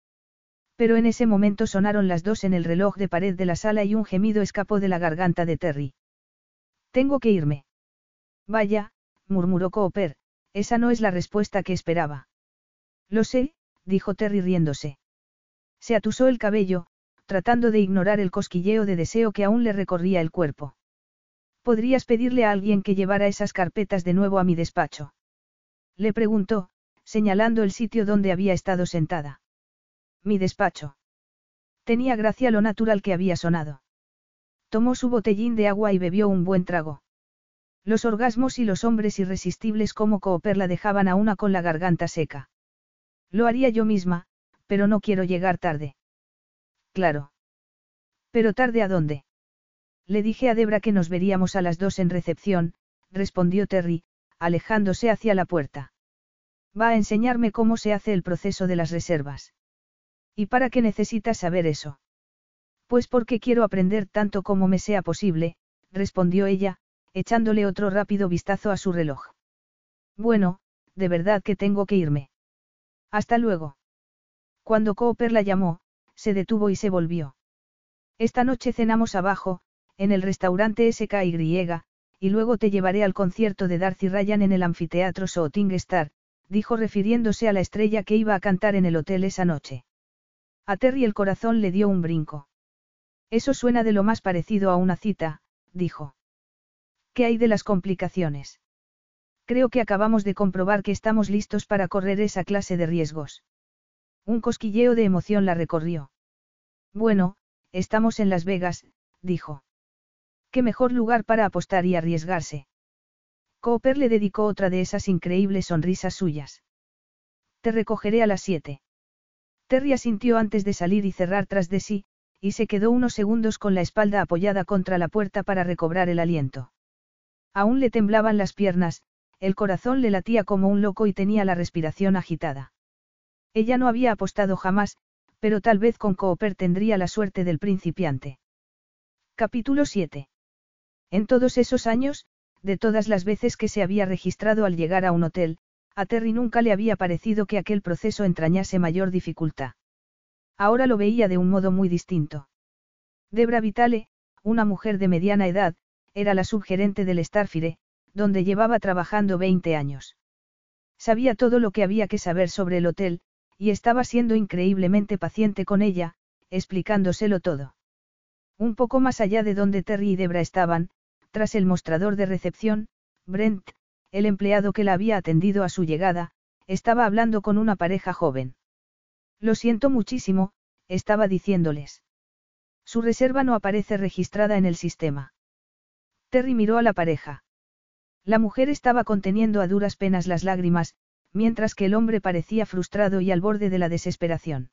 Pero en ese momento sonaron las dos en el reloj de pared de la sala y un gemido escapó de la garganta de Terry. Tengo que irme. Vaya, murmuró Cooper, esa no es la respuesta que esperaba. Lo sé, dijo Terry riéndose. Se atusó el cabello, tratando de ignorar el cosquilleo de deseo que aún le recorría el cuerpo. ¿Podrías pedirle a alguien que llevara esas carpetas de nuevo a mi despacho? Le preguntó, señalando el sitio donde había estado sentada. Mi despacho. Tenía gracia lo natural que había sonado. Tomó su botellín de agua y bebió un buen trago. Los orgasmos y los hombres irresistibles como Cooper la dejaban a una con la garganta seca. Lo haría yo misma, pero no quiero llegar tarde. Claro. ¿Pero tarde a dónde? Le dije a Debra que nos veríamos a las dos en recepción, respondió Terry, alejándose hacia la puerta. Va a enseñarme cómo se hace el proceso de las reservas. ¿Y para qué necesitas saber eso? Pues porque quiero aprender tanto como me sea posible, respondió ella, echándole otro rápido vistazo a su reloj. Bueno, de verdad que tengo que irme. Hasta luego. Cuando Cooper la llamó, se detuvo y se volvió. Esta noche cenamos abajo, en el restaurante SKY, y luego te llevaré al concierto de Darcy Ryan en el anfiteatro Shooting Star, dijo refiriéndose a la estrella que iba a cantar en el hotel esa noche. A Terry el corazón le dio un brinco. Eso suena de lo más parecido a una cita, dijo. ¿Qué hay de las complicaciones? Creo que acabamos de comprobar que estamos listos para correr esa clase de riesgos. Un cosquilleo de emoción la recorrió. Bueno, estamos en Las Vegas, dijo. ¿Qué mejor lugar para apostar y arriesgarse? Cooper le dedicó otra de esas increíbles sonrisas suyas. Te recogeré a las siete. Terry asintió antes de salir y cerrar tras de sí, y se quedó unos segundos con la espalda apoyada contra la puerta para recobrar el aliento. Aún le temblaban las piernas, el corazón le latía como un loco y tenía la respiración agitada. Ella no había apostado jamás, pero tal vez con Cooper tendría la suerte del principiante. Capítulo 7. En todos esos años, de todas las veces que se había registrado al llegar a un hotel, a Terry nunca le había parecido que aquel proceso entrañase mayor dificultad. Ahora lo veía de un modo muy distinto. Debra Vitale, una mujer de mediana edad, era la subgerente del Starfire, donde llevaba trabajando 20 años. Sabía todo lo que había que saber sobre el hotel, y estaba siendo increíblemente paciente con ella, explicándoselo todo. Un poco más allá de donde Terry y Debra estaban, tras el mostrador de recepción, Brent, el empleado que la había atendido a su llegada, estaba hablando con una pareja joven. Lo siento muchísimo, estaba diciéndoles. Su reserva no aparece registrada en el sistema. Terry miró a la pareja. La mujer estaba conteniendo a duras penas las lágrimas, mientras que el hombre parecía frustrado y al borde de la desesperación.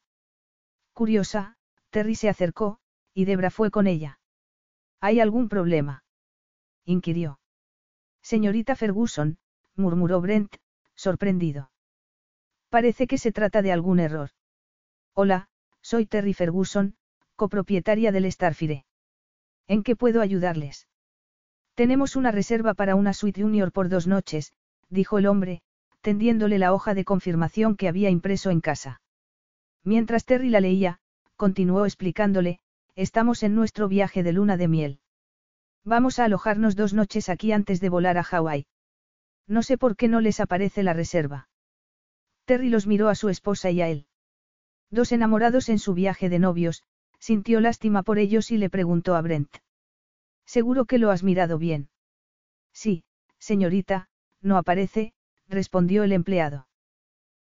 Curiosa, Terry se acercó, y Debra fue con ella. ¿Hay algún problema? inquirió. Señorita Ferguson, murmuró Brent, sorprendido. Parece que se trata de algún error. Hola, soy Terry Ferguson, copropietaria del Starfire. ¿En qué puedo ayudarles? Tenemos una reserva para una suite junior por dos noches, dijo el hombre, tendiéndole la hoja de confirmación que había impreso en casa. Mientras Terry la leía, continuó explicándole, estamos en nuestro viaje de luna de miel. Vamos a alojarnos dos noches aquí antes de volar a Hawái. No sé por qué no les aparece la reserva. Terry los miró a su esposa y a él. Dos enamorados en su viaje de novios, sintió lástima por ellos y le preguntó a Brent. Seguro que lo has mirado bien. Sí, señorita, no aparece, respondió el empleado.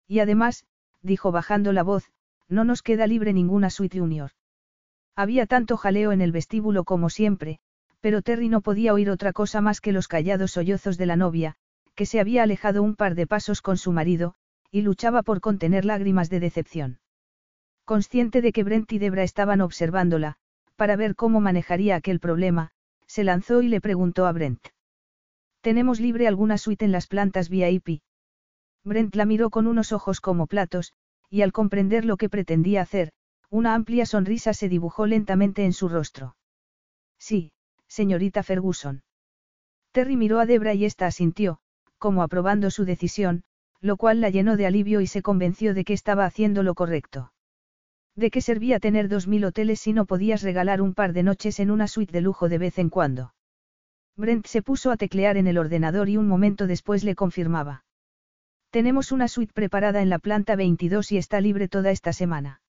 Y además, dijo bajando la voz, no nos queda libre ninguna suite junior. Había tanto jaleo en el vestíbulo como siempre, pero Terry no podía oír otra cosa más que los callados sollozos de la novia, que se había alejado un par de pasos con su marido, y luchaba por contener lágrimas de decepción. Consciente de que Brent y Debra estaban observándola, para ver cómo manejaría aquel problema, se lanzó y le preguntó a Brent. ¿Tenemos libre alguna suite en las plantas VIP? Brent la miró con unos ojos como platos, y al comprender lo que pretendía hacer, una amplia sonrisa se dibujó lentamente en su rostro. Sí, señorita Ferguson. Terry miró a Debra y ésta asintió, como aprobando su decisión, lo cual la llenó de alivio y se convenció de que estaba haciendo lo correcto. ¿De qué servía tener dos mil hoteles si no podías regalar un par de noches en una suite de lujo de vez en cuando? Brent se puso a teclear en el ordenador y un momento después le confirmaba. Tenemos una suite preparada en la planta 22 y está libre toda esta semana.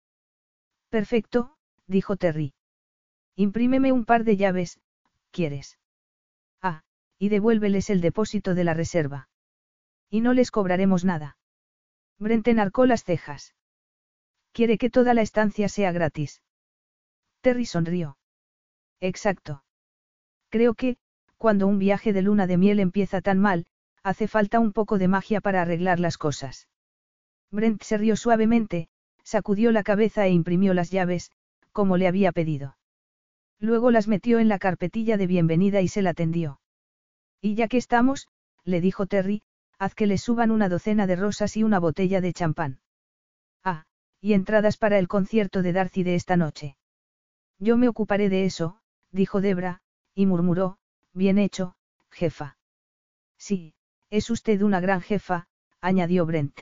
Perfecto, dijo Terry. Imprímeme un par de llaves, ¿quieres? Ah, y devuélveles el depósito de la reserva. Y no les cobraremos nada. Brent enarcó las cejas. Quiere que toda la estancia sea gratis. Terry sonrió. Exacto. Creo que, cuando un viaje de luna de miel empieza tan mal, hace falta un poco de magia para arreglar las cosas. Brent se rió suavemente, sacudió la cabeza e imprimió las llaves, como le había pedido. Luego las metió en la carpetilla de bienvenida y se la tendió. Y ya que estamos, le dijo Terry, haz que le suban una docena de rosas y una botella de champán. Ah, y entradas para el concierto de Darcy de esta noche. Yo me ocuparé de eso, dijo Debra, y murmuró, bien hecho, jefa. Sí, es usted una gran jefa, añadió Brent.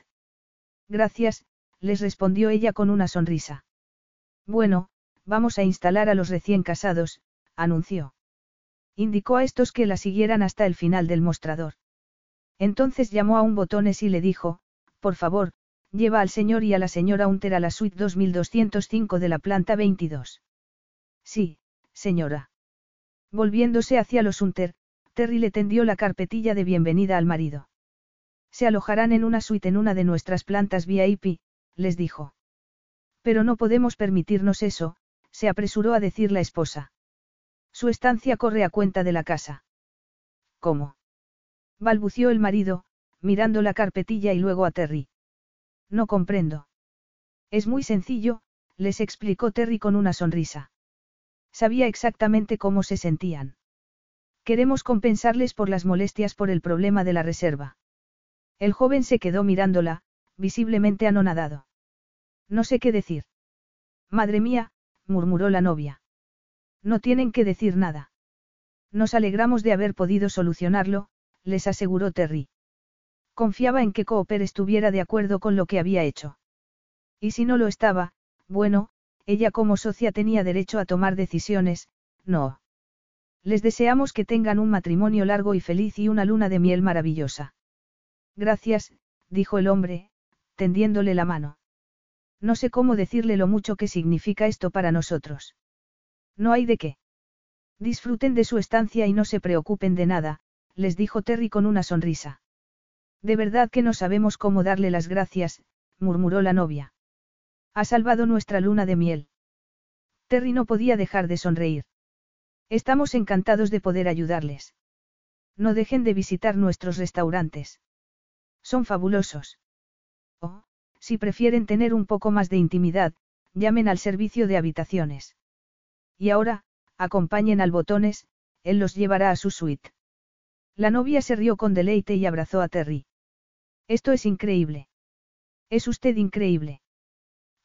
Gracias, les respondió ella con una sonrisa. Bueno, vamos a instalar a los recién casados, anunció. Indicó a estos que la siguieran hasta el final del mostrador. Entonces llamó a un botones y le dijo, por favor, lleva al señor y a la señora Unter a la suite 2205 de la planta 22. Sí, señora. Volviéndose hacia los Unter, Terry le tendió la carpetilla de bienvenida al marido. Se alojarán en una suite en una de nuestras plantas VIP, les dijo. Pero no podemos permitirnos eso, se apresuró a decir la esposa. Su estancia corre a cuenta de la casa. ¿Cómo? balbució el marido, mirando la carpetilla y luego a Terry. No comprendo. Es muy sencillo, les explicó Terry con una sonrisa. Sabía exactamente cómo se sentían. Queremos compensarles por las molestias por el problema de la reserva. El joven se quedó mirándola, visiblemente anonadado. No sé qué decir. Madre mía, murmuró la novia. No tienen que decir nada. Nos alegramos de haber podido solucionarlo, les aseguró Terry. Confiaba en que Cooper estuviera de acuerdo con lo que había hecho. Y si no lo estaba, bueno, ella como socia tenía derecho a tomar decisiones, no. Les deseamos que tengan un matrimonio largo y feliz y una luna de miel maravillosa. Gracias, dijo el hombre, tendiéndole la mano. No sé cómo decirle lo mucho que significa esto para nosotros. No hay de qué. Disfruten de su estancia y no se preocupen de nada, les dijo Terry con una sonrisa. De verdad que no sabemos cómo darle las gracias, murmuró la novia. Ha salvado nuestra luna de miel. Terry no podía dejar de sonreír. Estamos encantados de poder ayudarles. No dejen de visitar nuestros restaurantes. Son fabulosos. O, si prefieren tener un poco más de intimidad, llamen al servicio de habitaciones. Y ahora, acompañen al botones, él los llevará a su suite. La novia se rió con deleite y abrazó a Terry. Esto es increíble. Es usted increíble.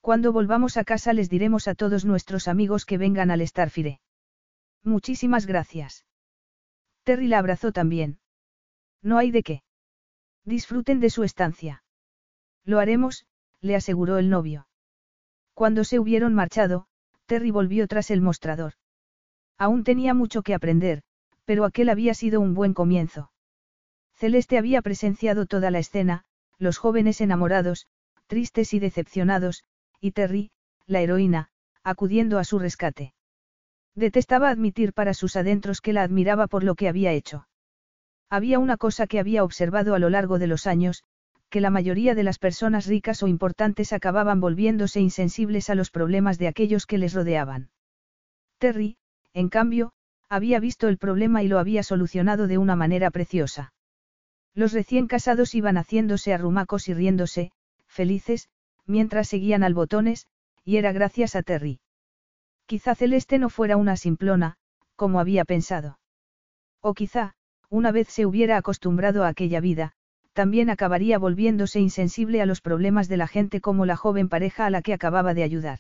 Cuando volvamos a casa les diremos a todos nuestros amigos que vengan al Starfire. Muchísimas gracias. Terry la abrazó también. No hay de qué. Disfruten de su estancia. Lo haremos, le aseguró el novio. Cuando se hubieron marchado, Terry volvió tras el mostrador. Aún tenía mucho que aprender, pero aquel había sido un buen comienzo. Celeste había presenciado toda la escena, los jóvenes enamorados, tristes y decepcionados, y Terry, la heroína, acudiendo a su rescate. Detestaba admitir para sus adentros que la admiraba por lo que había hecho. Había una cosa que había observado a lo largo de los años, que la mayoría de las personas ricas o importantes acababan volviéndose insensibles a los problemas de aquellos que les rodeaban. Terry, en cambio, había visto el problema y lo había solucionado de una manera preciosa. Los recién casados iban haciéndose arrumacos y riéndose, felices, mientras seguían al botones, y era gracias a Terry. Quizá Celeste no fuera una simplona, como había pensado. O quizá, una vez se hubiera acostumbrado a aquella vida, también acabaría volviéndose insensible a los problemas de la gente como la joven pareja a la que acababa de ayudar.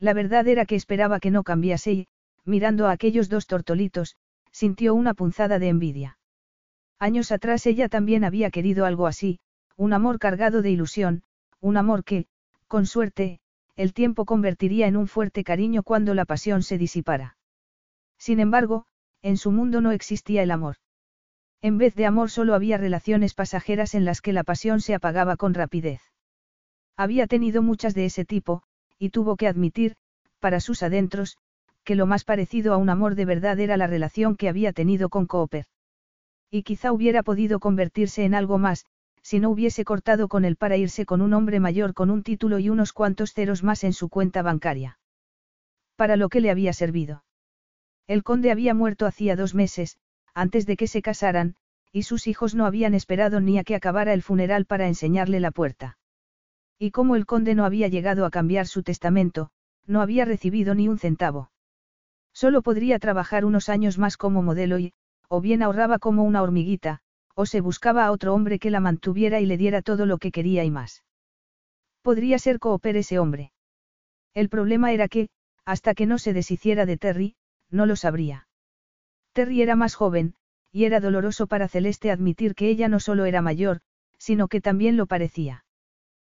La verdad era que esperaba que no cambiase y, mirando a aquellos dos tortolitos, sintió una punzada de envidia. Años atrás ella también había querido algo así, un amor cargado de ilusión, un amor que, con suerte, el tiempo convertiría en un fuerte cariño cuando la pasión se disipara. Sin embargo, en su mundo no existía el amor. En vez de amor solo había relaciones pasajeras en las que la pasión se apagaba con rapidez. Había tenido muchas de ese tipo, y tuvo que admitir, para sus adentros, que lo más parecido a un amor de verdad era la relación que había tenido con Cooper. Y quizá hubiera podido convertirse en algo más, si no hubiese cortado con él para irse con un hombre mayor con un título y unos cuantos ceros más en su cuenta bancaria. Para lo que le había servido. El conde había muerto hacía dos meses, antes de que se casaran, y sus hijos no habían esperado ni a que acabara el funeral para enseñarle la puerta. Y como el conde no había llegado a cambiar su testamento, no había recibido ni un centavo. Solo podría trabajar unos años más como modelo y, o bien ahorraba como una hormiguita, o se buscaba a otro hombre que la mantuviera y le diera todo lo que quería y más. Podría ser Cooper ese hombre. El problema era que, hasta que no se deshiciera de Terry, no lo sabría. Terry era más joven, y era doloroso para Celeste admitir que ella no solo era mayor, sino que también lo parecía.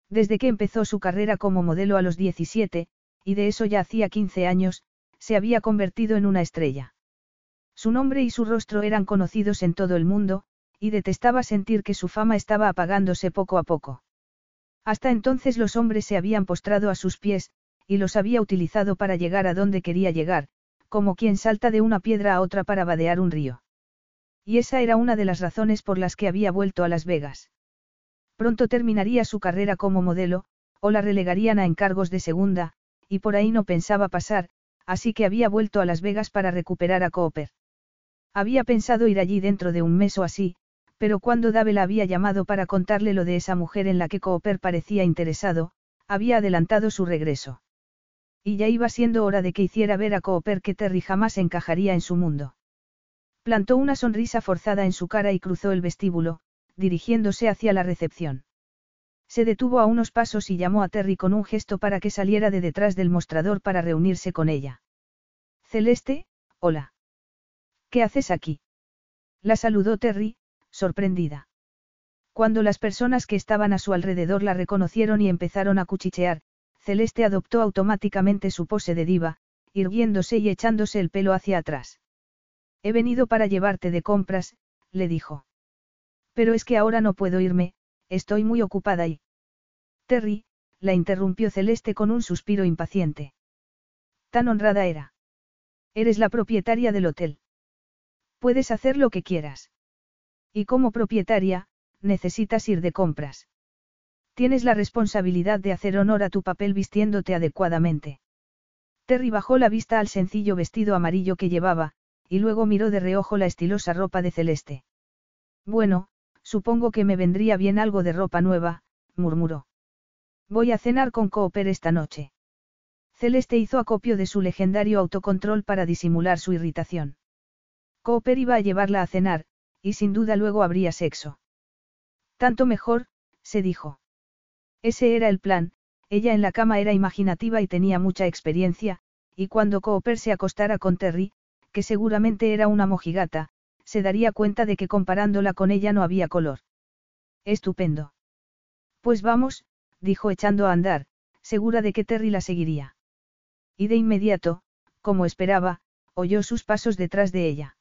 Desde que empezó su carrera como modelo a los 17, y de eso ya hacía 15 años, se había convertido en una estrella. Su nombre y su rostro eran conocidos en todo el mundo, y detestaba sentir que su fama estaba apagándose poco a poco. Hasta entonces los hombres se habían postrado a sus pies, y los había utilizado para llegar a donde quería llegar, como quien salta de una piedra a otra para vadear un río. Y esa era una de las razones por las que había vuelto a Las Vegas. Pronto terminaría su carrera como modelo, o la relegarían a encargos de segunda, y por ahí no pensaba pasar, así que había vuelto a Las Vegas para recuperar a Cooper. Había pensado ir allí dentro de un mes o así, pero cuando Dave la había llamado para contarle lo de esa mujer en la que Cooper parecía interesado, había adelantado su regreso. Y ya iba siendo hora de que hiciera ver a Cooper que Terry jamás encajaría en su mundo. Plantó una sonrisa forzada en su cara y cruzó el vestíbulo, dirigiéndose hacia la recepción. Se detuvo a unos pasos y llamó a Terry con un gesto para que saliera de detrás del mostrador para reunirse con ella. Celeste, hola. ¿Qué haces aquí? La saludó Terry, sorprendida. Cuando las personas que estaban a su alrededor la reconocieron y empezaron a cuchichear, Celeste adoptó automáticamente su pose de diva, irguiéndose y echándose el pelo hacia atrás. He venido para llevarte de compras, le dijo. Pero es que ahora no puedo irme, estoy muy ocupada y... Terry, la interrumpió Celeste con un suspiro impaciente. Tan honrada era. Eres la propietaria del hotel. Puedes hacer lo que quieras. Y como propietaria, necesitas ir de compras. Tienes la responsabilidad de hacer honor a tu papel vistiéndote adecuadamente. Terry bajó la vista al sencillo vestido amarillo que llevaba, y luego miró de reojo la estilosa ropa de celeste. Bueno, supongo que me vendría bien algo de ropa nueva, murmuró. Voy a cenar con Cooper esta noche. Celeste hizo acopio de su legendario autocontrol para disimular su irritación. Cooper iba a llevarla a cenar, y sin duda luego habría sexo. Tanto mejor, se dijo. Ese era el plan, ella en la cama era imaginativa y tenía mucha experiencia, y cuando Cooper se acostara con Terry, que seguramente era una mojigata, se daría cuenta de que comparándola con ella no había color. Estupendo. Pues vamos, dijo echando a andar, segura de que Terry la seguiría. Y de inmediato, como esperaba, oyó sus pasos detrás de ella.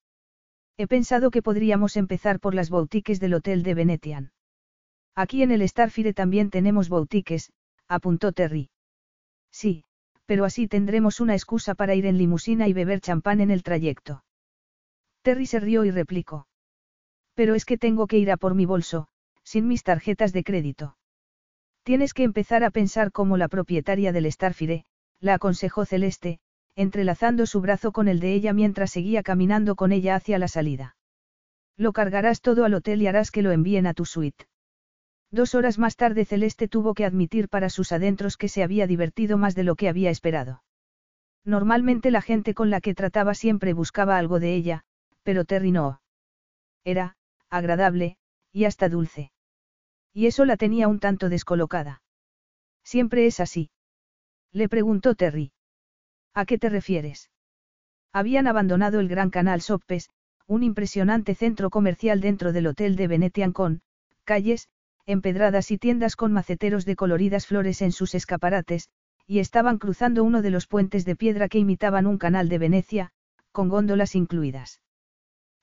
He pensado que podríamos empezar por las boutiques del Hotel de Venetian. Aquí en el Starfire también tenemos boutiques, apuntó Terry. Sí, pero así tendremos una excusa para ir en limusina y beber champán en el trayecto. Terry se rió y replicó. Pero es que tengo que ir a por mi bolso, sin mis tarjetas de crédito. Tienes que empezar a pensar como la propietaria del Starfire, la aconsejó Celeste, entrelazando su brazo con el de ella mientras seguía caminando con ella hacia la salida. Lo cargarás todo al hotel y harás que lo envíen a tu suite. Dos horas más tarde Celeste tuvo que admitir para sus adentros que se había divertido más de lo que había esperado. Normalmente la gente con la que trataba siempre buscaba algo de ella, pero Terry no. Era, agradable, y hasta dulce. Y eso la tenía un tanto descolocada. Siempre es así. Le preguntó Terry. ¿A qué te refieres? Habían abandonado el Gran Canal Soppes, un impresionante centro comercial dentro del Hotel de Venetian con, calles, empedradas y tiendas con maceteros de coloridas flores en sus escaparates, y estaban cruzando uno de los puentes de piedra que imitaban un canal de Venecia, con góndolas incluidas.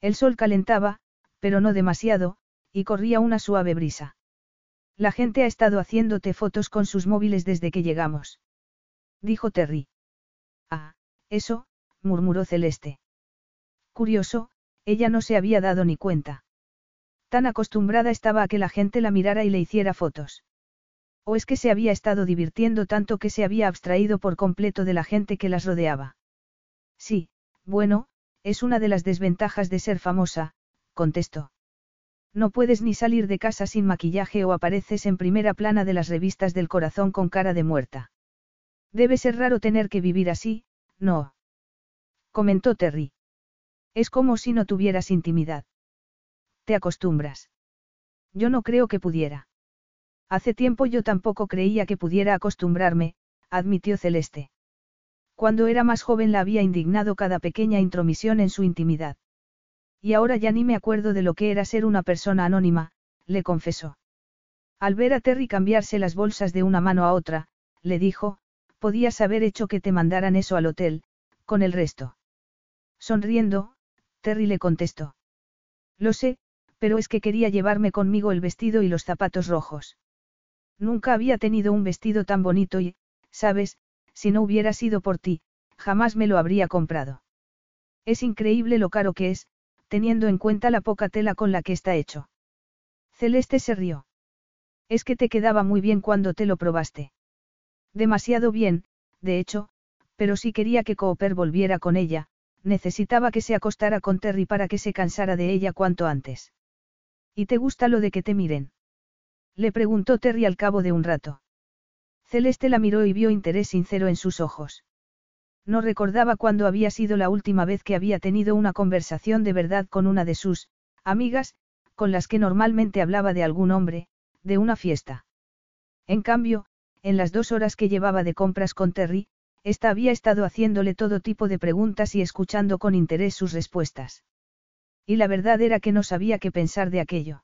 El sol calentaba, pero no demasiado, y corría una suave brisa. La gente ha estado haciéndote fotos con sus móviles desde que llegamos. Dijo Terry. Ah, eso, murmuró Celeste. Curioso, ella no se había dado ni cuenta. Tan acostumbrada estaba a que la gente la mirara y le hiciera fotos. O es que se había estado divirtiendo tanto que se había abstraído por completo de la gente que las rodeaba. Sí, bueno, es una de las desventajas de ser famosa, contestó. No puedes ni salir de casa sin maquillaje o apareces en primera plana de las revistas del corazón con cara de muerta. Debe ser raro tener que vivir así, ¿no? Comentó Terry. Es como si no tuvieras intimidad. Te acostumbras. Yo no creo que pudiera. Hace tiempo yo tampoco creía que pudiera acostumbrarme, admitió Celeste. Cuando era más joven la había indignado cada pequeña intromisión en su intimidad. Y ahora ya ni me acuerdo de lo que era ser una persona anónima, le confesó. Al ver a Terry cambiarse las bolsas de una mano a otra, le dijo, podías haber hecho que te mandaran eso al hotel, con el resto. Sonriendo, Terry le contestó. Lo sé, pero es que quería llevarme conmigo el vestido y los zapatos rojos. Nunca había tenido un vestido tan bonito y, sabes, si no hubiera sido por ti, jamás me lo habría comprado. Es increíble lo caro que es, teniendo en cuenta la poca tela con la que está hecho. Celeste se rió. Es que te quedaba muy bien cuando te lo probaste. Demasiado bien, de hecho, pero si quería que Cooper volviera con ella, necesitaba que se acostara con Terry para que se cansara de ella cuanto antes. ¿Y te gusta lo de que te miren? Le preguntó Terry al cabo de un rato. Celeste la miró y vio interés sincero en sus ojos. No recordaba cuándo había sido la última vez que había tenido una conversación de verdad con una de sus amigas, con las que normalmente hablaba de algún hombre, de una fiesta. En cambio, en las dos horas que llevaba de compras con Terry, ésta había estado haciéndole todo tipo de preguntas y escuchando con interés sus respuestas. Y la verdad era que no sabía qué pensar de aquello.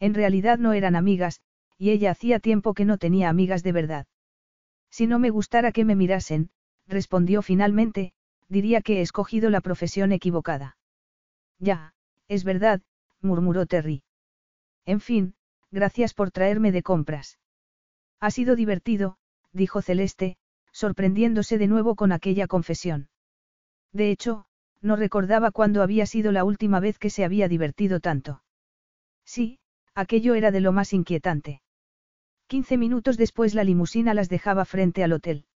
En realidad no eran amigas, y ella hacía tiempo que no tenía amigas de verdad. Si no me gustara que me mirasen, respondió finalmente, diría que he escogido la profesión equivocada. Ya, es verdad, murmuró Terry. En fin, gracias por traerme de compras. Ha sido divertido, dijo Celeste, sorprendiéndose de nuevo con aquella confesión. De hecho, no recordaba cuándo había sido la última vez que se había divertido tanto. Sí, aquello era de lo más inquietante. Quince minutos después la limusina las dejaba frente al hotel.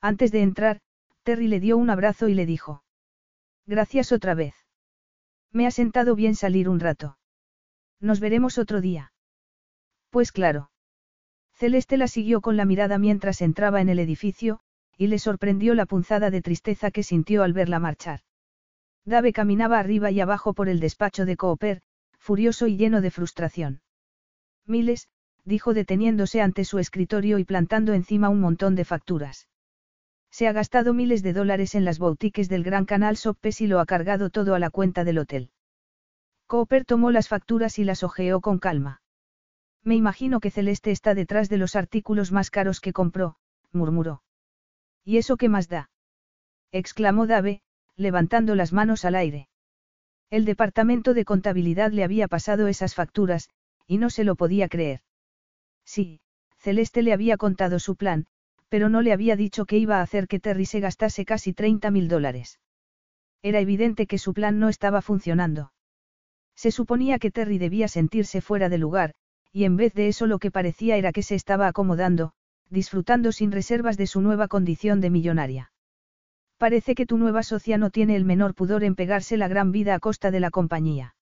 Antes de entrar, Terry le dio un abrazo y le dijo. Gracias otra vez. Me ha sentado bien salir un rato. Nos veremos otro día. Pues claro. Celeste la siguió con la mirada mientras entraba en el edificio, y le sorprendió la punzada de tristeza que sintió al verla marchar. Dave caminaba arriba y abajo por el despacho de Cooper, furioso y lleno de frustración. Miles, dijo deteniéndose ante su escritorio y plantando encima un montón de facturas. Se ha gastado miles de dólares en las boutiques del Gran Canal Soppes y lo ha cargado todo a la cuenta del hotel. Cooper tomó las facturas y las hojeó con calma. Me imagino que Celeste está detrás de los artículos más caros que compró, murmuró. ¿Y eso qué más da? exclamó Dave, levantando las manos al aire. El departamento de contabilidad le había pasado esas facturas, y no se lo podía creer. Sí, Celeste le había contado su plan, pero no le había dicho que iba a hacer que Terry se gastase casi 30 mil dólares. Era evidente que su plan no estaba funcionando. Se suponía que Terry debía sentirse fuera de lugar, y en vez de eso lo que parecía era que se estaba acomodando, disfrutando sin reservas de su nueva condición de millonaria. Parece que tu nueva socia no tiene el menor pudor en pegarse la gran vida a costa de la compañía.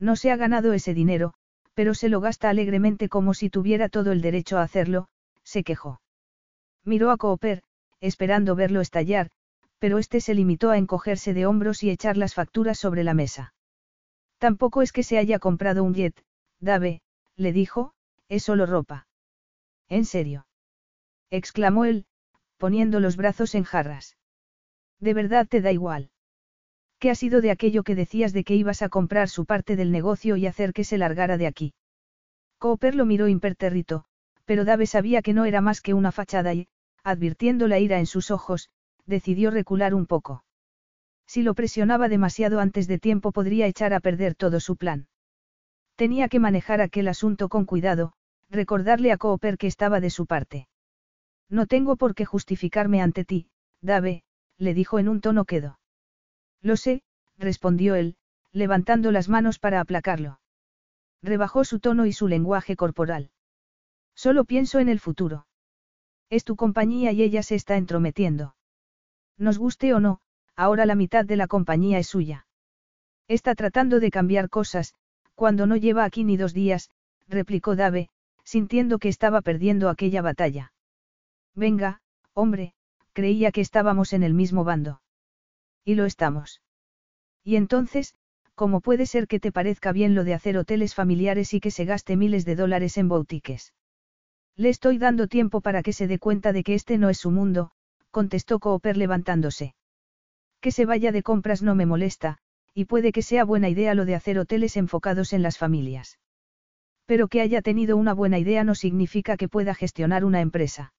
No se ha ganado ese dinero, pero se lo gasta alegremente como si tuviera todo el derecho a hacerlo, se quejó. Miró a Cooper, esperando verlo estallar, pero este se limitó a encogerse de hombros y echar las facturas sobre la mesa. Tampoco es que se haya comprado un jet, Dave, le dijo, es solo ropa. ¿En serio? exclamó él, poniendo los brazos en jarras. ¿De verdad te da igual? ¿Qué ha sido de aquello que decías de que ibas a comprar su parte del negocio y hacer que se largara de aquí? Cooper lo miró impertérrito, pero Dave sabía que no era más que una fachada y, advirtiendo la ira en sus ojos, decidió recular un poco. Si lo presionaba demasiado antes de tiempo podría echar a perder todo su plan. Tenía que manejar aquel asunto con cuidado, recordarle a Cooper que estaba de su parte. No tengo por qué justificarme ante ti, Dave, le dijo en un tono quedo. Lo sé, respondió él, levantando las manos para aplacarlo. Rebajó su tono y su lenguaje corporal. Solo pienso en el futuro. Es tu compañía y ella se está entrometiendo. Nos guste o no, ahora la mitad de la compañía es suya. Está tratando de cambiar cosas, cuando no lleva aquí ni dos días, replicó Dave, sintiendo que estaba perdiendo aquella batalla. Venga, hombre, creía que estábamos en el mismo bando. Y lo estamos. Y entonces, ¿cómo puede ser que te parezca bien lo de hacer hoteles familiares y que se gaste miles de dólares en boutiques? Le estoy dando tiempo para que se dé cuenta de que este no es su mundo, contestó Cooper levantándose. Que se vaya de compras no me molesta, y puede que sea buena idea lo de hacer hoteles enfocados en las familias. Pero que haya tenido una buena idea no significa que pueda gestionar una empresa.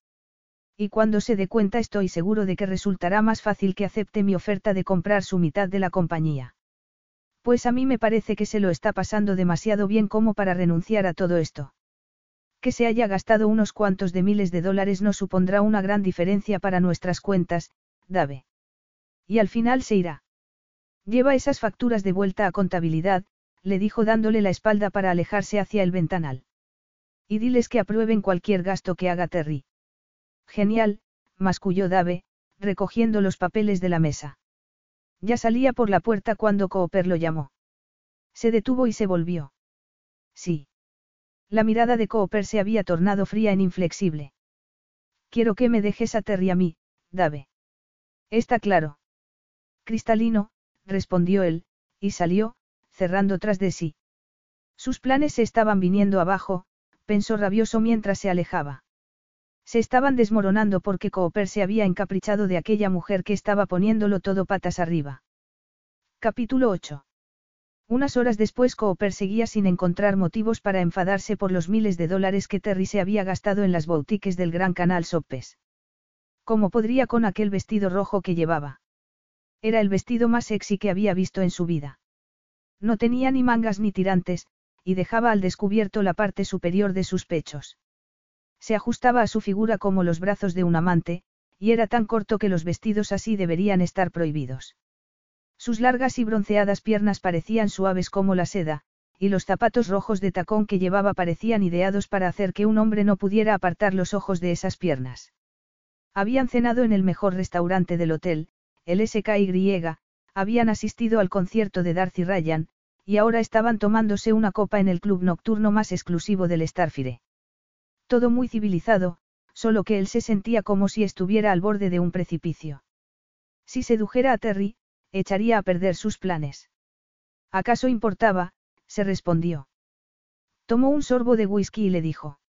Y cuando se dé cuenta estoy seguro de que resultará más fácil que acepte mi oferta de comprar su mitad de la compañía. Pues a mí me parece que se lo está pasando demasiado bien como para renunciar a todo esto. Que se haya gastado unos cuantos de miles de dólares no supondrá una gran diferencia para nuestras cuentas, Dave. Y al final se irá. Lleva esas facturas de vuelta a contabilidad, le dijo dándole la espalda para alejarse hacia el ventanal. Y diles que aprueben cualquier gasto que haga Terry. Genial, masculló Dave, recogiendo los papeles de la mesa. Ya salía por la puerta cuando Cooper lo llamó. Se detuvo y se volvió. Sí. La mirada de Cooper se había tornado fría e inflexible. Quiero que me dejes a Terry a mí, Dave. Está claro. Cristalino, respondió él, y salió, cerrando tras de sí. Sus planes se estaban viniendo abajo, pensó rabioso mientras se alejaba. Se estaban desmoronando porque Cooper se había encaprichado de aquella mujer que estaba poniéndolo todo patas arriba. Capítulo 8. Unas horas después Cooper seguía sin encontrar motivos para enfadarse por los miles de dólares que Terry se había gastado en las boutiques del Gran Canal Soppes. ¿Cómo podría con aquel vestido rojo que llevaba? Era el vestido más sexy que había visto en su vida. No tenía ni mangas ni tirantes, y dejaba al descubierto la parte superior de sus pechos. Se ajustaba a su figura como los brazos de un amante, y era tan corto que los vestidos así deberían estar prohibidos. Sus largas y bronceadas piernas parecían suaves como la seda, y los zapatos rojos de tacón que llevaba parecían ideados para hacer que un hombre no pudiera apartar los ojos de esas piernas. Habían cenado en el mejor restaurante del hotel, el SKY, habían asistido al concierto de Darcy Ryan, y ahora estaban tomándose una copa en el club nocturno más exclusivo del Starfire. Todo muy civilizado, solo que él se sentía como si estuviera al borde de un precipicio. Si sedujera a Terry, echaría a perder sus planes. ¿Acaso importaba? se respondió. Tomó un sorbo de whisky y le dijo.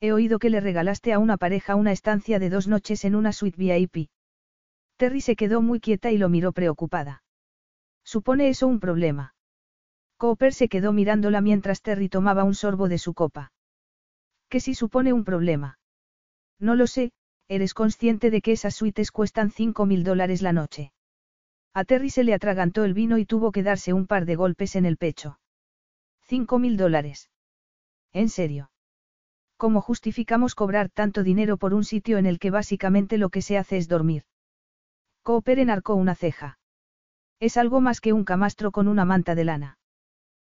He oído que le regalaste a una pareja una estancia de dos noches en una suite VIP. Terry se quedó muy quieta y lo miró preocupada. ¿Supone eso un problema? Cooper se quedó mirándola mientras Terry tomaba un sorbo de su copa. ¿Qué si supone un problema? No lo sé, eres consciente de que esas suites cuestan cinco mil dólares la noche. A Terry se le atragantó el vino y tuvo que darse un par de golpes en el pecho. Cinco mil dólares. ¿En serio? ¿Cómo justificamos cobrar tanto dinero por un sitio en el que básicamente lo que se hace es dormir? Cooper enarcó una ceja. Es algo más que un camastro con una manta de lana.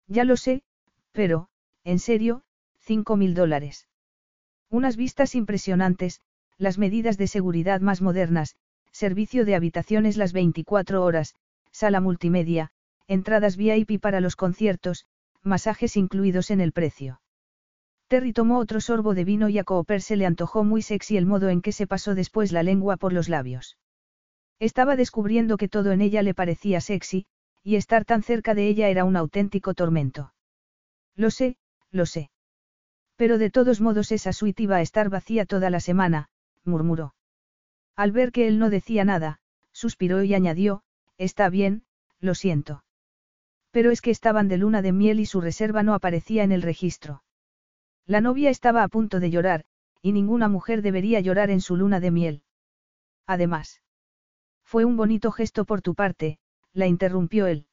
Ya lo sé, pero, en serio, cinco mil dólares. Unas vistas impresionantes, las medidas de seguridad más modernas, servicio de habitaciones las 24 horas, sala multimedia, entradas VIP para los conciertos, masajes incluidos en el precio. Terry tomó otro sorbo de vino y a Cooper se le antojó muy sexy el modo en que se pasó después la lengua por los labios. Estaba descubriendo que todo en ella le parecía sexy, y estar tan cerca de ella era un auténtico tormento. Lo sé, lo sé. Pero de todos modos esa suite iba a estar vacía toda la semana, murmuró. Al ver que él no decía nada, suspiró y añadió, está bien, lo siento. Pero es que estaban de luna de miel y su reserva no aparecía en el registro. La novia estaba a punto de llorar, y ninguna mujer debería llorar en su luna de miel. Además. Fue un bonito gesto por tu parte, la interrumpió él.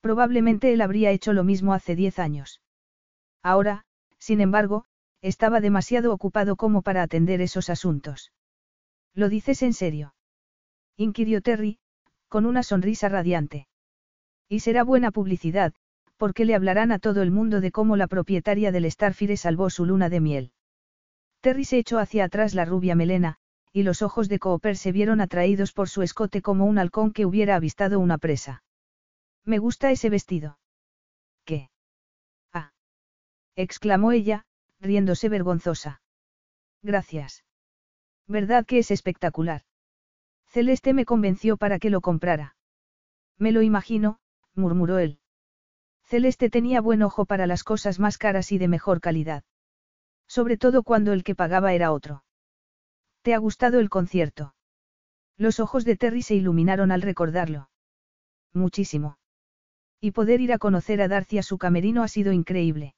Probablemente él habría hecho lo mismo hace diez años. Ahora, sin embargo, estaba demasiado ocupado como para atender esos asuntos. ¿Lo dices en serio? inquirió Terry, con una sonrisa radiante. Y será buena publicidad, porque le hablarán a todo el mundo de cómo la propietaria del Starfire salvó su luna de miel. Terry se echó hacia atrás la rubia melena, y los ojos de Cooper se vieron atraídos por su escote como un halcón que hubiera avistado una presa. Me gusta ese vestido. Exclamó ella, riéndose vergonzosa. Gracias. ¿Verdad que es espectacular? Celeste me convenció para que lo comprara. Me lo imagino, murmuró él. Celeste tenía buen ojo para las cosas más caras y de mejor calidad. Sobre todo cuando el que pagaba era otro. ¿Te ha gustado el concierto? Los ojos de Terry se iluminaron al recordarlo. Muchísimo. Y poder ir a conocer a Darcy a su camerino ha sido increíble.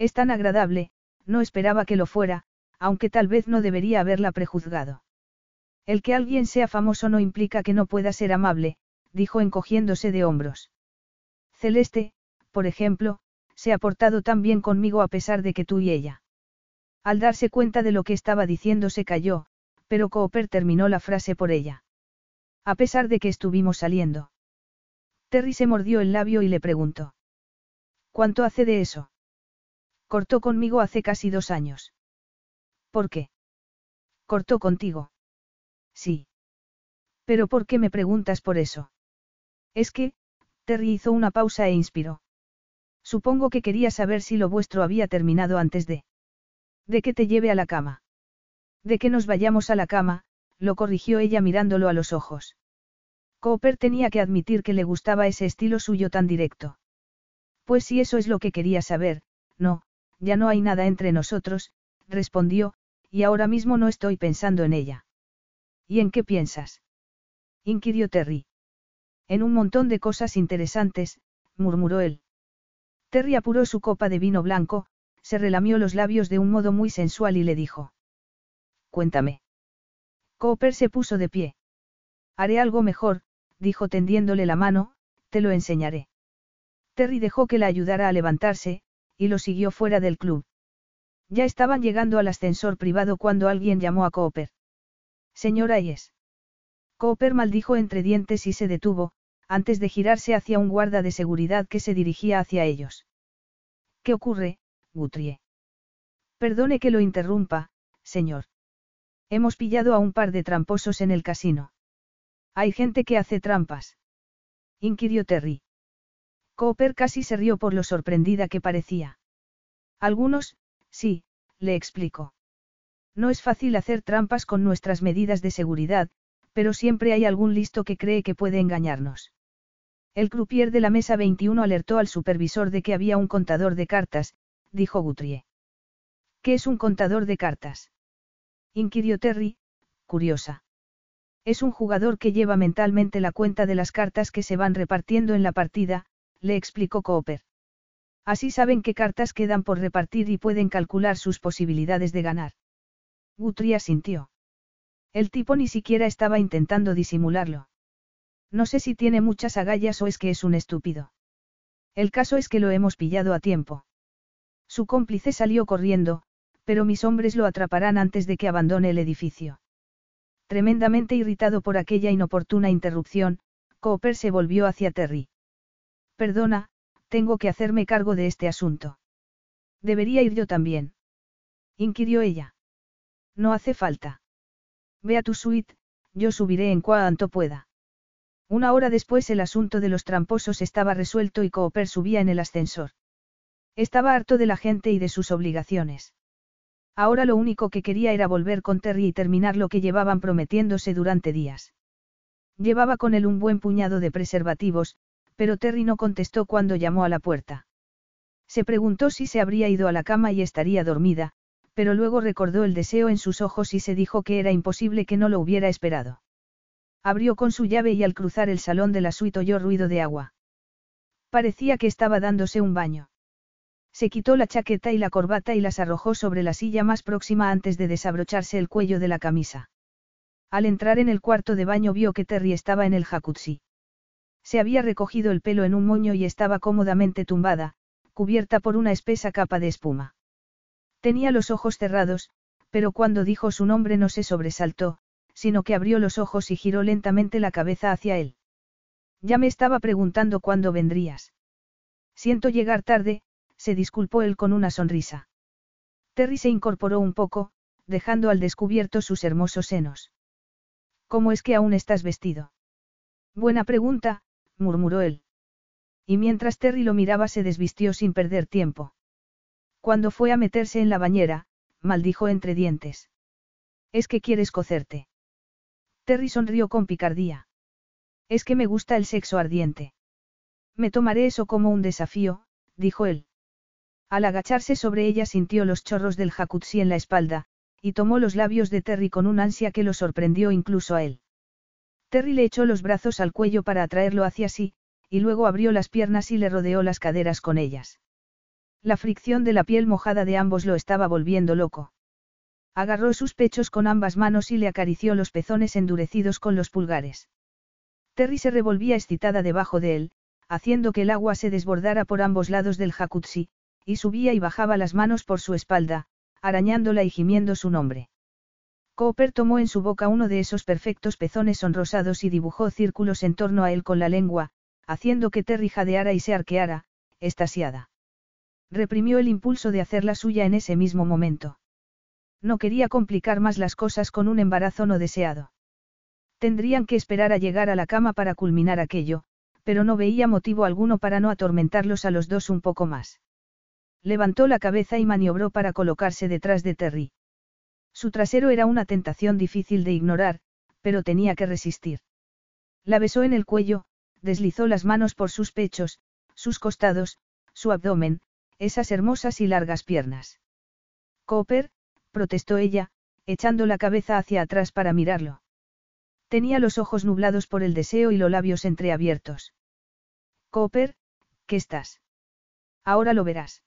Es tan agradable, no esperaba que lo fuera, aunque tal vez no debería haberla prejuzgado. El que alguien sea famoso no implica que no pueda ser amable, dijo encogiéndose de hombros. Celeste, por ejemplo, se ha portado tan bien conmigo a pesar de que tú y ella. Al darse cuenta de lo que estaba diciendo se calló, pero Cooper terminó la frase por ella. A pesar de que estuvimos saliendo. Terry se mordió el labio y le preguntó. ¿Cuánto hace de eso? Cortó conmigo hace casi dos años. ¿Por qué? Cortó contigo. Sí. Pero ¿por qué me preguntas por eso? Es que, Terry hizo una pausa e inspiró. Supongo que quería saber si lo vuestro había terminado antes de... De que te lleve a la cama. De que nos vayamos a la cama, lo corrigió ella mirándolo a los ojos. Cooper tenía que admitir que le gustaba ese estilo suyo tan directo. Pues si eso es lo que quería saber, no, ya no hay nada entre nosotros, respondió, y ahora mismo no estoy pensando en ella. ¿Y en qué piensas? inquirió Terry. En un montón de cosas interesantes, murmuró él. Terry apuró su copa de vino blanco, se relamió los labios de un modo muy sensual y le dijo. Cuéntame. Cooper se puso de pie. Haré algo mejor, dijo tendiéndole la mano, te lo enseñaré. Terry dejó que la ayudara a levantarse, y lo siguió fuera del club. Ya estaban llegando al ascensor privado cuando alguien llamó a Cooper. Señora Yes. Cooper maldijo entre dientes y se detuvo, antes de girarse hacia un guarda de seguridad que se dirigía hacia ellos. ¿Qué ocurre, Guthrie. Perdone que lo interrumpa, señor. Hemos pillado a un par de tramposos en el casino. Hay gente que hace trampas. Inquirió Terry. Cooper casi se rió por lo sorprendida que parecía. Algunos, sí, le explico. No es fácil hacer trampas con nuestras medidas de seguridad, pero siempre hay algún listo que cree que puede engañarnos. El croupier de la mesa 21 alertó al supervisor de que había un contador de cartas, dijo Guthrie. ¿Qué es un contador de cartas? inquirió Terry, curiosa. Es un jugador que lleva mentalmente la cuenta de las cartas que se van repartiendo en la partida, le explicó Cooper. Así saben qué cartas quedan por repartir y pueden calcular sus posibilidades de ganar. Guthrie asintió. El tipo ni siquiera estaba intentando disimularlo. No sé si tiene muchas agallas o es que es un estúpido. El caso es que lo hemos pillado a tiempo. Su cómplice salió corriendo, pero mis hombres lo atraparán antes de que abandone el edificio. Tremendamente irritado por aquella inoportuna interrupción, Cooper se volvió hacia Terry. Perdona, tengo que hacerme cargo de este asunto. ¿Debería ir yo también? inquirió ella. No hace falta. Ve a tu suite, yo subiré en cuanto pueda. Una hora después el asunto de los tramposos estaba resuelto y Cooper subía en el ascensor. Estaba harto de la gente y de sus obligaciones. Ahora lo único que quería era volver con Terry y terminar lo que llevaban prometiéndose durante días. Llevaba con él un buen puñado de preservativos, pero Terry no contestó cuando llamó a la puerta. Se preguntó si se habría ido a la cama y estaría dormida, pero luego recordó el deseo en sus ojos y se dijo que era imposible que no lo hubiera esperado. Abrió con su llave y al cruzar el salón de la suite oyó ruido de agua. Parecía que estaba dándose un baño. Se quitó la chaqueta y la corbata y las arrojó sobre la silla más próxima antes de desabrocharse el cuello de la camisa. Al entrar en el cuarto de baño vio que Terry estaba en el jacuzzi. Se había recogido el pelo en un moño y estaba cómodamente tumbada, cubierta por una espesa capa de espuma. Tenía los ojos cerrados, pero cuando dijo su nombre no se sobresaltó, sino que abrió los ojos y giró lentamente la cabeza hacia él. Ya me estaba preguntando cuándo vendrías. Siento llegar tarde, se disculpó él con una sonrisa. Terry se incorporó un poco, dejando al descubierto sus hermosos senos. ¿Cómo es que aún estás vestido? Buena pregunta, murmuró él. Y mientras Terry lo miraba se desvistió sin perder tiempo. Cuando fue a meterse en la bañera, maldijo entre dientes. ¿Es que quieres cocerte? Terry sonrió con picardía. Es que me gusta el sexo ardiente. Me tomaré eso como un desafío, dijo él. Al agacharse sobre ella sintió los chorros del jacuzzi en la espalda, y tomó los labios de Terry con un ansia que lo sorprendió incluso a él. Terry le echó los brazos al cuello para atraerlo hacia sí, y luego abrió las piernas y le rodeó las caderas con ellas. La fricción de la piel mojada de ambos lo estaba volviendo loco. Agarró sus pechos con ambas manos y le acarició los pezones endurecidos con los pulgares. Terry se revolvía excitada debajo de él, haciendo que el agua se desbordara por ambos lados del jacuzzi, y subía y bajaba las manos por su espalda, arañándola y gimiendo su nombre. Cooper tomó en su boca uno de esos perfectos pezones sonrosados y dibujó círculos en torno a él con la lengua, haciendo que Terry jadeara y se arqueara, estasiada. Reprimió el impulso de hacer la suya en ese mismo momento. No quería complicar más las cosas con un embarazo no deseado. Tendrían que esperar a llegar a la cama para culminar aquello, pero no veía motivo alguno para no atormentarlos a los dos un poco más. Levantó la cabeza y maniobró para colocarse detrás de Terry. Su trasero era una tentación difícil de ignorar, pero tenía que resistir. La besó en el cuello, deslizó las manos por sus pechos, sus costados, su abdomen, esas hermosas y largas piernas. Cooper, protestó ella, echando la cabeza hacia atrás para mirarlo. Tenía los ojos nublados por el deseo y los labios entreabiertos. Cooper, ¿qué estás? Ahora lo verás.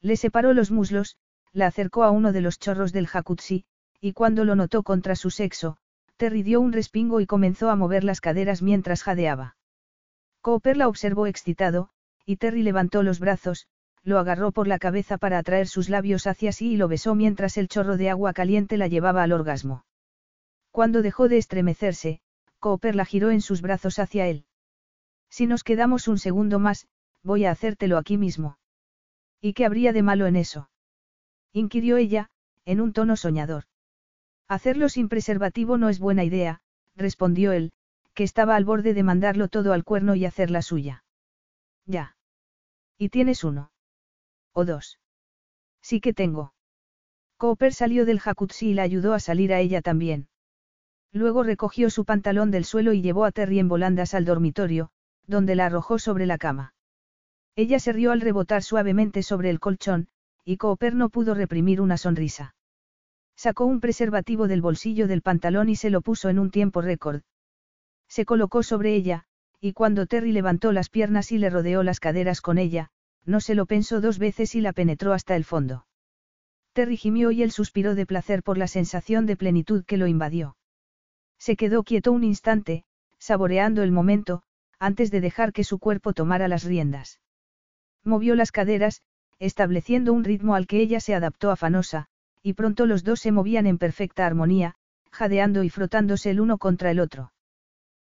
Le separó los muslos, la acercó a uno de los chorros del jacuzzi, y cuando lo notó contra su sexo, Terry dio un respingo y comenzó a mover las caderas mientras jadeaba. Cooper la observó excitado, y Terry levantó los brazos, lo agarró por la cabeza para atraer sus labios hacia sí y lo besó mientras el chorro de agua caliente la llevaba al orgasmo. Cuando dejó de estremecerse, Cooper la giró en sus brazos hacia él. Si nos quedamos un segundo más, voy a hacértelo aquí mismo. ¿Y qué habría de malo en eso? Inquirió ella, en un tono soñador. Hacerlo sin preservativo no es buena idea, respondió él, que estaba al borde de mandarlo todo al cuerno y hacer la suya. Ya. ¿Y tienes uno? ¿O dos? Sí que tengo. Cooper salió del jacuzzi y la ayudó a salir a ella también. Luego recogió su pantalón del suelo y llevó a Terry en volandas al dormitorio, donde la arrojó sobre la cama. Ella se rió al rebotar suavemente sobre el colchón, y Cooper no pudo reprimir una sonrisa. Sacó un preservativo del bolsillo del pantalón y se lo puso en un tiempo récord. Se colocó sobre ella, y cuando Terry levantó las piernas y le rodeó las caderas con ella, no se lo pensó dos veces y la penetró hasta el fondo. Terry gimió y él suspiró de placer por la sensación de plenitud que lo invadió. Se quedó quieto un instante, saboreando el momento, antes de dejar que su cuerpo tomara las riendas. Movió las caderas, estableciendo un ritmo al que ella se adaptó afanosa, y pronto los dos se movían en perfecta armonía, jadeando y frotándose el uno contra el otro.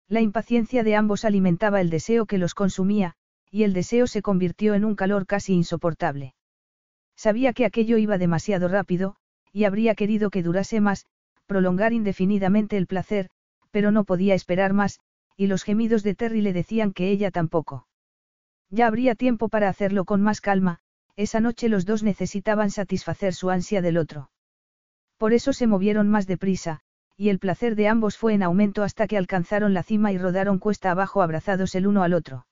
La impaciencia de ambos alimentaba el deseo que los consumía, y el deseo se convirtió en un calor casi insoportable. Sabía que aquello iba demasiado rápido, y habría querido que durase más, prolongar indefinidamente el placer, pero no podía esperar más, y los gemidos de Terry le decían que ella tampoco. Ya habría tiempo para hacerlo con más calma, esa noche los dos necesitaban satisfacer su ansia del otro. Por eso se movieron más deprisa, y el placer de ambos fue en aumento hasta que alcanzaron la cima y rodaron cuesta abajo abrazados el uno al otro.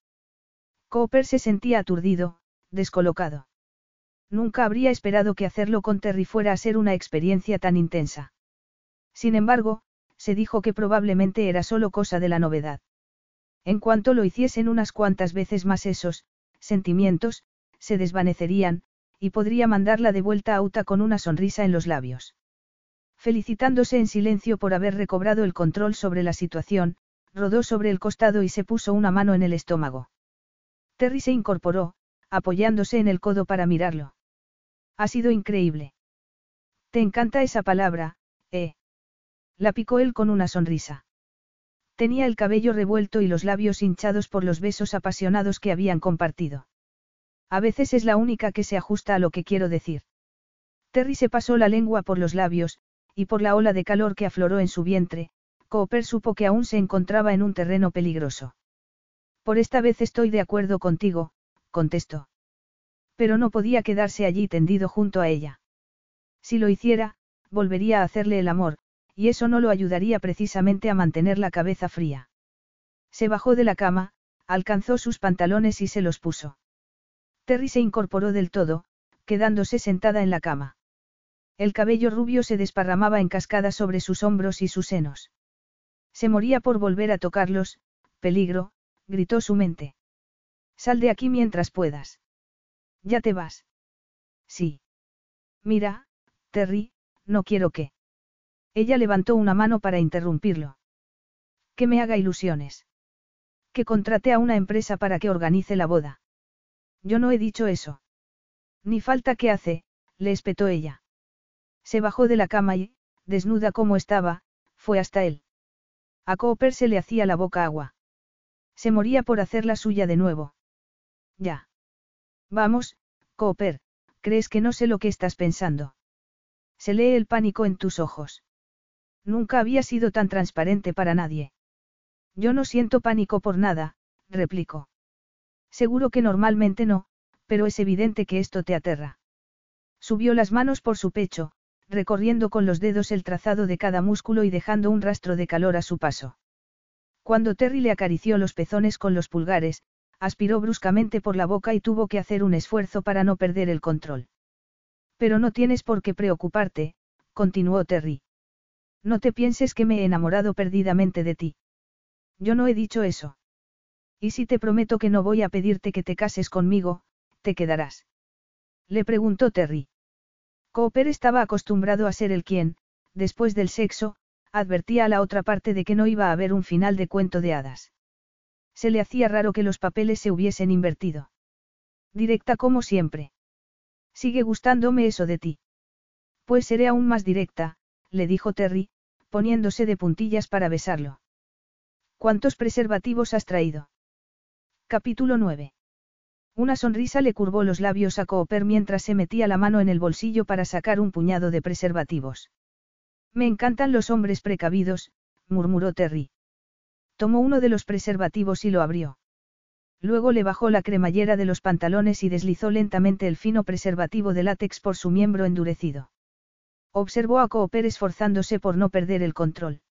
Cooper se sentía aturdido, descolocado. Nunca habría esperado que hacerlo con Terry fuera a ser una experiencia tan intensa. Sin embargo, se dijo que probablemente era solo cosa de la novedad. En cuanto lo hiciesen unas cuantas veces más esos, sentimientos, se desvanecerían, y podría mandarla de vuelta a Uta con una sonrisa en los labios. Felicitándose en silencio por haber recobrado el control sobre la situación, rodó sobre el costado y se puso una mano en el estómago. Terry se incorporó, apoyándose en el codo para mirarlo. Ha sido increíble. Te encanta esa palabra, ¿eh? La picó él con una sonrisa. Tenía el cabello revuelto y los labios hinchados por los besos apasionados que habían compartido. A veces es la única que se ajusta a lo que quiero decir. Terry se pasó la lengua por los labios, y por la ola de calor que afloró en su vientre, Cooper supo que aún se encontraba en un terreno peligroso. Por esta vez estoy de acuerdo contigo, contestó. Pero no podía quedarse allí tendido junto a ella. Si lo hiciera, volvería a hacerle el amor, y eso no lo ayudaría precisamente a mantener la cabeza fría. Se bajó de la cama, alcanzó sus pantalones y se los puso. Terry se incorporó del todo, quedándose sentada en la cama. El cabello rubio se desparramaba en cascada sobre sus hombros y sus senos. Se moría por volver a tocarlos, peligro, gritó su mente. Sal de aquí mientras puedas. ¿Ya te vas? Sí. Mira, Terry, no quiero que. Ella levantó una mano para interrumpirlo. Que me haga ilusiones. Que contrate a una empresa para que organice la boda. Yo no he dicho eso. Ni falta que hace, le espetó ella. Se bajó de la cama y, desnuda como estaba, fue hasta él. A Cooper se le hacía la boca agua. Se moría por hacer la suya de nuevo. Ya. Vamos, Cooper, ¿crees que no sé lo que estás pensando? Se lee el pánico en tus ojos. Nunca había sido tan transparente para nadie. Yo no siento pánico por nada, replicó. Seguro que normalmente no, pero es evidente que esto te aterra. Subió las manos por su pecho, recorriendo con los dedos el trazado de cada músculo y dejando un rastro de calor a su paso. Cuando Terry le acarició los pezones con los pulgares, aspiró bruscamente por la boca y tuvo que hacer un esfuerzo para no perder el control. Pero no tienes por qué preocuparte, continuó Terry. No te pienses que me he enamorado perdidamente de ti. Yo no he dicho eso. Y si te prometo que no voy a pedirte que te cases conmigo, ¿te quedarás? Le preguntó Terry. Cooper estaba acostumbrado a ser el quien, después del sexo, advertía a la otra parte de que no iba a haber un final de cuento de hadas. Se le hacía raro que los papeles se hubiesen invertido. Directa como siempre. Sigue gustándome eso de ti. Pues seré aún más directa, le dijo Terry, poniéndose de puntillas para besarlo. ¿Cuántos preservativos has traído? Capítulo 9. Una sonrisa le curvó los labios a Cooper mientras se metía la mano en el bolsillo para sacar un puñado de preservativos. Me encantan los hombres precavidos, murmuró Terry. Tomó uno de los preservativos y lo abrió. Luego le bajó la cremallera de los pantalones y deslizó lentamente el fino preservativo de látex por su miembro endurecido. Observó a Cooper esforzándose por no perder el control.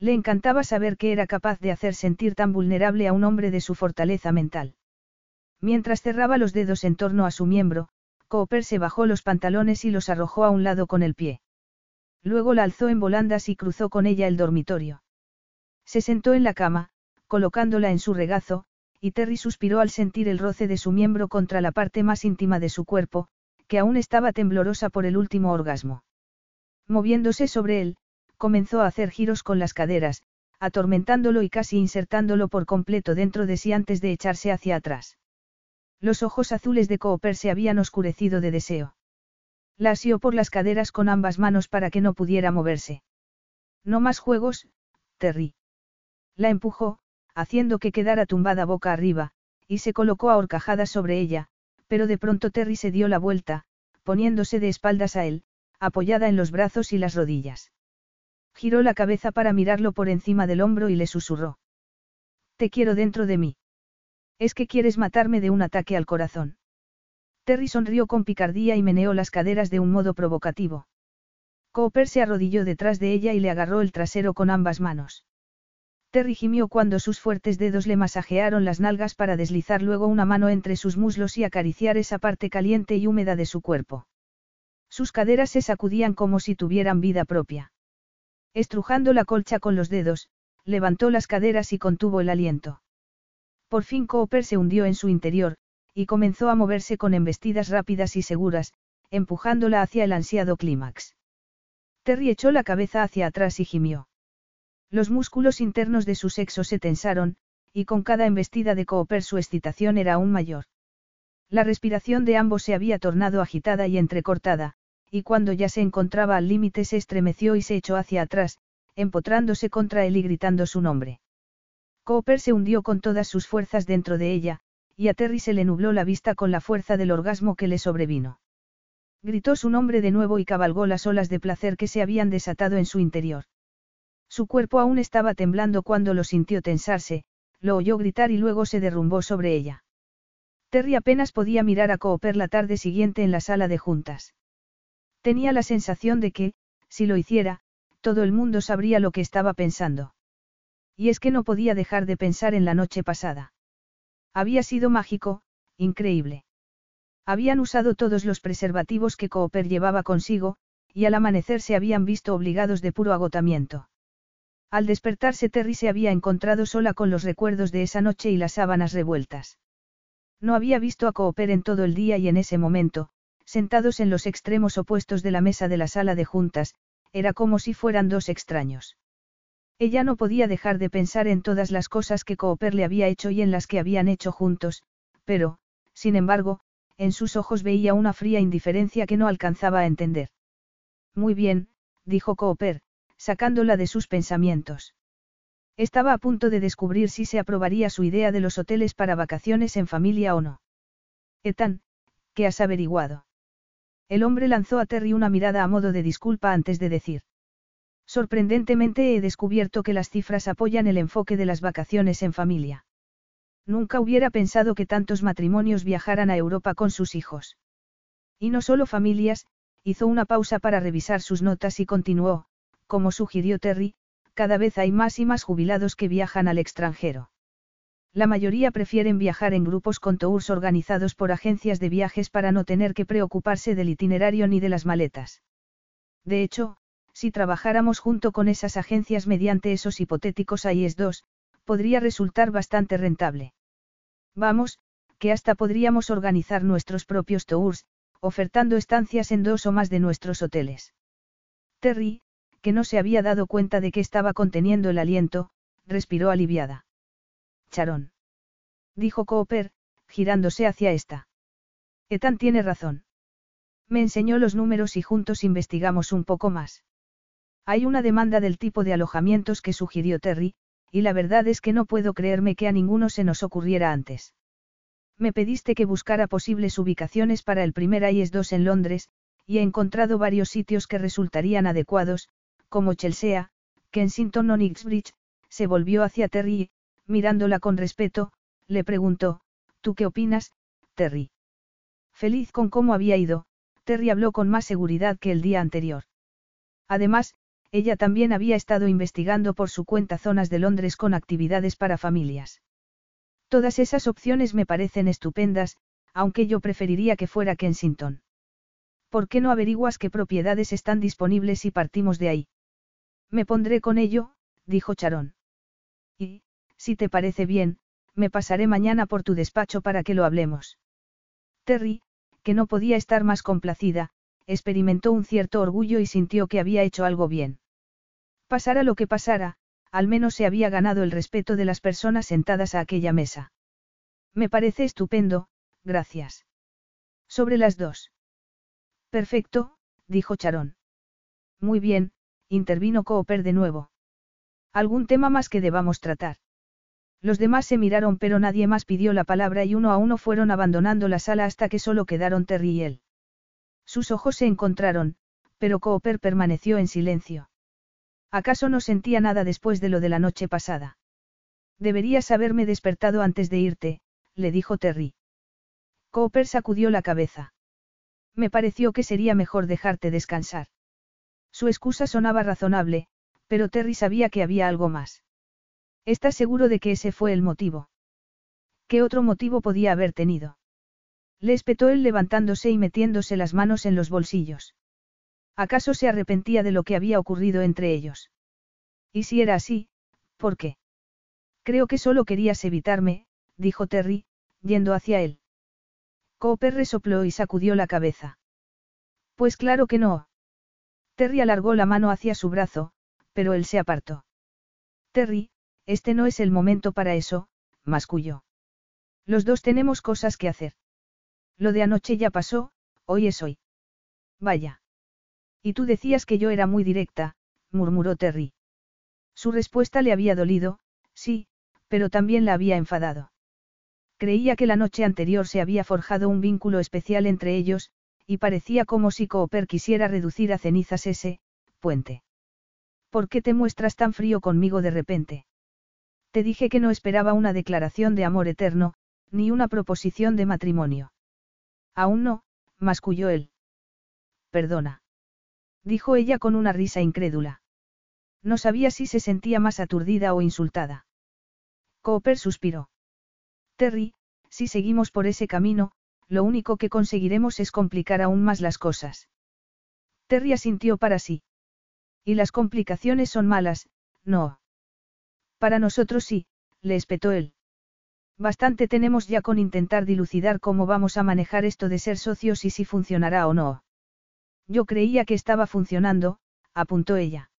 Le encantaba saber que era capaz de hacer sentir tan vulnerable a un hombre de su fortaleza mental. Mientras cerraba los dedos en torno a su miembro, Cooper se bajó los pantalones y los arrojó a un lado con el pie. Luego la alzó en volandas y cruzó con ella el dormitorio. Se sentó en la cama, colocándola en su regazo, y Terry suspiró al sentir el roce de su miembro contra la parte más íntima de su cuerpo, que aún estaba temblorosa por el último orgasmo. Moviéndose sobre él, comenzó a hacer giros con las caderas, atormentándolo y casi insertándolo por completo dentro de sí antes de echarse hacia atrás. Los ojos azules de Cooper se habían oscurecido de deseo. La asió por las caderas con ambas manos para que no pudiera moverse. No más juegos, Terry. La empujó, haciendo que quedara tumbada boca arriba, y se colocó a horcajadas sobre ella, pero de pronto Terry se dio la vuelta, poniéndose de espaldas a él, apoyada en los brazos y las rodillas. Giró la cabeza para mirarlo por encima del hombro y le susurró. Te quiero dentro de mí. Es que quieres matarme de un ataque al corazón. Terry sonrió con picardía y meneó las caderas de un modo provocativo. Cooper se arrodilló detrás de ella y le agarró el trasero con ambas manos. Terry gimió cuando sus fuertes dedos le masajearon las nalgas para deslizar luego una mano entre sus muslos y acariciar esa parte caliente y húmeda de su cuerpo. Sus caderas se sacudían como si tuvieran vida propia. Estrujando la colcha con los dedos, levantó las caderas y contuvo el aliento. Por fin Cooper se hundió en su interior, y comenzó a moverse con embestidas rápidas y seguras, empujándola hacia el ansiado clímax. Terry echó la cabeza hacia atrás y gimió. Los músculos internos de su sexo se tensaron, y con cada embestida de Cooper su excitación era aún mayor. La respiración de ambos se había tornado agitada y entrecortada, y cuando ya se encontraba al límite se estremeció y se echó hacia atrás, empotrándose contra él y gritando su nombre. Cooper se hundió con todas sus fuerzas dentro de ella, y a Terry se le nubló la vista con la fuerza del orgasmo que le sobrevino. Gritó su nombre de nuevo y cabalgó las olas de placer que se habían desatado en su interior. Su cuerpo aún estaba temblando cuando lo sintió tensarse, lo oyó gritar y luego se derrumbó sobre ella. Terry apenas podía mirar a Cooper la tarde siguiente en la sala de juntas. Tenía la sensación de que, si lo hiciera, todo el mundo sabría lo que estaba pensando. Y es que no podía dejar de pensar en la noche pasada. Había sido mágico, increíble. Habían usado todos los preservativos que Cooper llevaba consigo, y al amanecer se habían visto obligados de puro agotamiento. Al despertarse Terry se había encontrado sola con los recuerdos de esa noche y las sábanas revueltas. No había visto a Cooper en todo el día y en ese momento, sentados en los extremos opuestos de la mesa de la sala de juntas, era como si fueran dos extraños. Ella no podía dejar de pensar en todas las cosas que Cooper le había hecho y en las que habían hecho juntos, pero, sin embargo, en sus ojos veía una fría indiferencia que no alcanzaba a entender. Muy bien, dijo Cooper, sacándola de sus pensamientos. Estaba a punto de descubrir si se aprobaría su idea de los hoteles para vacaciones en familia o no. Ethan, ¿qué has averiguado? El hombre lanzó a Terry una mirada a modo de disculpa antes de decir. Sorprendentemente he descubierto que las cifras apoyan el enfoque de las vacaciones en familia. Nunca hubiera pensado que tantos matrimonios viajaran a Europa con sus hijos. Y no solo familias, hizo una pausa para revisar sus notas y continuó, como sugirió Terry, cada vez hay más y más jubilados que viajan al extranjero. La mayoría prefieren viajar en grupos con tours organizados por agencias de viajes para no tener que preocuparse del itinerario ni de las maletas. De hecho, si trabajáramos junto con esas agencias mediante esos hipotéticos AIS 2, podría resultar bastante rentable. Vamos, que hasta podríamos organizar nuestros propios tours, ofertando estancias en dos o más de nuestros hoteles. Terry, que no se había dado cuenta de que estaba conteniendo el aliento, respiró aliviada. Charón. Dijo Cooper, girándose hacia esta. Ethan tiene razón. Me enseñó los números y juntos investigamos un poco más. Hay una demanda del tipo de alojamientos que sugirió Terry, y la verdad es que no puedo creerme que a ninguno se nos ocurriera antes. Me pediste que buscara posibles ubicaciones para el primer IS-2 en Londres, y he encontrado varios sitios que resultarían adecuados, como Chelsea, Kensington o Knightsbridge, se volvió hacia Terry mirándola con respeto, le preguntó, ¿tú qué opinas, Terry? Feliz con cómo había ido, Terry habló con más seguridad que el día anterior. Además, ella también había estado investigando por su cuenta zonas de Londres con actividades para familias. Todas esas opciones me parecen estupendas, aunque yo preferiría que fuera Kensington. ¿Por qué no averiguas qué propiedades están disponibles y partimos de ahí? Me pondré con ello, dijo Charón. Si te parece bien, me pasaré mañana por tu despacho para que lo hablemos. Terry, que no podía estar más complacida, experimentó un cierto orgullo y sintió que había hecho algo bien. Pasara lo que pasara, al menos se había ganado el respeto de las personas sentadas a aquella mesa. Me parece estupendo, gracias. Sobre las dos. Perfecto, dijo Charón. Muy bien, intervino Cooper de nuevo. ¿Algún tema más que debamos tratar? Los demás se miraron pero nadie más pidió la palabra y uno a uno fueron abandonando la sala hasta que solo quedaron Terry y él. Sus ojos se encontraron, pero Cooper permaneció en silencio. ¿Acaso no sentía nada después de lo de la noche pasada? Deberías haberme despertado antes de irte, le dijo Terry. Cooper sacudió la cabeza. Me pareció que sería mejor dejarte descansar. Su excusa sonaba razonable, pero Terry sabía que había algo más. ¿Estás seguro de que ese fue el motivo? ¿Qué otro motivo podía haber tenido? Le espetó él levantándose y metiéndose las manos en los bolsillos. ¿Acaso se arrepentía de lo que había ocurrido entre ellos? Y si era así, ¿por qué? Creo que solo querías evitarme, dijo Terry, yendo hacia él. Cooper resopló y sacudió la cabeza. Pues claro que no. Terry alargó la mano hacia su brazo, pero él se apartó. Terry, este no es el momento para eso, masculló. Los dos tenemos cosas que hacer. Lo de anoche ya pasó, hoy es hoy. Vaya. Y tú decías que yo era muy directa, murmuró Terry. Su respuesta le había dolido, sí, pero también la había enfadado. Creía que la noche anterior se había forjado un vínculo especial entre ellos, y parecía como si Cooper quisiera reducir a cenizas ese, puente. ¿Por qué te muestras tan frío conmigo de repente? Te dije que no esperaba una declaración de amor eterno, ni una proposición de matrimonio. Aún no, masculló él. Perdona. Dijo ella con una risa incrédula. No sabía si se sentía más aturdida o insultada. Cooper suspiró. Terry, si seguimos por ese camino, lo único que conseguiremos es complicar aún más las cosas. Terry asintió para sí. Y las complicaciones son malas, no. Para nosotros sí, le espetó él. Bastante tenemos ya con intentar dilucidar cómo vamos a manejar esto de ser socios y si funcionará o no. Yo creía que estaba funcionando, apuntó ella.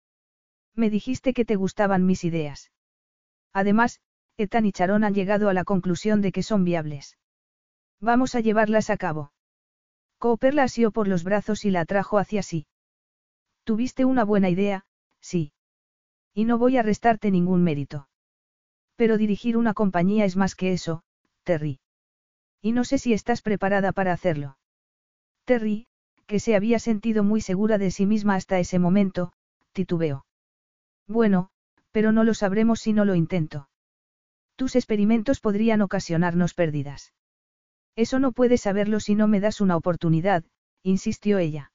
Me dijiste que te gustaban mis ideas. Además, Ethan y Charon han llegado a la conclusión de que son viables. Vamos a llevarlas a cabo. Cooper la asió por los brazos y la atrajo hacia sí. Tuviste una buena idea, sí. Y no voy a restarte ningún mérito. Pero dirigir una compañía es más que eso, Terry. Y no sé si estás preparada para hacerlo. Terry, que se había sentido muy segura de sí misma hasta ese momento, titubeó. Bueno, pero no lo sabremos si no lo intento. Tus experimentos podrían ocasionarnos pérdidas. Eso no puedes saberlo si no me das una oportunidad, insistió ella.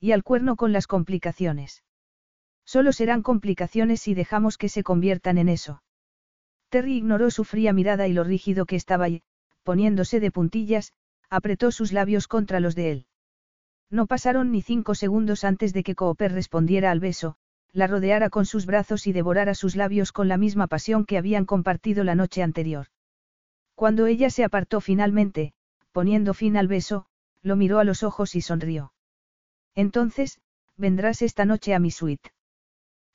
Y al cuerno con las complicaciones. Solo serán complicaciones si dejamos que se conviertan en eso. Terry ignoró su fría mirada y lo rígido que estaba y, poniéndose de puntillas, apretó sus labios contra los de él. No pasaron ni cinco segundos antes de que Cooper respondiera al beso, la rodeara con sus brazos y devorara sus labios con la misma pasión que habían compartido la noche anterior. Cuando ella se apartó finalmente, poniendo fin al beso, lo miró a los ojos y sonrió. Entonces, ¿vendrás esta noche a mi suite?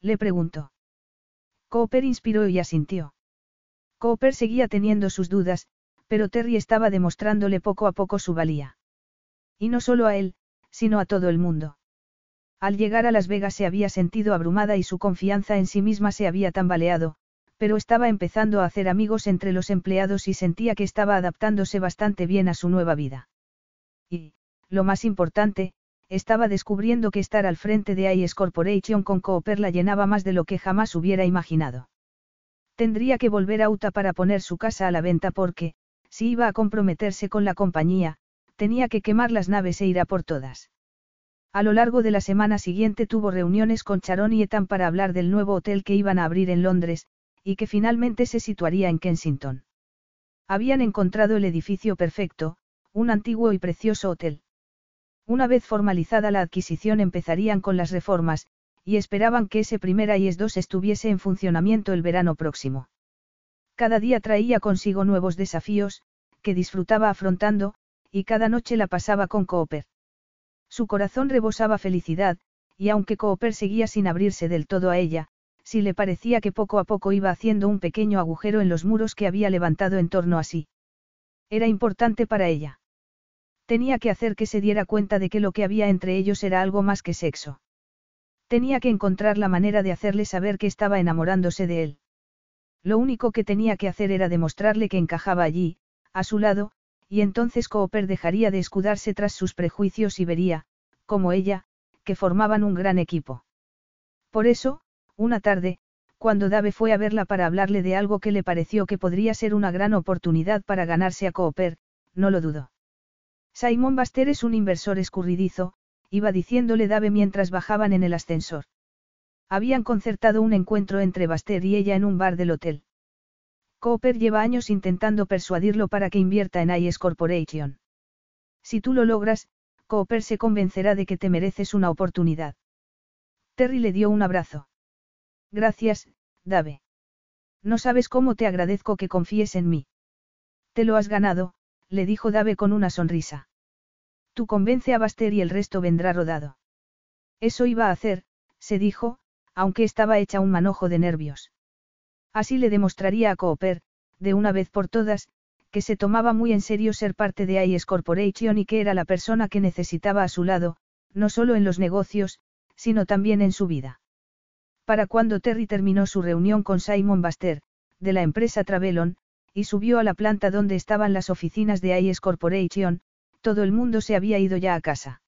Le preguntó. Cooper inspiró y asintió. Cooper seguía teniendo sus dudas, pero Terry estaba demostrándole poco a poco su valía. Y no solo a él, sino a todo el mundo. Al llegar a Las Vegas se había sentido abrumada y su confianza en sí misma se había tambaleado, pero estaba empezando a hacer amigos entre los empleados y sentía que estaba adaptándose bastante bien a su nueva vida. Y, lo más importante, estaba descubriendo que estar al frente de IS Corporation con Cooper la llenaba más de lo que jamás hubiera imaginado. Tendría que volver a Utah para poner su casa a la venta porque, si iba a comprometerse con la compañía, tenía que quemar las naves e ir a por todas. A lo largo de la semana siguiente tuvo reuniones con Charon y Ethan para hablar del nuevo hotel que iban a abrir en Londres, y que finalmente se situaría en Kensington. Habían encontrado el edificio perfecto, un antiguo y precioso hotel. Una vez formalizada la adquisición empezarían con las reformas, y esperaban que ese primer IS-2 estuviese en funcionamiento el verano próximo. Cada día traía consigo nuevos desafíos, que disfrutaba afrontando, y cada noche la pasaba con Cooper. Su corazón rebosaba felicidad, y aunque Cooper seguía sin abrirse del todo a ella, sí le parecía que poco a poco iba haciendo un pequeño agujero en los muros que había levantado en torno a sí. Era importante para ella. Tenía que hacer que se diera cuenta de que lo que había entre ellos era algo más que sexo. Tenía que encontrar la manera de hacerle saber que estaba enamorándose de él. Lo único que tenía que hacer era demostrarle que encajaba allí, a su lado, y entonces Cooper dejaría de escudarse tras sus prejuicios y vería, como ella, que formaban un gran equipo. Por eso, una tarde, cuando Dave fue a verla para hablarle de algo que le pareció que podría ser una gran oportunidad para ganarse a Cooper, no lo dudó. Simon Baster es un inversor escurridizo, iba diciéndole Dave mientras bajaban en el ascensor. Habían concertado un encuentro entre Baster y ella en un bar del hotel. Cooper lleva años intentando persuadirlo para que invierta en IS Corporation. Si tú lo logras, Cooper se convencerá de que te mereces una oportunidad. Terry le dio un abrazo. Gracias, Dave. No sabes cómo te agradezco que confíes en mí. Te lo has ganado, le dijo Dave con una sonrisa. Tú convence a Baster y el resto vendrá rodado. Eso iba a hacer, se dijo, aunque estaba hecha un manojo de nervios. Así le demostraría a Cooper, de una vez por todas, que se tomaba muy en serio ser parte de IS Corporation y que era la persona que necesitaba a su lado, no solo en los negocios, sino también en su vida. Para cuando Terry terminó su reunión con Simon Baster, de la empresa Travelon, y subió a la planta donde estaban las oficinas de IS Corporation, todo el mundo se había ido ya a casa.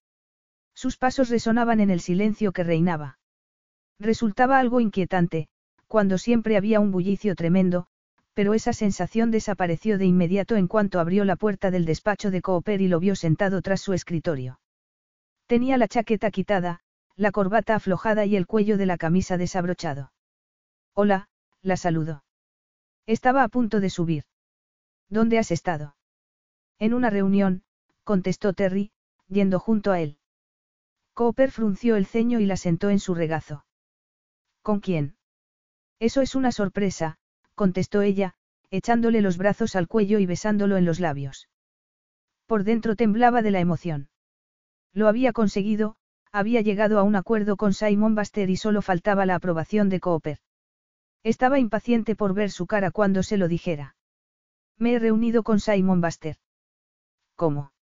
Sus pasos resonaban en el silencio que reinaba. Resultaba algo inquietante, cuando siempre había un bullicio tremendo, pero esa sensación desapareció de inmediato en cuanto abrió la puerta del despacho de Cooper y lo vio sentado tras su escritorio. Tenía la chaqueta quitada, la corbata aflojada y el cuello de la camisa desabrochado. Hola, la saludó. Estaba a punto de subir. ¿Dónde has estado? En una reunión, contestó Terry, yendo junto a él. Cooper frunció el ceño y la sentó en su regazo. ¿Con quién? Eso es una sorpresa, contestó ella, echándole los brazos al cuello y besándolo en los labios. Por dentro temblaba de la emoción. Lo había conseguido, había llegado a un acuerdo con Simon Baster y solo faltaba la aprobación de Cooper. Estaba impaciente por ver su cara cuando se lo dijera. Me he reunido con Simon Baster. ¿Cómo?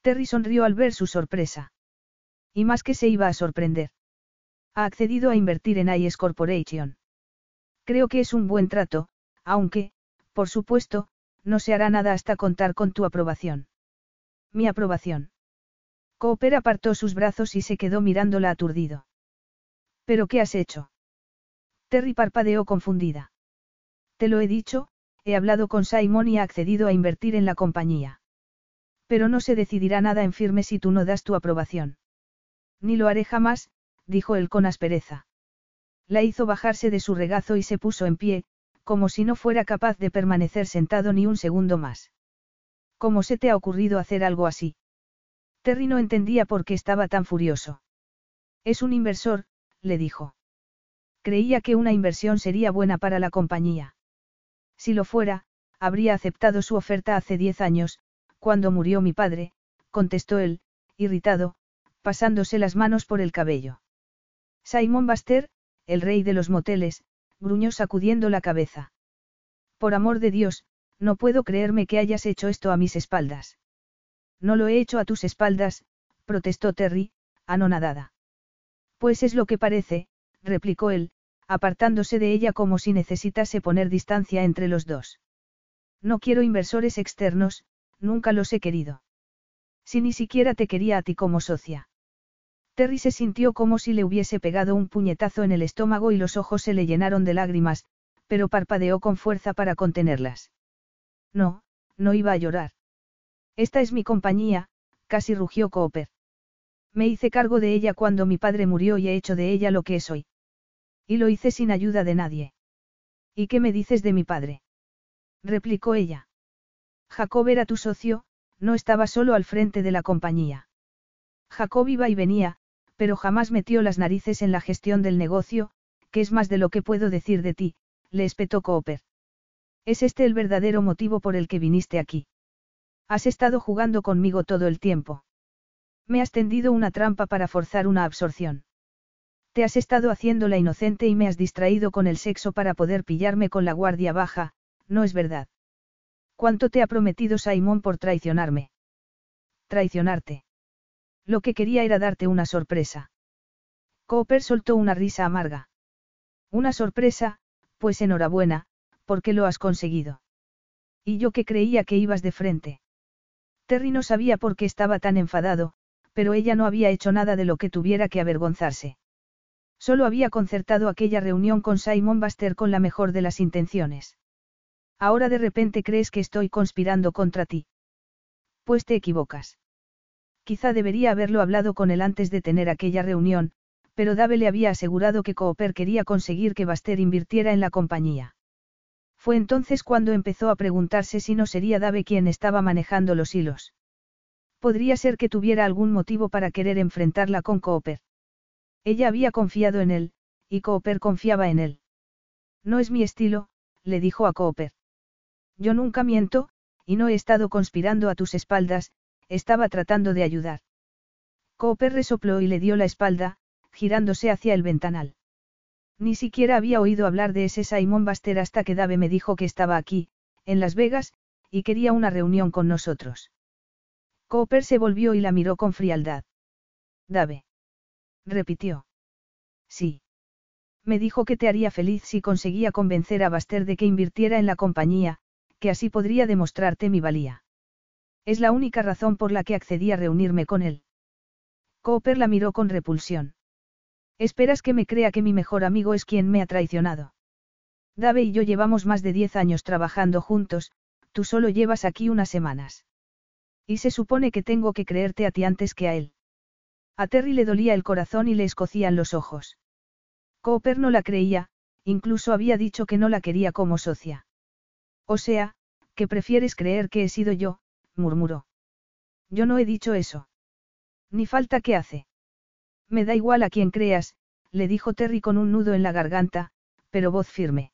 Terry sonrió al ver su sorpresa. Y más que se iba a sorprender. Ha accedido a invertir en IS Corporation. Creo que es un buen trato, aunque, por supuesto, no se hará nada hasta contar con tu aprobación. Mi aprobación. Cooper apartó sus brazos y se quedó mirándola aturdido. ¿Pero qué has hecho? Terry parpadeó confundida. Te lo he dicho, he hablado con Simon y ha accedido a invertir en la compañía. Pero no se decidirá nada en firme si tú no das tu aprobación. Ni lo haré jamás, dijo él con aspereza. La hizo bajarse de su regazo y se puso en pie, como si no fuera capaz de permanecer sentado ni un segundo más. ¿Cómo se te ha ocurrido hacer algo así? Terry no entendía por qué estaba tan furioso. Es un inversor, le dijo. Creía que una inversión sería buena para la compañía. Si lo fuera, habría aceptado su oferta hace diez años, cuando murió mi padre, contestó él, irritado, pasándose las manos por el cabello. Simon Baster, el rey de los moteles, gruñó sacudiendo la cabeza. Por amor de Dios, no puedo creerme que hayas hecho esto a mis espaldas. No lo he hecho a tus espaldas, protestó Terry, anonadada. Pues es lo que parece, replicó él, apartándose de ella como si necesitase poner distancia entre los dos. No quiero inversores externos, nunca los he querido. Si ni siquiera te quería a ti como socia. Terry se sintió como si le hubiese pegado un puñetazo en el estómago y los ojos se le llenaron de lágrimas, pero parpadeó con fuerza para contenerlas. No, no iba a llorar. Esta es mi compañía, casi rugió Cooper. Me hice cargo de ella cuando mi padre murió y he hecho de ella lo que es hoy. Y lo hice sin ayuda de nadie. ¿Y qué me dices de mi padre? replicó ella. Jacob era tu socio, no estaba solo al frente de la compañía. Jacob iba y venía, pero jamás metió las narices en la gestión del negocio, que es más de lo que puedo decir de ti, le espetó Cooper. ¿Es este el verdadero motivo por el que viniste aquí? Has estado jugando conmigo todo el tiempo. Me has tendido una trampa para forzar una absorción. Te has estado haciendo la inocente y me has distraído con el sexo para poder pillarme con la guardia baja, no es verdad. ¿Cuánto te ha prometido Simón por traicionarme? Traicionarte. Lo que quería era darte una sorpresa. Cooper soltó una risa amarga. Una sorpresa, pues enhorabuena, porque lo has conseguido. Y yo que creía que ibas de frente. Terry no sabía por qué estaba tan enfadado, pero ella no había hecho nada de lo que tuviera que avergonzarse. Solo había concertado aquella reunión con Simon Baster con la mejor de las intenciones. Ahora de repente crees que estoy conspirando contra ti. Pues te equivocas. Quizá debería haberlo hablado con él antes de tener aquella reunión, pero Dave le había asegurado que Cooper quería conseguir que Baster invirtiera en la compañía. Fue entonces cuando empezó a preguntarse si no sería Dave quien estaba manejando los hilos. Podría ser que tuviera algún motivo para querer enfrentarla con Cooper. Ella había confiado en él, y Cooper confiaba en él. No es mi estilo, le dijo a Cooper. Yo nunca miento, y no he estado conspirando a tus espaldas, estaba tratando de ayudar. Cooper resopló y le dio la espalda, girándose hacia el ventanal. Ni siquiera había oído hablar de ese Simon Baster hasta que Dave me dijo que estaba aquí, en Las Vegas, y quería una reunión con nosotros. Cooper se volvió y la miró con frialdad. Dave. Repitió. Sí. Me dijo que te haría feliz si conseguía convencer a Baster de que invirtiera en la compañía, que así podría demostrarte mi valía. Es la única razón por la que accedí a reunirme con él. Cooper la miró con repulsión. Esperas que me crea que mi mejor amigo es quien me ha traicionado. Dave y yo llevamos más de diez años trabajando juntos, tú solo llevas aquí unas semanas. Y se supone que tengo que creerte a ti antes que a él. A Terry le dolía el corazón y le escocían los ojos. Cooper no la creía, incluso había dicho que no la quería como socia. O sea, que prefieres creer que he sido yo, murmuró. Yo no he dicho eso. Ni falta que hace. Me da igual a quien creas, le dijo Terry con un nudo en la garganta, pero voz firme.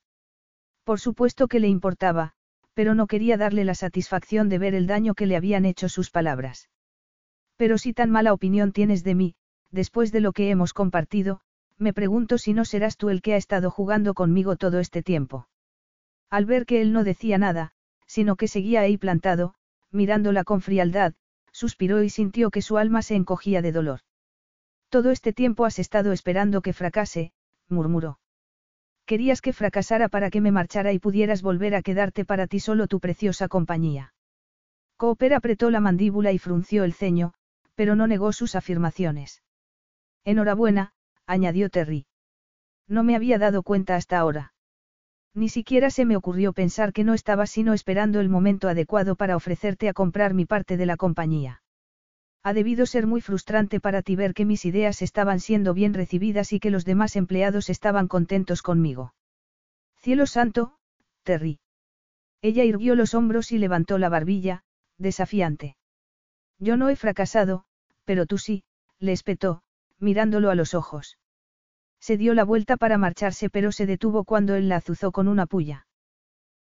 Por supuesto que le importaba, pero no quería darle la satisfacción de ver el daño que le habían hecho sus palabras. Pero si tan mala opinión tienes de mí, después de lo que hemos compartido, me pregunto si no serás tú el que ha estado jugando conmigo todo este tiempo. Al ver que él no decía nada, sino que seguía ahí plantado, mirándola con frialdad, suspiró y sintió que su alma se encogía de dolor. Todo este tiempo has estado esperando que fracase, murmuró. Querías que fracasara para que me marchara y pudieras volver a quedarte para ti solo tu preciosa compañía. Cooper apretó la mandíbula y frunció el ceño, pero no negó sus afirmaciones. Enhorabuena, añadió Terry. No me había dado cuenta hasta ahora. Ni siquiera se me ocurrió pensar que no estaba sino esperando el momento adecuado para ofrecerte a comprar mi parte de la compañía. Ha debido ser muy frustrante para ti ver que mis ideas estaban siendo bien recibidas y que los demás empleados estaban contentos conmigo. Cielo santo, Terry. Ella irguió los hombros y levantó la barbilla, desafiante. Yo no he fracasado, pero tú sí, le espetó, mirándolo a los ojos. Se dio la vuelta para marcharse pero se detuvo cuando él la azuzó con una puya.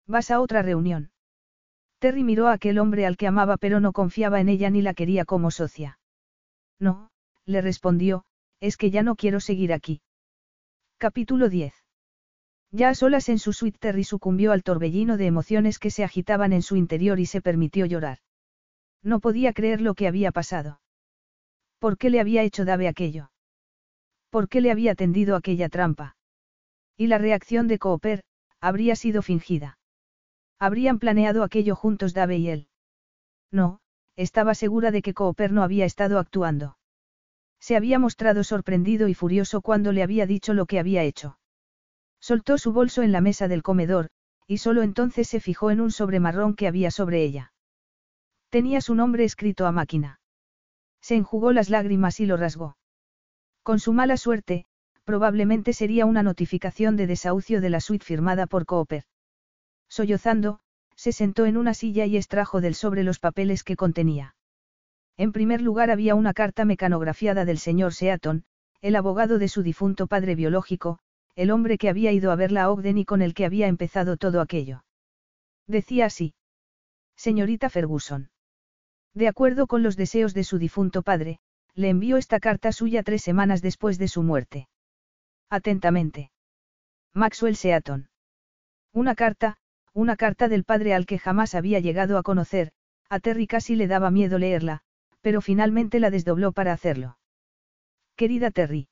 Vas a otra reunión. Terry miró a aquel hombre al que amaba pero no confiaba en ella ni la quería como socia. No, le respondió, es que ya no quiero seguir aquí. Capítulo 10. Ya a solas en su suite Terry sucumbió al torbellino de emociones que se agitaban en su interior y se permitió llorar. No podía creer lo que había pasado. ¿Por qué le había hecho Dave aquello? ¿Por qué le había tendido aquella trampa? Y la reacción de Cooper, habría sido fingida. Habrían planeado aquello juntos Dave y él. No, estaba segura de que Cooper no había estado actuando. Se había mostrado sorprendido y furioso cuando le había dicho lo que había hecho. Soltó su bolso en la mesa del comedor, y solo entonces se fijó en un sobre marrón que había sobre ella. Tenía su nombre escrito a máquina. Se enjugó las lágrimas y lo rasgó. Con su mala suerte, probablemente sería una notificación de desahucio de la suite firmada por Cooper. Sollozando, se sentó en una silla y extrajo del sobre los papeles que contenía. En primer lugar había una carta mecanografiada del señor Seaton, el abogado de su difunto padre biológico, el hombre que había ido a ver la Ogden y con el que había empezado todo aquello. Decía así. Señorita Ferguson. De acuerdo con los deseos de su difunto padre, le envió esta carta suya tres semanas después de su muerte. Atentamente. Maxwell Seaton. Una carta, una carta del padre al que jamás había llegado a conocer, a Terry casi le daba miedo leerla, pero finalmente la desdobló para hacerlo. Querida Terry.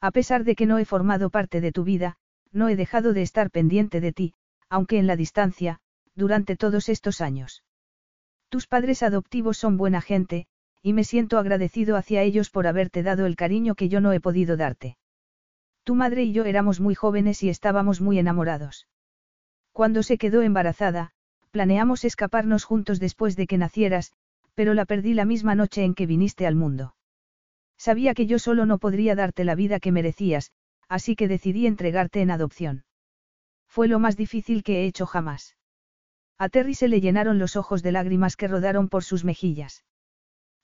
A pesar de que no he formado parte de tu vida, no he dejado de estar pendiente de ti, aunque en la distancia, durante todos estos años. Tus padres adoptivos son buena gente, y me siento agradecido hacia ellos por haberte dado el cariño que yo no he podido darte. Tu madre y yo éramos muy jóvenes y estábamos muy enamorados. Cuando se quedó embarazada, planeamos escaparnos juntos después de que nacieras, pero la perdí la misma noche en que viniste al mundo. Sabía que yo solo no podría darte la vida que merecías, así que decidí entregarte en adopción. Fue lo más difícil que he hecho jamás. A Terry se le llenaron los ojos de lágrimas que rodaron por sus mejillas.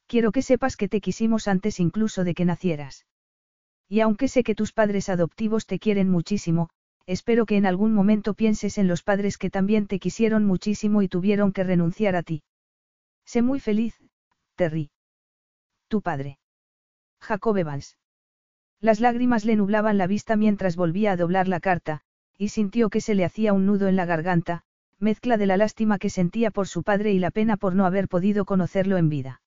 Quiero que sepas que te quisimos antes incluso de que nacieras. Y aunque sé que tus padres adoptivos te quieren muchísimo, espero que en algún momento pienses en los padres que también te quisieron muchísimo y tuvieron que renunciar a ti. Sé muy feliz, Terry. Tu padre. Jacob Evans. Las lágrimas le nublaban la vista mientras volvía a doblar la carta, y sintió que se le hacía un nudo en la garganta, mezcla de la lástima que sentía por su padre y la pena por no haber podido conocerlo en vida.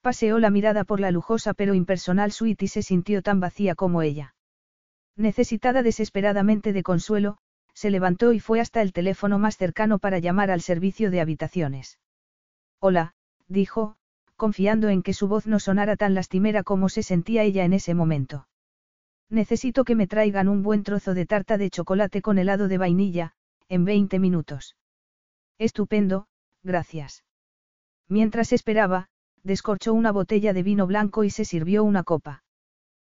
Paseó la mirada por la lujosa pero impersonal suite y se sintió tan vacía como ella. Necesitada desesperadamente de consuelo, se levantó y fue hasta el teléfono más cercano para llamar al servicio de habitaciones. Hola, dijo, confiando en que su voz no sonara tan lastimera como se sentía ella en ese momento. Necesito que me traigan un buen trozo de tarta de chocolate con helado de vainilla, en 20 minutos. Estupendo, gracias. Mientras esperaba, descorchó una botella de vino blanco y se sirvió una copa.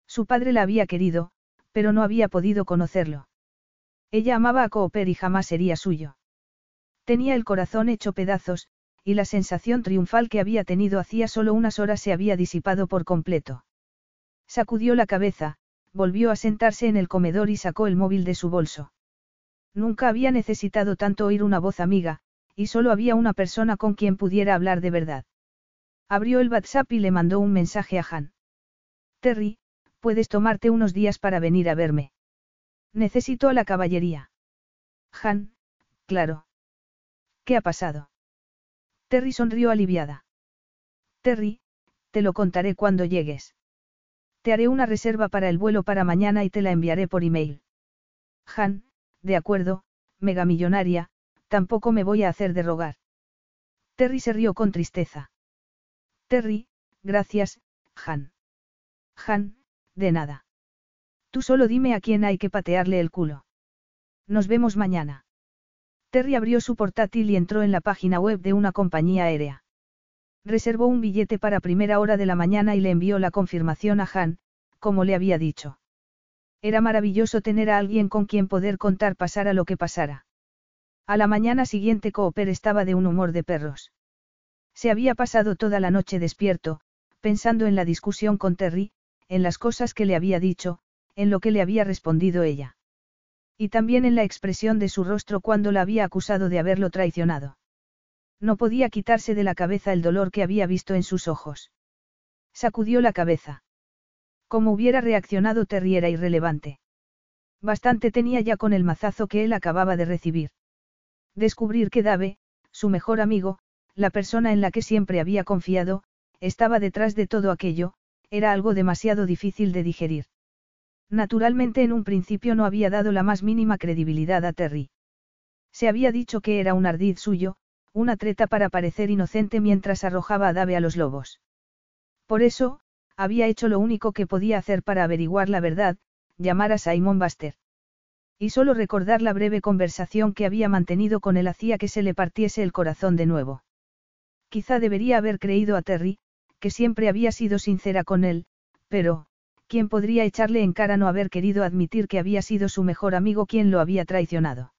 Su padre la había querido, pero no había podido conocerlo. Ella amaba a Cooper y jamás sería suyo. Tenía el corazón hecho pedazos, y la sensación triunfal que había tenido hacía solo unas horas se había disipado por completo. Sacudió la cabeza, volvió a sentarse en el comedor y sacó el móvil de su bolso. Nunca había necesitado tanto oír una voz amiga, y solo había una persona con quien pudiera hablar de verdad. Abrió el WhatsApp y le mandó un mensaje a Han. Terry, puedes tomarte unos días para venir a verme. Necesito a la caballería. Han, claro. ¿Qué ha pasado? Terry sonrió aliviada. Terry, te lo contaré cuando llegues. Te haré una reserva para el vuelo para mañana y te la enviaré por email. Han, de acuerdo, megamillonaria, tampoco me voy a hacer de rogar. Terry se rió con tristeza. Terry, gracias, Han. Han, de nada. Tú solo dime a quién hay que patearle el culo. Nos vemos mañana. Terry abrió su portátil y entró en la página web de una compañía aérea. Reservó un billete para primera hora de la mañana y le envió la confirmación a Han, como le había dicho. Era maravilloso tener a alguien con quien poder contar pasara lo que pasara. A la mañana siguiente Cooper estaba de un humor de perros. Se había pasado toda la noche despierto, pensando en la discusión con Terry, en las cosas que le había dicho, en lo que le había respondido ella. Y también en la expresión de su rostro cuando la había acusado de haberlo traicionado. No podía quitarse de la cabeza el dolor que había visto en sus ojos. Sacudió la cabeza. Como hubiera reaccionado Terry era irrelevante. Bastante tenía ya con el mazazo que él acababa de recibir. Descubrir que Dave, su mejor amigo, la persona en la que siempre había confiado, estaba detrás de todo aquello, era algo demasiado difícil de digerir. Naturalmente en un principio no había dado la más mínima credibilidad a Terry. Se había dicho que era un ardid suyo, una treta para parecer inocente mientras arrojaba a Dave a los lobos. Por eso, había hecho lo único que podía hacer para averiguar la verdad, llamar a Simon Buster. Y solo recordar la breve conversación que había mantenido con él hacía que se le partiese el corazón de nuevo. Quizá debería haber creído a Terry, que siempre había sido sincera con él, pero, ¿quién podría echarle en cara no haber querido admitir que había sido su mejor amigo quien lo había traicionado?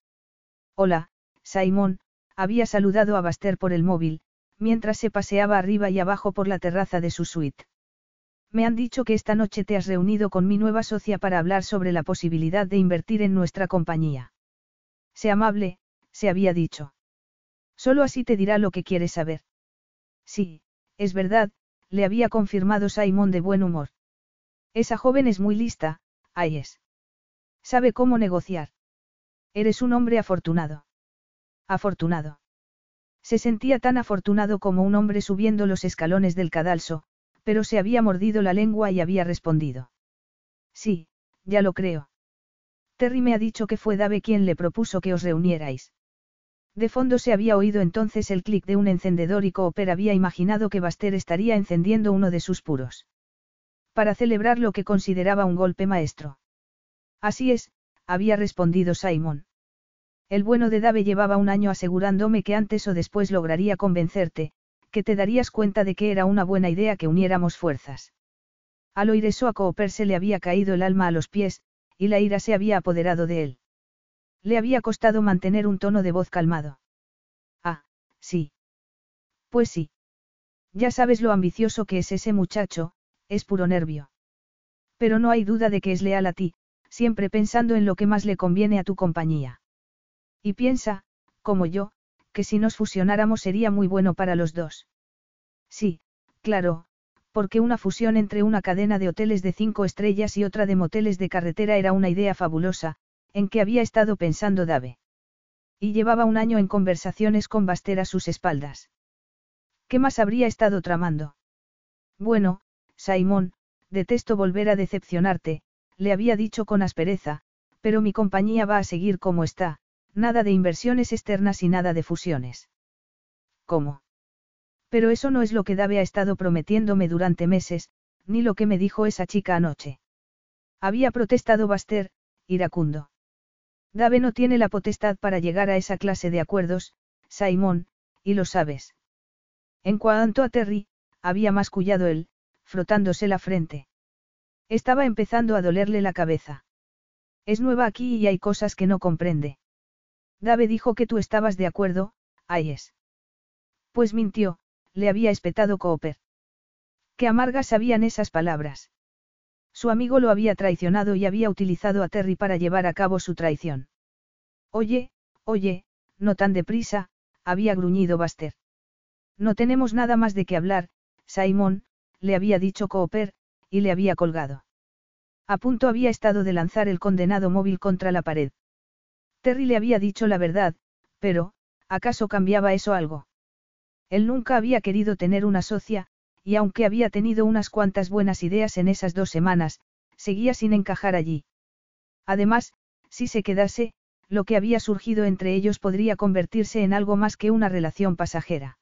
Hola, Simon, había saludado a Buster por el móvil, mientras se paseaba arriba y abajo por la terraza de su suite. Me han dicho que esta noche te has reunido con mi nueva socia para hablar sobre la posibilidad de invertir en nuestra compañía. Sé amable, se había dicho. Solo así te dirá lo que quieres saber. Sí, es verdad, le había confirmado Simon de buen humor. Esa joven es muy lista, ahí es. Sabe cómo negociar. Eres un hombre afortunado. Afortunado. Se sentía tan afortunado como un hombre subiendo los escalones del cadalso, pero se había mordido la lengua y había respondido. Sí, ya lo creo. Terry me ha dicho que fue Dave quien le propuso que os reunierais. De fondo se había oído entonces el clic de un encendedor y Cooper había imaginado que Baster estaría encendiendo uno de sus puros. Para celebrar lo que consideraba un golpe maestro. Así es, había respondido Simon. El bueno de Dave llevaba un año asegurándome que antes o después lograría convencerte, que te darías cuenta de que era una buena idea que uniéramos fuerzas. Al oír eso a Cooper se le había caído el alma a los pies, y la ira se había apoderado de él. Le había costado mantener un tono de voz calmado. Ah, sí. Pues sí. Ya sabes lo ambicioso que es ese muchacho, es puro nervio. Pero no hay duda de que es leal a ti, siempre pensando en lo que más le conviene a tu compañía. Y piensa, como yo, que si nos fusionáramos sería muy bueno para los dos. Sí, claro, porque una fusión entre una cadena de hoteles de cinco estrellas y otra de moteles de carretera era una idea fabulosa, en que había estado pensando Dave. Y llevaba un año en conversaciones con Baster a sus espaldas. ¿Qué más habría estado tramando? Bueno, Simón, detesto volver a decepcionarte, le había dicho con aspereza, pero mi compañía va a seguir como está, Nada de inversiones externas y nada de fusiones. ¿Cómo? Pero eso no es lo que Dave ha estado prometiéndome durante meses, ni lo que me dijo esa chica anoche. Había protestado Baster, iracundo. Dave no tiene la potestad para llegar a esa clase de acuerdos, Simón, y lo sabes. En cuanto a Terry, había mascullado él, frotándose la frente. Estaba empezando a dolerle la cabeza. Es nueva aquí y hay cosas que no comprende. Dave dijo que tú estabas de acuerdo, Ayes. Pues mintió, le había espetado Cooper. Qué amargas sabían esas palabras. Su amigo lo había traicionado y había utilizado a Terry para llevar a cabo su traición. Oye, oye, no tan deprisa, había gruñido Baster. No tenemos nada más de qué hablar, Simon, le había dicho Cooper, y le había colgado. A punto había estado de lanzar el condenado móvil contra la pared. Terry le había dicho la verdad, pero, ¿acaso cambiaba eso algo? Él nunca había querido tener una socia, y aunque había tenido unas cuantas buenas ideas en esas dos semanas, seguía sin encajar allí. Además, si se quedase, lo que había surgido entre ellos podría convertirse en algo más que una relación pasajera.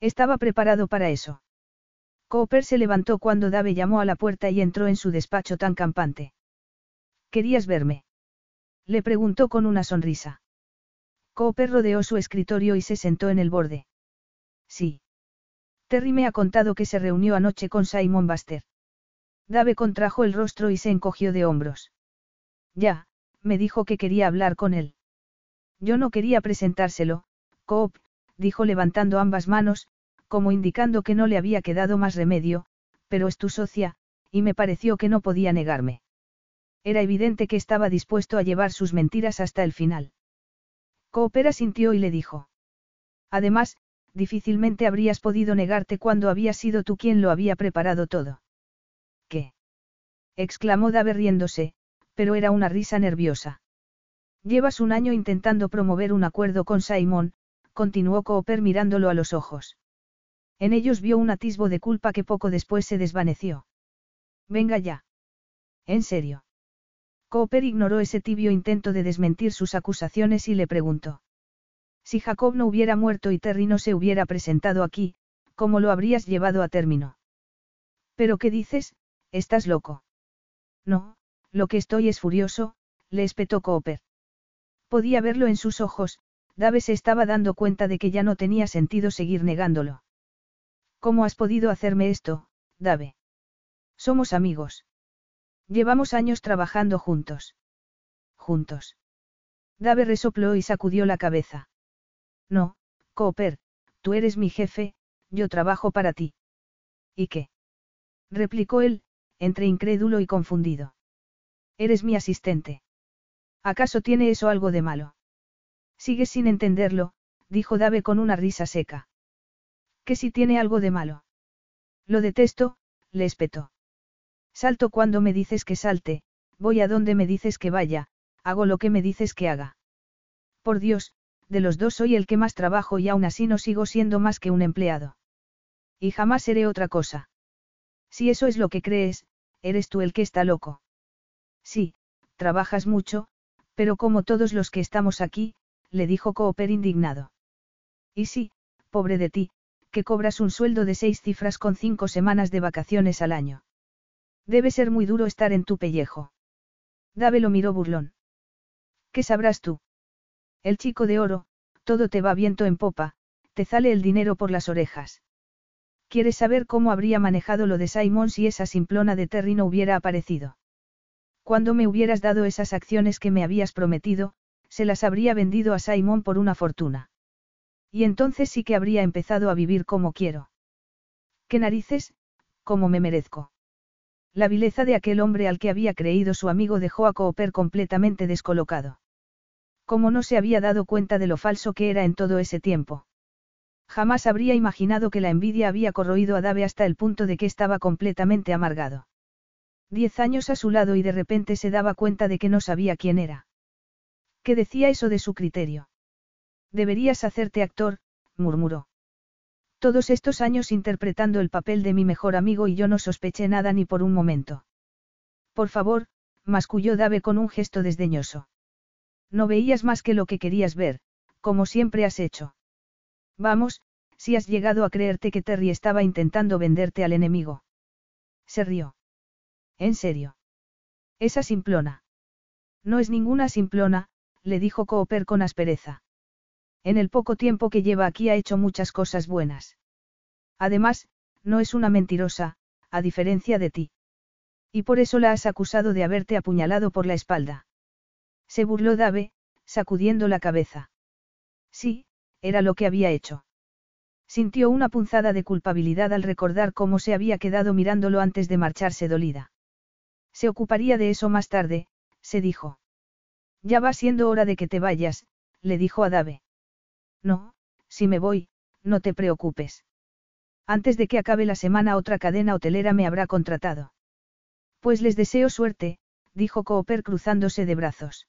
Estaba preparado para eso. Cooper se levantó cuando Dave llamó a la puerta y entró en su despacho tan campante. ¿Querías verme? Le preguntó con una sonrisa. Cooper rodeó su escritorio y se sentó en el borde. Sí. Terry me ha contado que se reunió anoche con Simon Baster. Dave contrajo el rostro y se encogió de hombros. Ya, me dijo que quería hablar con él. Yo no quería presentárselo, Coop, dijo levantando ambas manos, como indicando que no le había quedado más remedio, pero es tu socia, y me pareció que no podía negarme. Era evidente que estaba dispuesto a llevar sus mentiras hasta el final. Coopera sintió y le dijo. Además, difícilmente habrías podido negarte cuando había sido tú quien lo había preparado todo. ¿Qué? exclamó Dave riéndose, pero era una risa nerviosa. Llevas un año intentando promover un acuerdo con Simon, continuó Cooper mirándolo a los ojos. En ellos vio un atisbo de culpa que poco después se desvaneció. Venga ya. ¿En serio? Cooper ignoró ese tibio intento de desmentir sus acusaciones y le preguntó. Si Jacob no hubiera muerto y Terry no se hubiera presentado aquí, ¿cómo lo habrías llevado a término? ¿Pero qué dices? ¿Estás loco? No, lo que estoy es furioso, le espetó Cooper. Podía verlo en sus ojos, Dave se estaba dando cuenta de que ya no tenía sentido seguir negándolo. ¿Cómo has podido hacerme esto, Dave? Somos amigos. Llevamos años trabajando juntos. Juntos. Dave resopló y sacudió la cabeza. No, Cooper, tú eres mi jefe, yo trabajo para ti. ¿Y qué? replicó él, entre incrédulo y confundido. Eres mi asistente. ¿Acaso tiene eso algo de malo? Sigues sin entenderlo, dijo Dave con una risa seca. Que si tiene algo de malo. Lo detesto, le espetó. Salto cuando me dices que salte, voy a donde me dices que vaya, hago lo que me dices que haga. Por Dios, de los dos soy el que más trabajo y aún así no sigo siendo más que un empleado. Y jamás seré otra cosa. Si eso es lo que crees, eres tú el que está loco. Sí, trabajas mucho, pero como todos los que estamos aquí, le dijo Cooper indignado. Y sí, pobre de ti, que cobras un sueldo de seis cifras con cinco semanas de vacaciones al año. Debe ser muy duro estar en tu pellejo. Dave lo miró burlón. ¿Qué sabrás tú? El chico de oro, todo te va viento en popa, te sale el dinero por las orejas. ¿Quieres saber cómo habría manejado lo de Simon si esa simplona de Terry no hubiera aparecido? Cuando me hubieras dado esas acciones que me habías prometido, se las habría vendido a Simon por una fortuna. Y entonces sí que habría empezado a vivir como quiero. ¿Qué narices? Como me merezco. La vileza de aquel hombre al que había creído su amigo dejó a Cooper completamente descolocado. Como no se había dado cuenta de lo falso que era en todo ese tiempo. Jamás habría imaginado que la envidia había corroído a Dave hasta el punto de que estaba completamente amargado. Diez años a su lado y de repente se daba cuenta de que no sabía quién era. ¿Qué decía eso de su criterio? Deberías hacerte actor, murmuró. Todos estos años interpretando el papel de mi mejor amigo y yo no sospeché nada ni por un momento. Por favor, masculló Dave con un gesto desdeñoso. No veías más que lo que querías ver, como siempre has hecho. Vamos, si has llegado a creerte que Terry estaba intentando venderte al enemigo. Se rió. ¿En serio? Esa simplona. No es ninguna simplona, le dijo Cooper con aspereza. En el poco tiempo que lleva aquí ha hecho muchas cosas buenas. Además, no es una mentirosa, a diferencia de ti. Y por eso la has acusado de haberte apuñalado por la espalda. Se burló Dave, sacudiendo la cabeza. Sí, era lo que había hecho. Sintió una punzada de culpabilidad al recordar cómo se había quedado mirándolo antes de marcharse dolida. Se ocuparía de eso más tarde, se dijo. Ya va siendo hora de que te vayas, le dijo a Dave. No, si me voy, no te preocupes. Antes de que acabe la semana otra cadena hotelera me habrá contratado. Pues les deseo suerte, dijo Cooper cruzándose de brazos.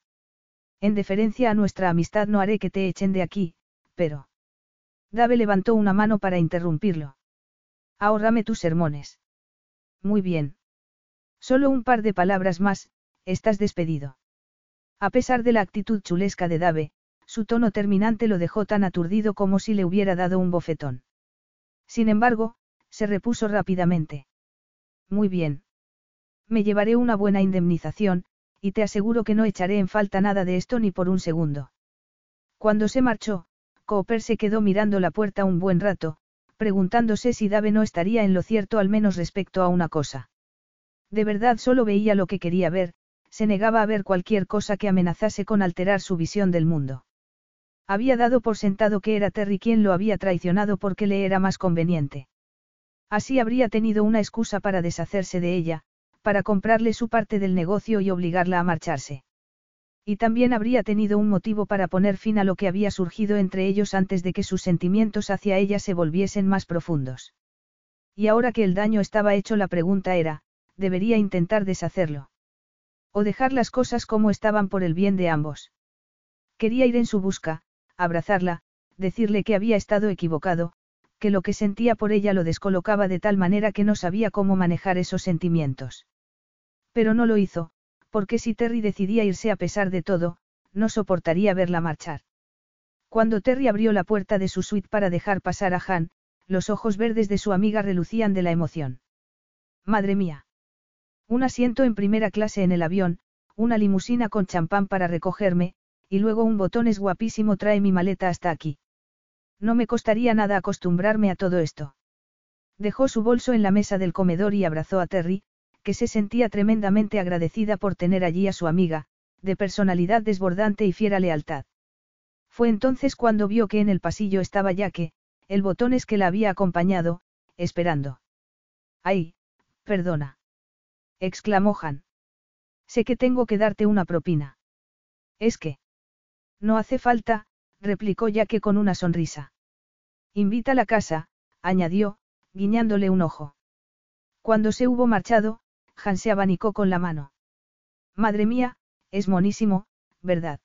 En deferencia a nuestra amistad no haré que te echen de aquí, pero... Dave levantó una mano para interrumpirlo. Ahórrame tus sermones. Muy bien. Solo un par de palabras más, estás despedido. A pesar de la actitud chulesca de Dave, su tono terminante lo dejó tan aturdido como si le hubiera dado un bofetón. Sin embargo, se repuso rápidamente. Muy bien. Me llevaré una buena indemnización, y te aseguro que no echaré en falta nada de esto ni por un segundo. Cuando se marchó, Cooper se quedó mirando la puerta un buen rato, preguntándose si Dave no estaría en lo cierto al menos respecto a una cosa. De verdad solo veía lo que quería ver, se negaba a ver cualquier cosa que amenazase con alterar su visión del mundo. Había dado por sentado que era Terry quien lo había traicionado porque le era más conveniente. Así habría tenido una excusa para deshacerse de ella, para comprarle su parte del negocio y obligarla a marcharse. Y también habría tenido un motivo para poner fin a lo que había surgido entre ellos antes de que sus sentimientos hacia ella se volviesen más profundos. Y ahora que el daño estaba hecho la pregunta era, debería intentar deshacerlo. O dejar las cosas como estaban por el bien de ambos. Quería ir en su busca, abrazarla, decirle que había estado equivocado, que lo que sentía por ella lo descolocaba de tal manera que no sabía cómo manejar esos sentimientos. Pero no lo hizo, porque si Terry decidía irse a pesar de todo, no soportaría verla marchar. Cuando Terry abrió la puerta de su suite para dejar pasar a Han, los ojos verdes de su amiga relucían de la emoción. Madre mía. Un asiento en primera clase en el avión, una limusina con champán para recogerme, y luego un botones guapísimo trae mi maleta hasta aquí. No me costaría nada acostumbrarme a todo esto. Dejó su bolso en la mesa del comedor y abrazó a Terry, que se sentía tremendamente agradecida por tener allí a su amiga, de personalidad desbordante y fiera lealtad. Fue entonces cuando vio que en el pasillo estaba Yaque, el botones que la había acompañado, esperando. ¡Ay! Perdona exclamó Han. Sé que tengo que darte una propina. Es que. No hace falta, replicó ya que con una sonrisa. Invita a la casa, añadió, guiñándole un ojo. Cuando se hubo marchado, Han se abanicó con la mano. Madre mía, es monísimo, ¿verdad?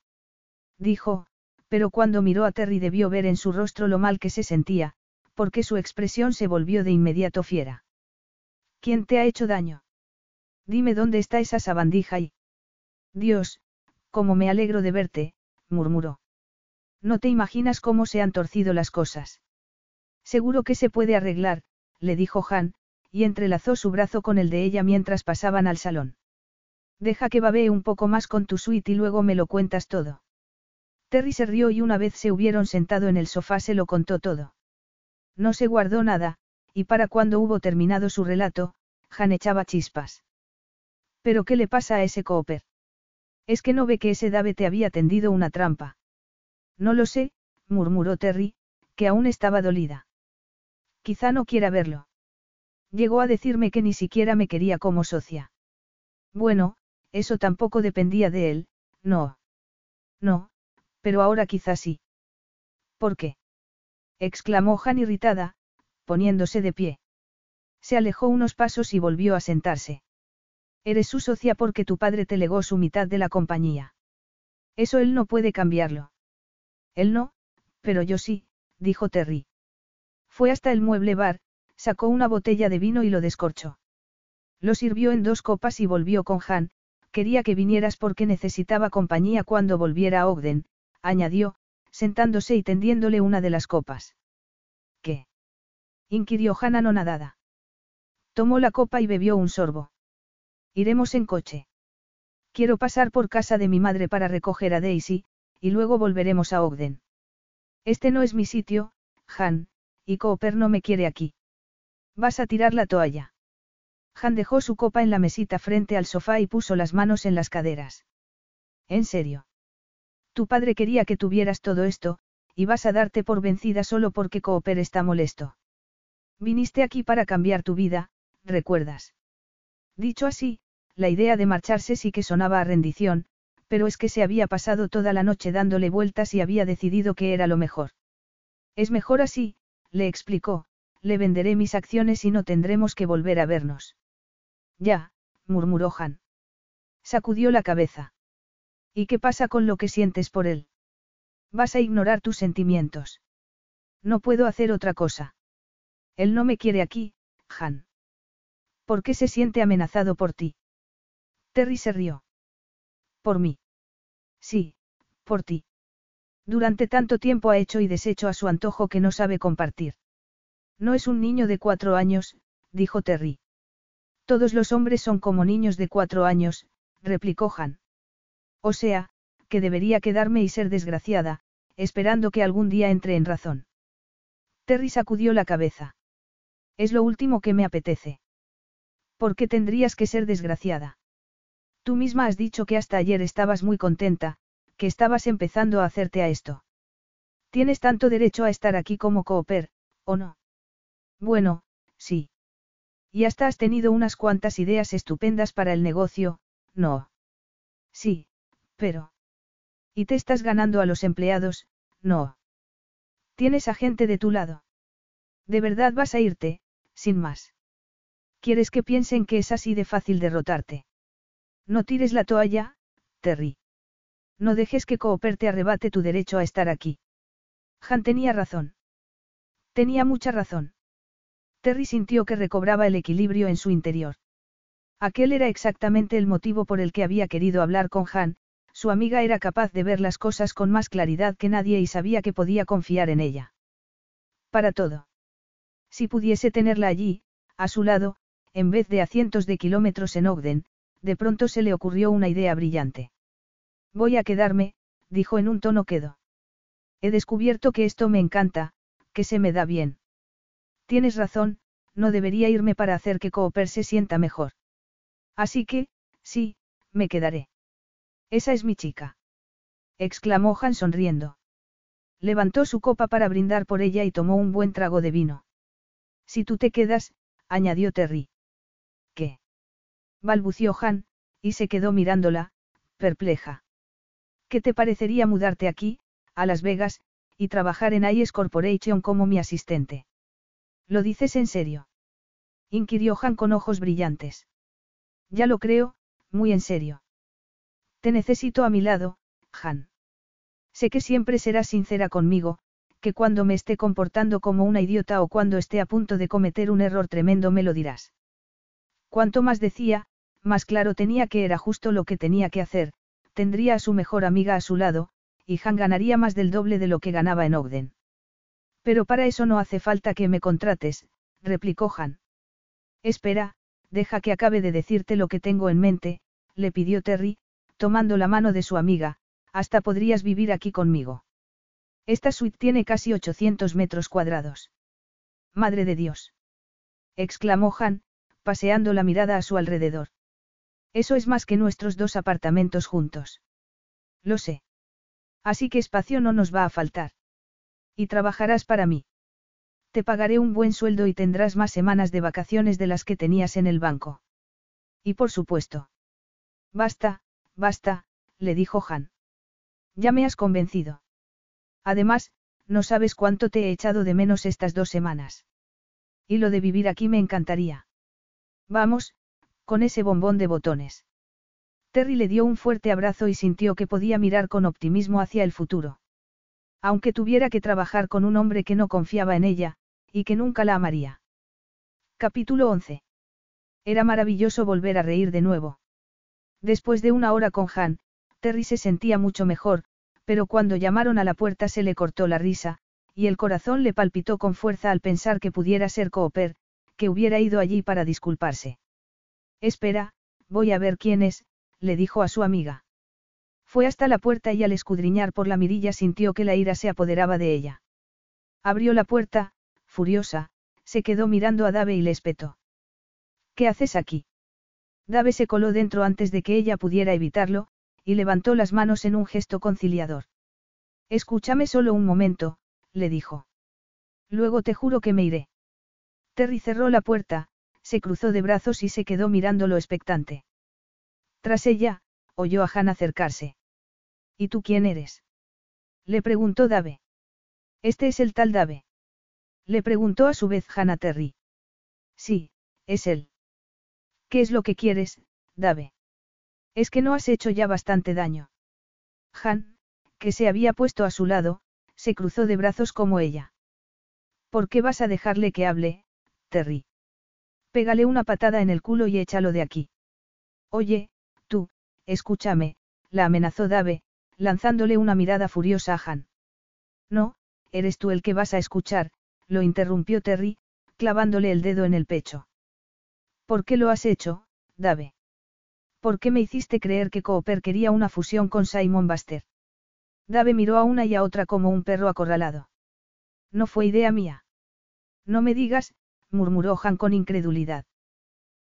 Dijo, pero cuando miró a Terry debió ver en su rostro lo mal que se sentía, porque su expresión se volvió de inmediato fiera. ¿Quién te ha hecho daño? Dime dónde está esa sabandija y... Dios, cómo me alegro de verte, murmuró. No te imaginas cómo se han torcido las cosas. Seguro que se puede arreglar, le dijo Han, y entrelazó su brazo con el de ella mientras pasaban al salón. Deja que babee un poco más con tu suite y luego me lo cuentas todo. Terry se rió y una vez se hubieron sentado en el sofá se lo contó todo. No se guardó nada, y para cuando hubo terminado su relato, Han echaba chispas. ¿Pero qué le pasa a ese Cooper? Es que no ve que ese Dave te había tendido una trampa. No lo sé, murmuró Terry, que aún estaba dolida. Quizá no quiera verlo. Llegó a decirme que ni siquiera me quería como socia. Bueno, eso tampoco dependía de él, no. No, pero ahora quizá sí. ¿Por qué? exclamó Han irritada, poniéndose de pie. Se alejó unos pasos y volvió a sentarse. Eres su socia porque tu padre te legó su mitad de la compañía. Eso él no puede cambiarlo. Él no, pero yo sí, dijo Terry. Fue hasta el mueble bar, sacó una botella de vino y lo descorchó. Lo sirvió en dos copas y volvió con Han, quería que vinieras porque necesitaba compañía cuando volviera a Ogden, añadió, sentándose y tendiéndole una de las copas. ¿Qué? inquirió Han anonadada. Tomó la copa y bebió un sorbo. Iremos en coche. Quiero pasar por casa de mi madre para recoger a Daisy, y luego volveremos a Ogden. Este no es mi sitio, Han, y Cooper no me quiere aquí. Vas a tirar la toalla. Han dejó su copa en la mesita frente al sofá y puso las manos en las caderas. ¿En serio? Tu padre quería que tuvieras todo esto, y vas a darte por vencida solo porque Cooper está molesto. Viniste aquí para cambiar tu vida, ¿recuerdas? Dicho así, la idea de marcharse sí que sonaba a rendición, pero es que se había pasado toda la noche dándole vueltas y había decidido que era lo mejor. Es mejor así, le explicó, le venderé mis acciones y no tendremos que volver a vernos. Ya, murmuró Han. Sacudió la cabeza. ¿Y qué pasa con lo que sientes por él? Vas a ignorar tus sentimientos. No puedo hacer otra cosa. Él no me quiere aquí, Han. ¿Por qué se siente amenazado por ti? Terry se rió. Por mí. Sí, por ti. Durante tanto tiempo ha hecho y deshecho a su antojo que no sabe compartir. No es un niño de cuatro años, dijo Terry. Todos los hombres son como niños de cuatro años, replicó Han. O sea, que debería quedarme y ser desgraciada, esperando que algún día entre en razón. Terry sacudió la cabeza. Es lo último que me apetece. ¿Por qué tendrías que ser desgraciada? Tú misma has dicho que hasta ayer estabas muy contenta, que estabas empezando a hacerte a esto. Tienes tanto derecho a estar aquí como Cooper, ¿o no? Bueno, sí. Y hasta has tenido unas cuantas ideas estupendas para el negocio, no. Sí, pero... ¿Y te estás ganando a los empleados? No. Tienes a gente de tu lado. ¿De verdad vas a irte, sin más? ¿Quieres que piensen que es así de fácil derrotarte? No tires la toalla, Terry. No dejes que Cooper te arrebate tu derecho a estar aquí. Han tenía razón. Tenía mucha razón. Terry sintió que recobraba el equilibrio en su interior. Aquel era exactamente el motivo por el que había querido hablar con Han, su amiga era capaz de ver las cosas con más claridad que nadie y sabía que podía confiar en ella. Para todo. Si pudiese tenerla allí, a su lado, en vez de a cientos de kilómetros en Ogden, de pronto se le ocurrió una idea brillante. Voy a quedarme, dijo en un tono quedo. He descubierto que esto me encanta, que se me da bien. Tienes razón, no debería irme para hacer que Cooper se sienta mejor. Así que, sí, me quedaré. Esa es mi chica. exclamó Han sonriendo. Levantó su copa para brindar por ella y tomó un buen trago de vino. Si tú te quedas, añadió Terry. Balbució Han, y se quedó mirándola, perpleja. ¿Qué te parecería mudarte aquí, a Las Vegas, y trabajar en IS Corporation como mi asistente. ¿Lo dices en serio? inquirió Han con ojos brillantes. Ya lo creo, muy en serio. Te necesito a mi lado, Han. Sé que siempre serás sincera conmigo, que cuando me esté comportando como una idiota o cuando esté a punto de cometer un error tremendo me lo dirás. Cuanto más decía, más claro tenía que era justo lo que tenía que hacer, tendría a su mejor amiga a su lado, y Han ganaría más del doble de lo que ganaba en Ogden. Pero para eso no hace falta que me contrates, replicó Han. Espera, deja que acabe de decirte lo que tengo en mente, le pidió Terry, tomando la mano de su amiga, hasta podrías vivir aquí conmigo. Esta suite tiene casi 800 metros cuadrados. Madre de Dios. exclamó Han, paseando la mirada a su alrededor. Eso es más que nuestros dos apartamentos juntos. Lo sé. Así que espacio no nos va a faltar. Y trabajarás para mí. Te pagaré un buen sueldo y tendrás más semanas de vacaciones de las que tenías en el banco. Y por supuesto. Basta, basta, le dijo Han. Ya me has convencido. Además, no sabes cuánto te he echado de menos estas dos semanas. Y lo de vivir aquí me encantaría. Vamos, con ese bombón de botones. Terry le dio un fuerte abrazo y sintió que podía mirar con optimismo hacia el futuro. Aunque tuviera que trabajar con un hombre que no confiaba en ella, y que nunca la amaría. Capítulo 11. Era maravilloso volver a reír de nuevo. Después de una hora con Han, Terry se sentía mucho mejor, pero cuando llamaron a la puerta se le cortó la risa, y el corazón le palpitó con fuerza al pensar que pudiera ser Cooper, que hubiera ido allí para disculparse. Espera, voy a ver quién es, le dijo a su amiga. Fue hasta la puerta y al escudriñar por la mirilla sintió que la ira se apoderaba de ella. Abrió la puerta, furiosa, se quedó mirando a Dave y le espetó. ¿Qué haces aquí? Dave se coló dentro antes de que ella pudiera evitarlo, y levantó las manos en un gesto conciliador. Escúchame solo un momento, le dijo. Luego te juro que me iré. Terry cerró la puerta, se cruzó de brazos y se quedó mirándolo expectante. Tras ella, oyó a Han acercarse. ¿Y tú quién eres? Le preguntó Dave. Este es el tal Dave. Le preguntó a su vez Han a Terry. Sí, es él. ¿Qué es lo que quieres, Dave? Es que no has hecho ya bastante daño. Han, que se había puesto a su lado, se cruzó de brazos como ella. ¿Por qué vas a dejarle que hable, Terry? Pégale una patada en el culo y échalo de aquí. Oye, tú, escúchame, la amenazó Dave, lanzándole una mirada furiosa a Han. No, eres tú el que vas a escuchar, lo interrumpió Terry, clavándole el dedo en el pecho. ¿Por qué lo has hecho, Dave? ¿Por qué me hiciste creer que Cooper quería una fusión con Simon Baster? Dave miró a una y a otra como un perro acorralado. No fue idea mía. No me digas, murmuró Han con incredulidad.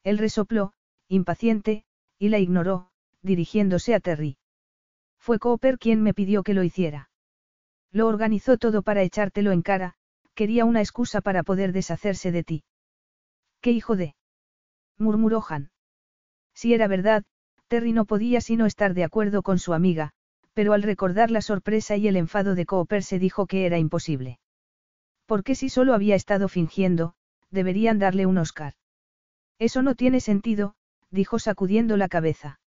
Él resopló, impaciente, y la ignoró, dirigiéndose a Terry. Fue Cooper quien me pidió que lo hiciera. Lo organizó todo para echártelo en cara, quería una excusa para poder deshacerse de ti. ¿Qué hijo de? murmuró Han. Si era verdad, Terry no podía sino estar de acuerdo con su amiga, pero al recordar la sorpresa y el enfado de Cooper se dijo que era imposible. Porque si solo había estado fingiendo, deberían darle un Oscar. Eso no tiene sentido, dijo sacudiendo la cabeza.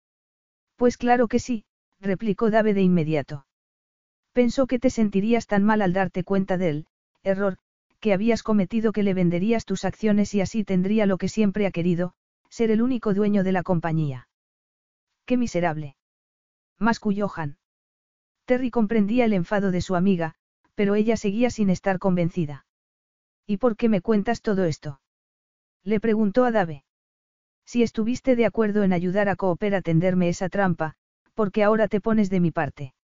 Pues claro que sí, replicó Dave de inmediato. Pensó que te sentirías tan mal al darte cuenta del error que habías cometido que le venderías tus acciones y así tendría lo que siempre ha querido, ser el único dueño de la compañía. Qué miserable. Masculló Han. Terry comprendía el enfado de su amiga, pero ella seguía sin estar convencida. ¿Y por qué me cuentas todo esto? Le preguntó a Dave. Si estuviste de acuerdo en ayudar a Cooper a tenderme esa trampa, ¿por qué ahora te pones de mi parte?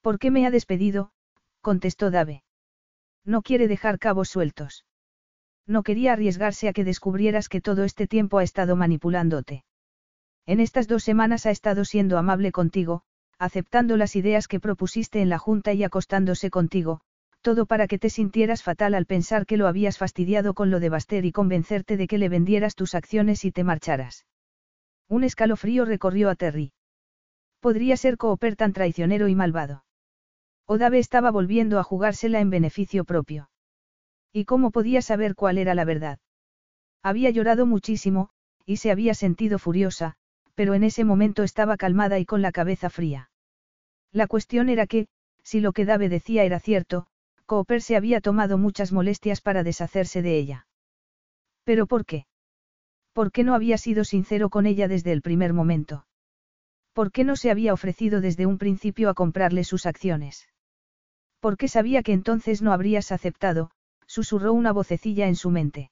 ¿Por qué me ha despedido? contestó Dave. No quiere dejar cabos sueltos. No quería arriesgarse a que descubrieras que todo este tiempo ha estado manipulándote. En estas dos semanas ha estado siendo amable contigo, aceptando las ideas que propusiste en la Junta y acostándose contigo, todo para que te sintieras fatal al pensar que lo habías fastidiado con lo de Baster y convencerte de que le vendieras tus acciones y te marcharas. Un escalofrío recorrió a Terry. Podría ser Cooper tan traicionero y malvado. Odave estaba volviendo a jugársela en beneficio propio. ¿Y cómo podía saber cuál era la verdad? Había llorado muchísimo, y se había sentido furiosa, pero en ese momento estaba calmada y con la cabeza fría. La cuestión era que, si lo que Dave decía era cierto, Cooper se había tomado muchas molestias para deshacerse de ella. ¿Pero por qué? ¿Por qué no había sido sincero con ella desde el primer momento? ¿Por qué no se había ofrecido desde un principio a comprarle sus acciones? ¿Por qué sabía que entonces no habrías aceptado? susurró una vocecilla en su mente.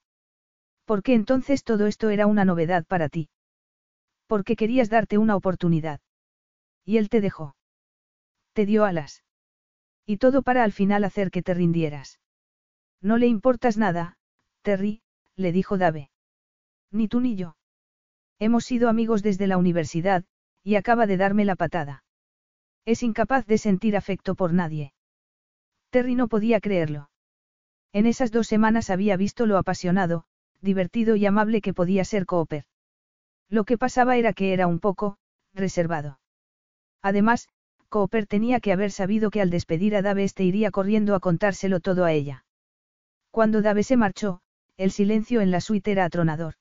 ¿Por qué entonces todo esto era una novedad para ti? ¿Por qué querías darte una oportunidad? Y él te dejó. Te dio alas. Y todo para al final hacer que te rindieras. No le importas nada, Terry, le dijo Dave. Ni tú ni yo. Hemos sido amigos desde la universidad, y acaba de darme la patada. Es incapaz de sentir afecto por nadie. Terry no podía creerlo. En esas dos semanas había visto lo apasionado, divertido y amable que podía ser Cooper. Lo que pasaba era que era un poco, reservado. Además, Cooper tenía que haber sabido que al despedir a Dave este iría corriendo a contárselo todo a ella. Cuando Dave se marchó, el silencio en la suite era atronador.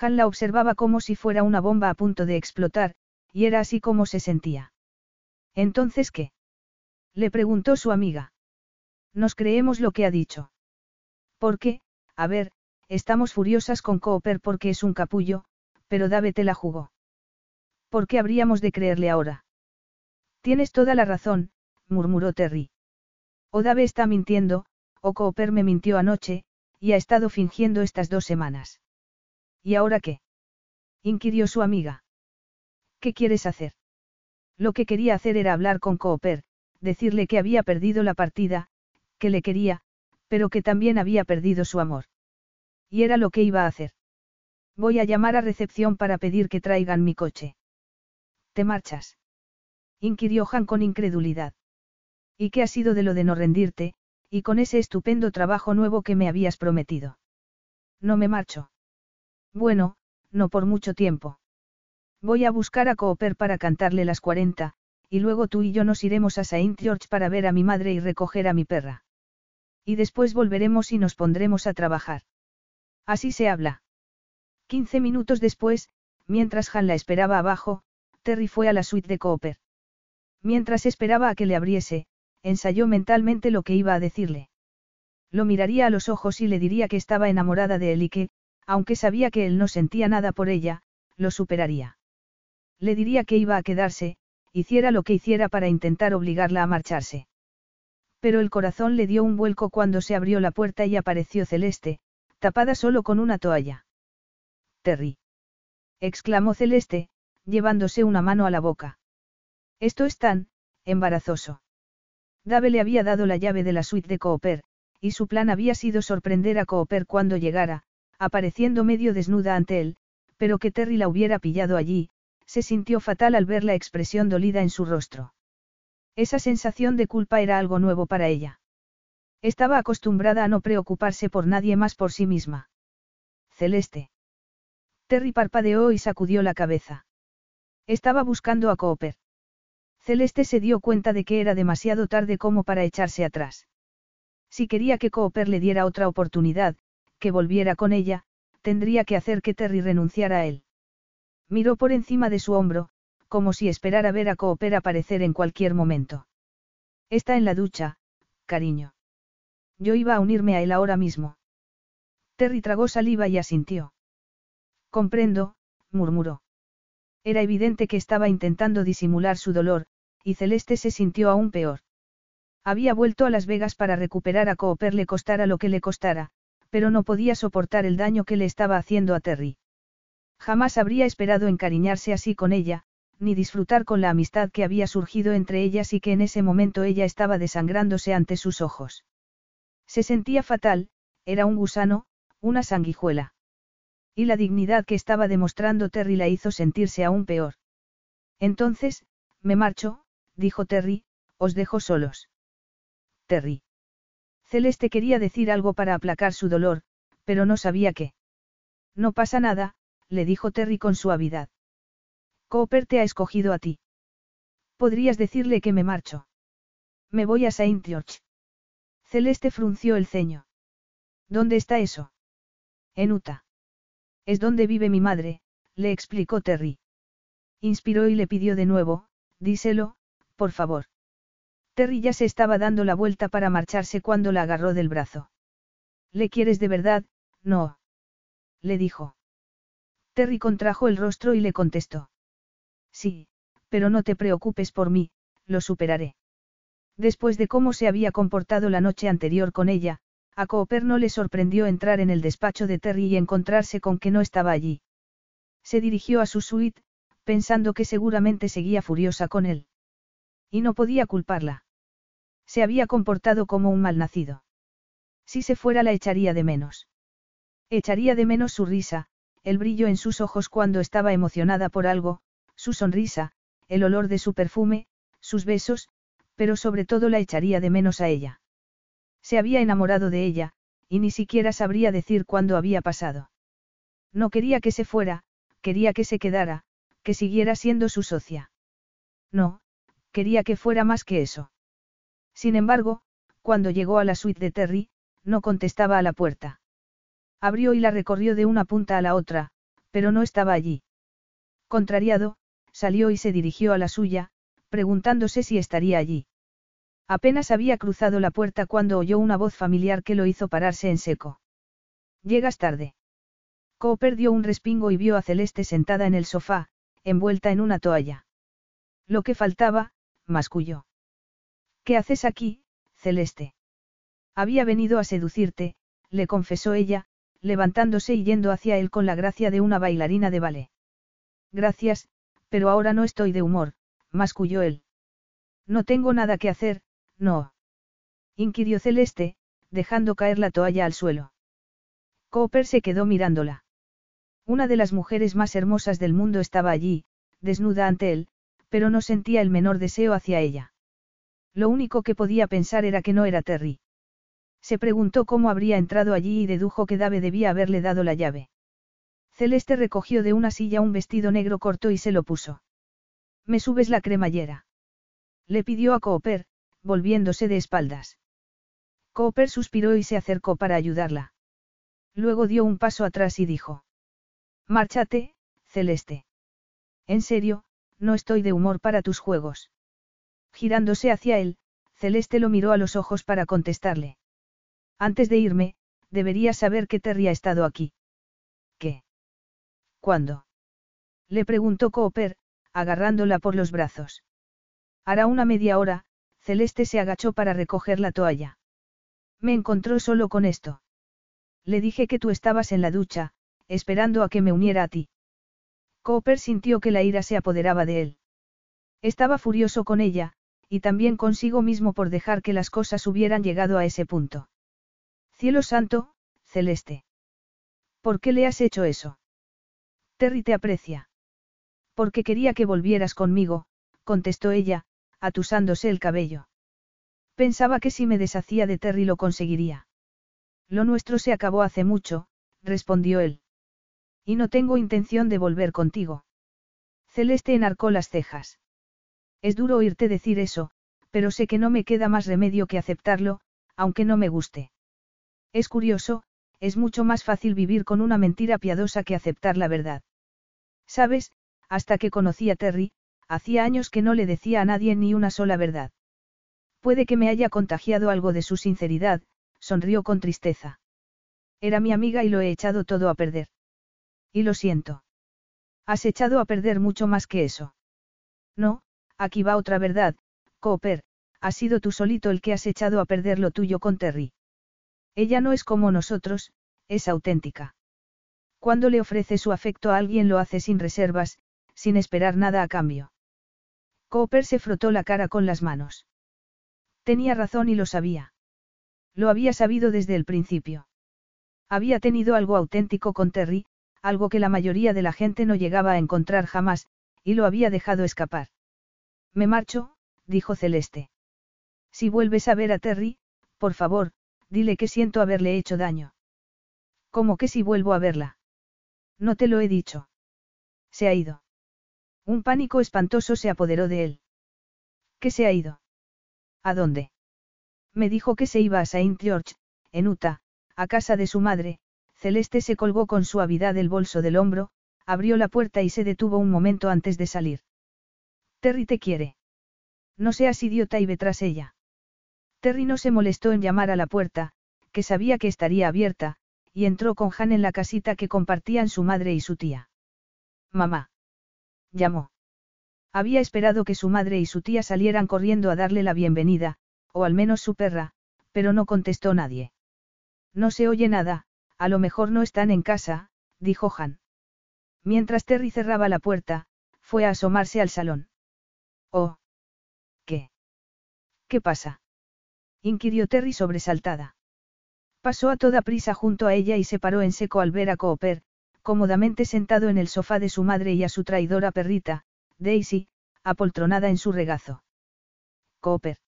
Han la observaba como si fuera una bomba a punto de explotar, y era así como se sentía. ¿Entonces qué? Le preguntó su amiga. Nos creemos lo que ha dicho. ¿Por qué? A ver, Estamos furiosas con Cooper porque es un capullo, pero Dave te la jugó. ¿Por qué habríamos de creerle ahora? Tienes toda la razón, murmuró Terry. O Dave está mintiendo, o Cooper me mintió anoche, y ha estado fingiendo estas dos semanas. ¿Y ahora qué? inquirió su amiga. ¿Qué quieres hacer? Lo que quería hacer era hablar con Cooper, decirle que había perdido la partida, que le quería, pero que también había perdido su amor. Y era lo que iba a hacer. Voy a llamar a recepción para pedir que traigan mi coche. ¿Te marchas? Inquirió Han con incredulidad. ¿Y qué ha sido de lo de no rendirte, y con ese estupendo trabajo nuevo que me habías prometido? No me marcho. Bueno, no por mucho tiempo. Voy a buscar a Cooper para cantarle las 40, y luego tú y yo nos iremos a Saint George para ver a mi madre y recoger a mi perra. Y después volveremos y nos pondremos a trabajar. Así se habla. Quince minutos después, mientras Han la esperaba abajo, Terry fue a la suite de Cooper. Mientras esperaba a que le abriese, ensayó mentalmente lo que iba a decirle. Lo miraría a los ojos y le diría que estaba enamorada de él y que, aunque sabía que él no sentía nada por ella, lo superaría. Le diría que iba a quedarse, hiciera lo que hiciera para intentar obligarla a marcharse. Pero el corazón le dio un vuelco cuando se abrió la puerta y apareció Celeste, tapada solo con una toalla. Terry. exclamó Celeste, llevándose una mano a la boca. Esto es tan, embarazoso. Dave le había dado la llave de la suite de Cooper, y su plan había sido sorprender a Cooper cuando llegara, apareciendo medio desnuda ante él, pero que Terry la hubiera pillado allí, se sintió fatal al ver la expresión dolida en su rostro. Esa sensación de culpa era algo nuevo para ella. Estaba acostumbrada a no preocuparse por nadie más por sí misma. Celeste. Terry parpadeó y sacudió la cabeza. Estaba buscando a Cooper. Celeste se dio cuenta de que era demasiado tarde como para echarse atrás. Si quería que Cooper le diera otra oportunidad, que volviera con ella, tendría que hacer que Terry renunciara a él. Miró por encima de su hombro, como si esperara ver a Cooper aparecer en cualquier momento. Está en la ducha, cariño. Yo iba a unirme a él ahora mismo. Terry tragó saliva y asintió. Comprendo, murmuró. Era evidente que estaba intentando disimular su dolor, y Celeste se sintió aún peor. Había vuelto a Las Vegas para recuperar a Cooper le costara lo que le costara, pero no podía soportar el daño que le estaba haciendo a Terry. Jamás habría esperado encariñarse así con ella, ni disfrutar con la amistad que había surgido entre ellas y que en ese momento ella estaba desangrándose ante sus ojos. Se sentía fatal, era un gusano, una sanguijuela. Y la dignidad que estaba demostrando Terry la hizo sentirse aún peor. Entonces, me marcho, dijo Terry, os dejo solos. Terry. Celeste quería decir algo para aplacar su dolor, pero no sabía qué. No pasa nada, le dijo Terry con suavidad. Cooper te ha escogido a ti. Podrías decirle que me marcho. Me voy a Saint George. Celeste frunció el ceño. ¿Dónde está eso? En Utah. Es donde vive mi madre, le explicó Terry. Inspiró y le pidió de nuevo, díselo, por favor. Terry ya se estaba dando la vuelta para marcharse cuando la agarró del brazo. ¿Le quieres de verdad? No. Le dijo. Terry contrajo el rostro y le contestó. Sí, pero no te preocupes por mí, lo superaré. Después de cómo se había comportado la noche anterior con ella, a Cooper no le sorprendió entrar en el despacho de Terry y encontrarse con que no estaba allí. Se dirigió a su suite, pensando que seguramente seguía furiosa con él. Y no podía culparla. Se había comportado como un malnacido. Si se fuera la echaría de menos. Echaría de menos su risa, el brillo en sus ojos cuando estaba emocionada por algo, su sonrisa, el olor de su perfume, sus besos, pero sobre todo la echaría de menos a ella. Se había enamorado de ella, y ni siquiera sabría decir cuándo había pasado. No quería que se fuera, quería que se quedara, que siguiera siendo su socia. No, quería que fuera más que eso. Sin embargo, cuando llegó a la suite de Terry, no contestaba a la puerta. Abrió y la recorrió de una punta a la otra, pero no estaba allí. Contrariado, salió y se dirigió a la suya, preguntándose si estaría allí. Apenas había cruzado la puerta cuando oyó una voz familiar que lo hizo pararse en seco. Llegas tarde. Cooper dio un respingo y vio a Celeste sentada en el sofá, envuelta en una toalla. Lo que faltaba, masculló. ¿Qué haces aquí, Celeste? Había venido a seducirte, le confesó ella, levantándose y yendo hacia él con la gracia de una bailarina de ballet. Gracias, pero ahora no estoy de humor, masculló él. No tengo nada que hacer, no. Inquirió Celeste, dejando caer la toalla al suelo. Cooper se quedó mirándola. Una de las mujeres más hermosas del mundo estaba allí, desnuda ante él, pero no sentía el menor deseo hacia ella. Lo único que podía pensar era que no era Terry. Se preguntó cómo habría entrado allí y dedujo que Dave debía haberle dado la llave. Celeste recogió de una silla un vestido negro corto y se lo puso. ¿Me subes la cremallera? Le pidió a Cooper, volviéndose de espaldas. Cooper suspiró y se acercó para ayudarla. Luego dio un paso atrás y dijo. Márchate, Celeste. En serio, no estoy de humor para tus juegos. Girándose hacia él, Celeste lo miró a los ojos para contestarle. Antes de irme, deberías saber que Terry ha estado aquí. ¿Qué? ¿Cuándo? Le preguntó Cooper, agarrándola por los brazos. Hará una media hora, Celeste se agachó para recoger la toalla. Me encontró solo con esto. Le dije que tú estabas en la ducha, esperando a que me uniera a ti. Cooper sintió que la ira se apoderaba de él. Estaba furioso con ella, y también consigo mismo por dejar que las cosas hubieran llegado a ese punto. Cielo santo, Celeste. ¿Por qué le has hecho eso? Terry te aprecia. Porque quería que volvieras conmigo, contestó ella, atusándose el cabello. Pensaba que si me deshacía de Terry lo conseguiría. Lo nuestro se acabó hace mucho, respondió él. Y no tengo intención de volver contigo. Celeste enarcó las cejas. Es duro oírte decir eso, pero sé que no me queda más remedio que aceptarlo, aunque no me guste. Es curioso, es mucho más fácil vivir con una mentira piadosa que aceptar la verdad. Sabes, hasta que conocí a Terry, hacía años que no le decía a nadie ni una sola verdad. Puede que me haya contagiado algo de su sinceridad, sonrió con tristeza. Era mi amiga y lo he echado todo a perder. Y lo siento. Has echado a perder mucho más que eso. No, aquí va otra verdad, Cooper, has sido tú solito el que has echado a perder lo tuyo con Terry. Ella no es como nosotros, es auténtica. Cuando le ofrece su afecto a alguien lo hace sin reservas, sin esperar nada a cambio. Cooper se frotó la cara con las manos. Tenía razón y lo sabía. Lo había sabido desde el principio. Había tenido algo auténtico con Terry, algo que la mayoría de la gente no llegaba a encontrar jamás, y lo había dejado escapar. Me marcho, dijo Celeste. Si vuelves a ver a Terry, por favor, dile que siento haberle hecho daño. ¿Cómo que si vuelvo a verla? No te lo he dicho. Se ha ido. Un pánico espantoso se apoderó de él. ¿Qué se ha ido? ¿A dónde? Me dijo que se iba a Saint George, en Utah, a casa de su madre, Celeste se colgó con suavidad el bolso del hombro, abrió la puerta y se detuvo un momento antes de salir. Terry te quiere. No seas idiota y ve tras ella. Terry no se molestó en llamar a la puerta, que sabía que estaría abierta, y entró con Han en la casita que compartían su madre y su tía. Mamá. Llamó. Había esperado que su madre y su tía salieran corriendo a darle la bienvenida, o al menos su perra, pero no contestó nadie. No se oye nada, a lo mejor no están en casa, dijo Han. Mientras Terry cerraba la puerta, fue a asomarse al salón. Oh. ¿Qué? ¿Qué pasa? inquirió Terry sobresaltada. Pasó a toda prisa junto a ella y se paró en seco al ver a Cooper, cómodamente sentado en el sofá de su madre y a su traidora perrita, Daisy, apoltronada en su regazo. Cooper.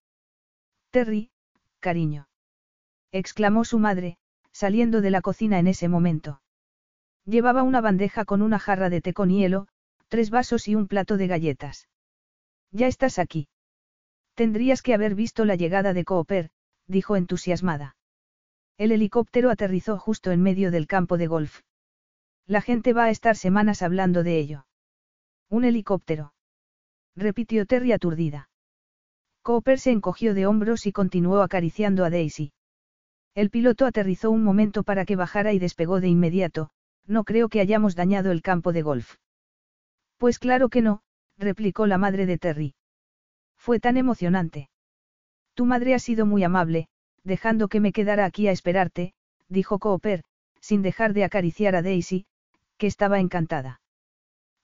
Terry, cariño. exclamó su madre, saliendo de la cocina en ese momento. Llevaba una bandeja con una jarra de té con hielo, tres vasos y un plato de galletas. Ya estás aquí. Tendrías que haber visto la llegada de Cooper, dijo entusiasmada. El helicóptero aterrizó justo en medio del campo de golf. La gente va a estar semanas hablando de ello. Un helicóptero. Repitió Terry aturdida. Cooper se encogió de hombros y continuó acariciando a Daisy. El piloto aterrizó un momento para que bajara y despegó de inmediato, no creo que hayamos dañado el campo de golf. Pues claro que no, replicó la madre de Terry. Fue tan emocionante. Tu madre ha sido muy amable, dejando que me quedara aquí a esperarte, dijo Cooper, sin dejar de acariciar a Daisy, que estaba encantada.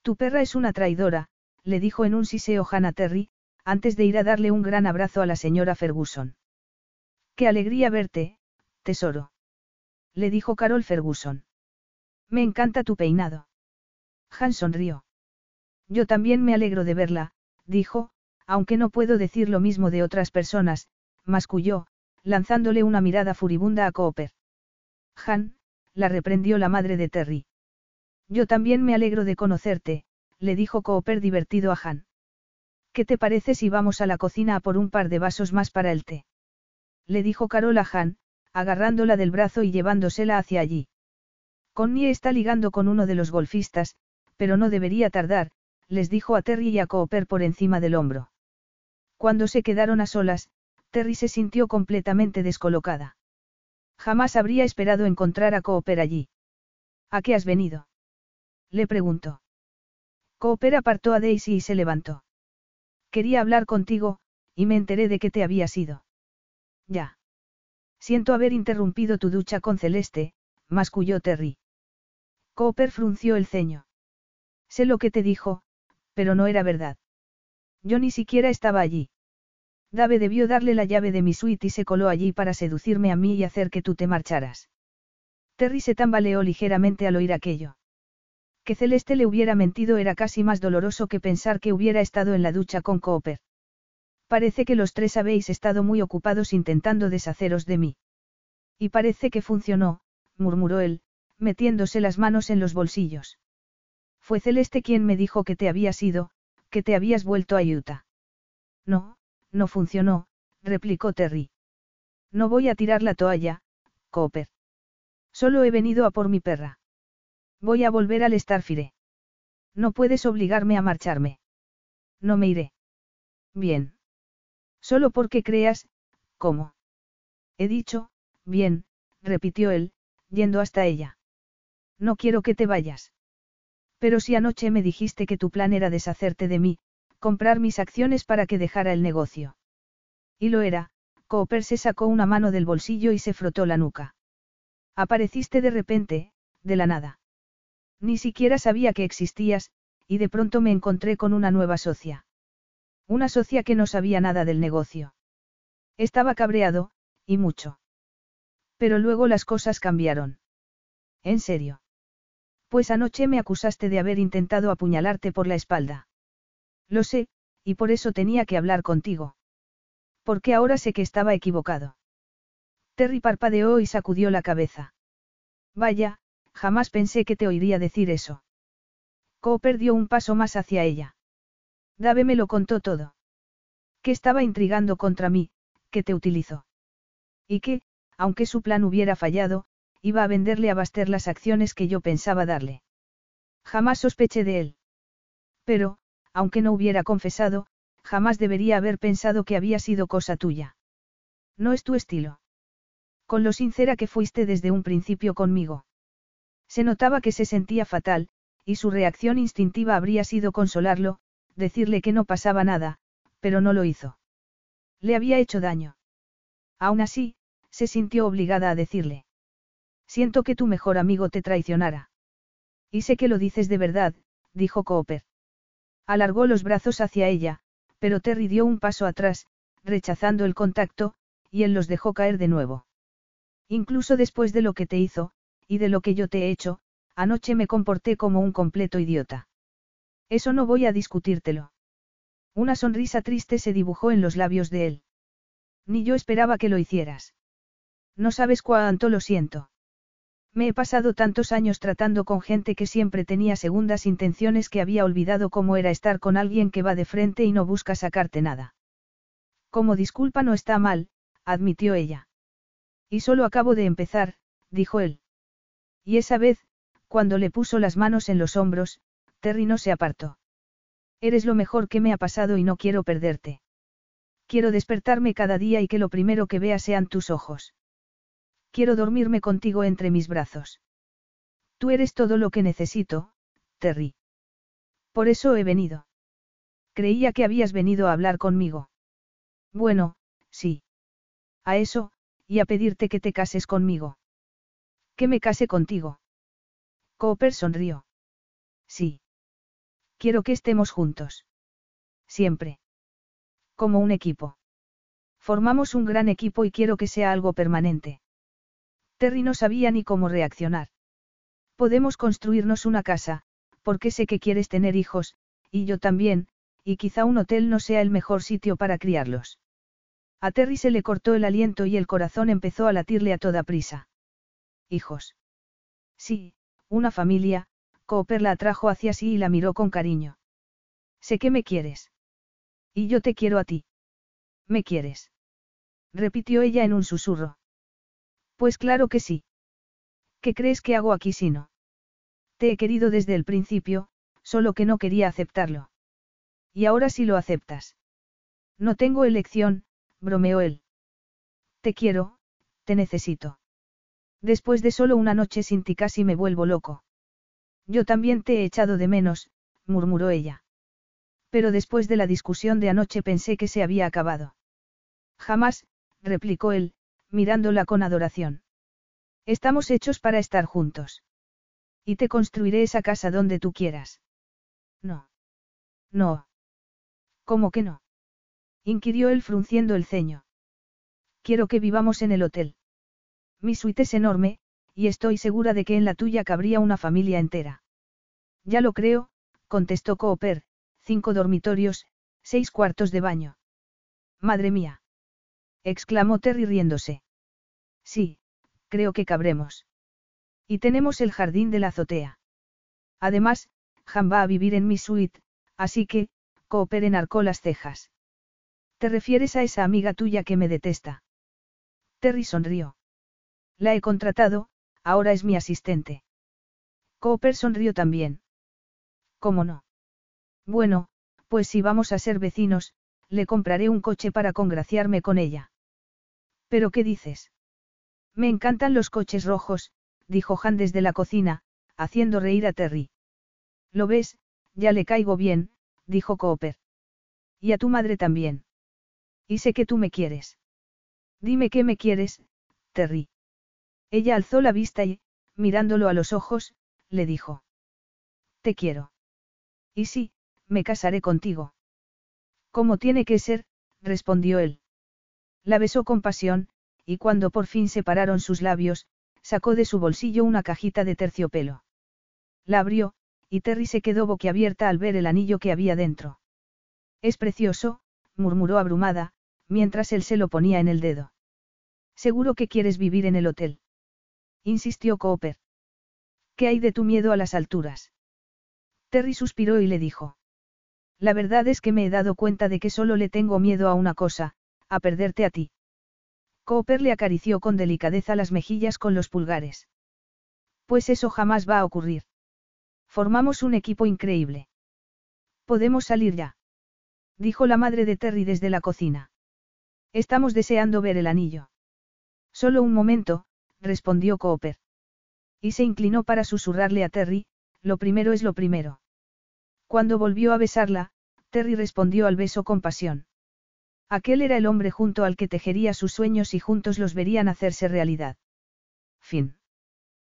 Tu perra es una traidora, le dijo en un siseo Hannah Terry, antes de ir a darle un gran abrazo a la señora Ferguson. Qué alegría verte, tesoro. Le dijo Carol Ferguson. Me encanta tu peinado. Han sonrió. Yo también me alegro de verla, dijo, aunque no puedo decir lo mismo de otras personas, masculló, lanzándole una mirada furibunda a Cooper. Han, la reprendió la madre de Terry. Yo también me alegro de conocerte, le dijo Cooper divertido a Han. ¿Qué te parece si vamos a la cocina a por un par de vasos más para el té? Le dijo Carol a Han, agarrándola del brazo y llevándosela hacia allí. Connie está ligando con uno de los golfistas, pero no debería tardar, les dijo a Terry y a Cooper por encima del hombro. Cuando se quedaron a solas, Terry se sintió completamente descolocada. Jamás habría esperado encontrar a Cooper allí. ¿A qué has venido? Le preguntó. Cooper apartó a Daisy y se levantó. Quería hablar contigo, y me enteré de que te habías ido. Ya. Siento haber interrumpido tu ducha con Celeste, masculló Terry. Cooper frunció el ceño. Sé lo que te dijo, pero no era verdad. Yo ni siquiera estaba allí. Dave debió darle la llave de mi suite y se coló allí para seducirme a mí y hacer que tú te marcharas. Terry se tambaleó ligeramente al oír aquello. Que Celeste le hubiera mentido era casi más doloroso que pensar que hubiera estado en la ducha con Cooper. Parece que los tres habéis estado muy ocupados intentando deshaceros de mí. Y parece que funcionó, murmuró él, metiéndose las manos en los bolsillos. Fue Celeste quien me dijo que te habías ido, que te habías vuelto a Utah. No, no funcionó, replicó Terry. No voy a tirar la toalla, Cooper. Solo he venido a por mi perra. Voy a volver al Starfire. No puedes obligarme a marcharme. No me iré. Bien. Solo porque creas, ¿cómo? He dicho, bien, repitió él, yendo hasta ella. No quiero que te vayas. Pero si anoche me dijiste que tu plan era deshacerte de mí, comprar mis acciones para que dejara el negocio. Y lo era, Cooper se sacó una mano del bolsillo y se frotó la nuca. Apareciste de repente, de la nada. Ni siquiera sabía que existías, y de pronto me encontré con una nueva socia. Una socia que no sabía nada del negocio. Estaba cabreado, y mucho. Pero luego las cosas cambiaron. ¿En serio? Pues anoche me acusaste de haber intentado apuñalarte por la espalda. Lo sé, y por eso tenía que hablar contigo. Porque ahora sé que estaba equivocado. Terry parpadeó y sacudió la cabeza. Vaya, jamás pensé que te oiría decir eso. Cooper dio un paso más hacia ella. Dave me lo contó todo. Que estaba intrigando contra mí, que te utilizó. Y que, aunque su plan hubiera fallado, iba a venderle a Baster las acciones que yo pensaba darle. Jamás sospeché de él. Pero, aunque no hubiera confesado, jamás debería haber pensado que había sido cosa tuya. No es tu estilo. Con lo sincera que fuiste desde un principio conmigo. Se notaba que se sentía fatal, y su reacción instintiva habría sido consolarlo, decirle que no pasaba nada, pero no lo hizo. Le había hecho daño. Aún así, se sintió obligada a decirle. Siento que tu mejor amigo te traicionara. Y sé que lo dices de verdad, dijo Cooper. Alargó los brazos hacia ella, pero Terry dio un paso atrás, rechazando el contacto, y él los dejó caer de nuevo. Incluso después de lo que te hizo, y de lo que yo te he hecho, anoche me comporté como un completo idiota. Eso no voy a discutírtelo. Una sonrisa triste se dibujó en los labios de él. Ni yo esperaba que lo hicieras. No sabes cuánto lo siento. Me he pasado tantos años tratando con gente que siempre tenía segundas intenciones que había olvidado cómo era estar con alguien que va de frente y no busca sacarte nada. Como disculpa no está mal, admitió ella. Y solo acabo de empezar, dijo él. Y esa vez, cuando le puso las manos en los hombros, Terry no se apartó. Eres lo mejor que me ha pasado y no quiero perderte. Quiero despertarme cada día y que lo primero que vea sean tus ojos. Quiero dormirme contigo entre mis brazos. Tú eres todo lo que necesito, Terry. Por eso he venido. Creía que habías venido a hablar conmigo. Bueno, sí. A eso, y a pedirte que te cases conmigo. Que me case contigo. Cooper sonrió. Sí. Quiero que estemos juntos. Siempre. Como un equipo. Formamos un gran equipo y quiero que sea algo permanente. Terry no sabía ni cómo reaccionar. Podemos construirnos una casa, porque sé que quieres tener hijos, y yo también, y quizá un hotel no sea el mejor sitio para criarlos. A Terry se le cortó el aliento y el corazón empezó a latirle a toda prisa. Hijos. Sí, una familia, Cooper la atrajo hacia sí y la miró con cariño. Sé que me quieres. Y yo te quiero a ti. ¿Me quieres? repitió ella en un susurro. Pues claro que sí. ¿Qué crees que hago aquí si no? Te he querido desde el principio, solo que no quería aceptarlo. Y ahora sí lo aceptas. No tengo elección, bromeó él. Te quiero, te necesito. Después de solo una noche sin ti casi me vuelvo loco. Yo también te he echado de menos, murmuró ella. Pero después de la discusión de anoche pensé que se había acabado. Jamás, replicó él, mirándola con adoración. Estamos hechos para estar juntos. Y te construiré esa casa donde tú quieras. No. No. ¿Cómo que no? inquirió él frunciendo el ceño. Quiero que vivamos en el hotel. Mi suite es enorme, y estoy segura de que en la tuya cabría una familia entera. Ya lo creo, contestó Cooper, cinco dormitorios, seis cuartos de baño. Madre mía exclamó Terry riéndose. Sí, creo que cabremos. Y tenemos el jardín de la azotea. Además, Han va a vivir en mi suite, así que, Cooper enarcó las cejas. ¿Te refieres a esa amiga tuya que me detesta? Terry sonrió. La he contratado, ahora es mi asistente. Cooper sonrió también. ¿Cómo no? Bueno, pues si vamos a ser vecinos, le compraré un coche para congraciarme con ella. ¿Pero qué dices? Me encantan los coches rojos, dijo Han desde la cocina, haciendo reír a Terry. ¿Lo ves? Ya le caigo bien, dijo Cooper. Y a tu madre también. Y sé que tú me quieres. Dime qué me quieres, Terry. Ella alzó la vista y, mirándolo a los ojos, le dijo. Te quiero. Y sí, me casaré contigo. Como tiene que ser, respondió él. La besó con pasión, y cuando por fin separaron sus labios, sacó de su bolsillo una cajita de terciopelo. La abrió, y Terry se quedó boquiabierta al ver el anillo que había dentro. Es precioso, murmuró abrumada, mientras él se lo ponía en el dedo. Seguro que quieres vivir en el hotel. Insistió Cooper. ¿Qué hay de tu miedo a las alturas? Terry suspiró y le dijo. La verdad es que me he dado cuenta de que solo le tengo miedo a una cosa, a perderte a ti. Cooper le acarició con delicadeza las mejillas con los pulgares. Pues eso jamás va a ocurrir. Formamos un equipo increíble. Podemos salir ya. Dijo la madre de Terry desde la cocina. Estamos deseando ver el anillo. Solo un momento, respondió Cooper. Y se inclinó para susurrarle a Terry, lo primero es lo primero. Cuando volvió a besarla, Terry respondió al beso con pasión. Aquel era el hombre junto al que tejería sus sueños y juntos los verían hacerse realidad. Fin.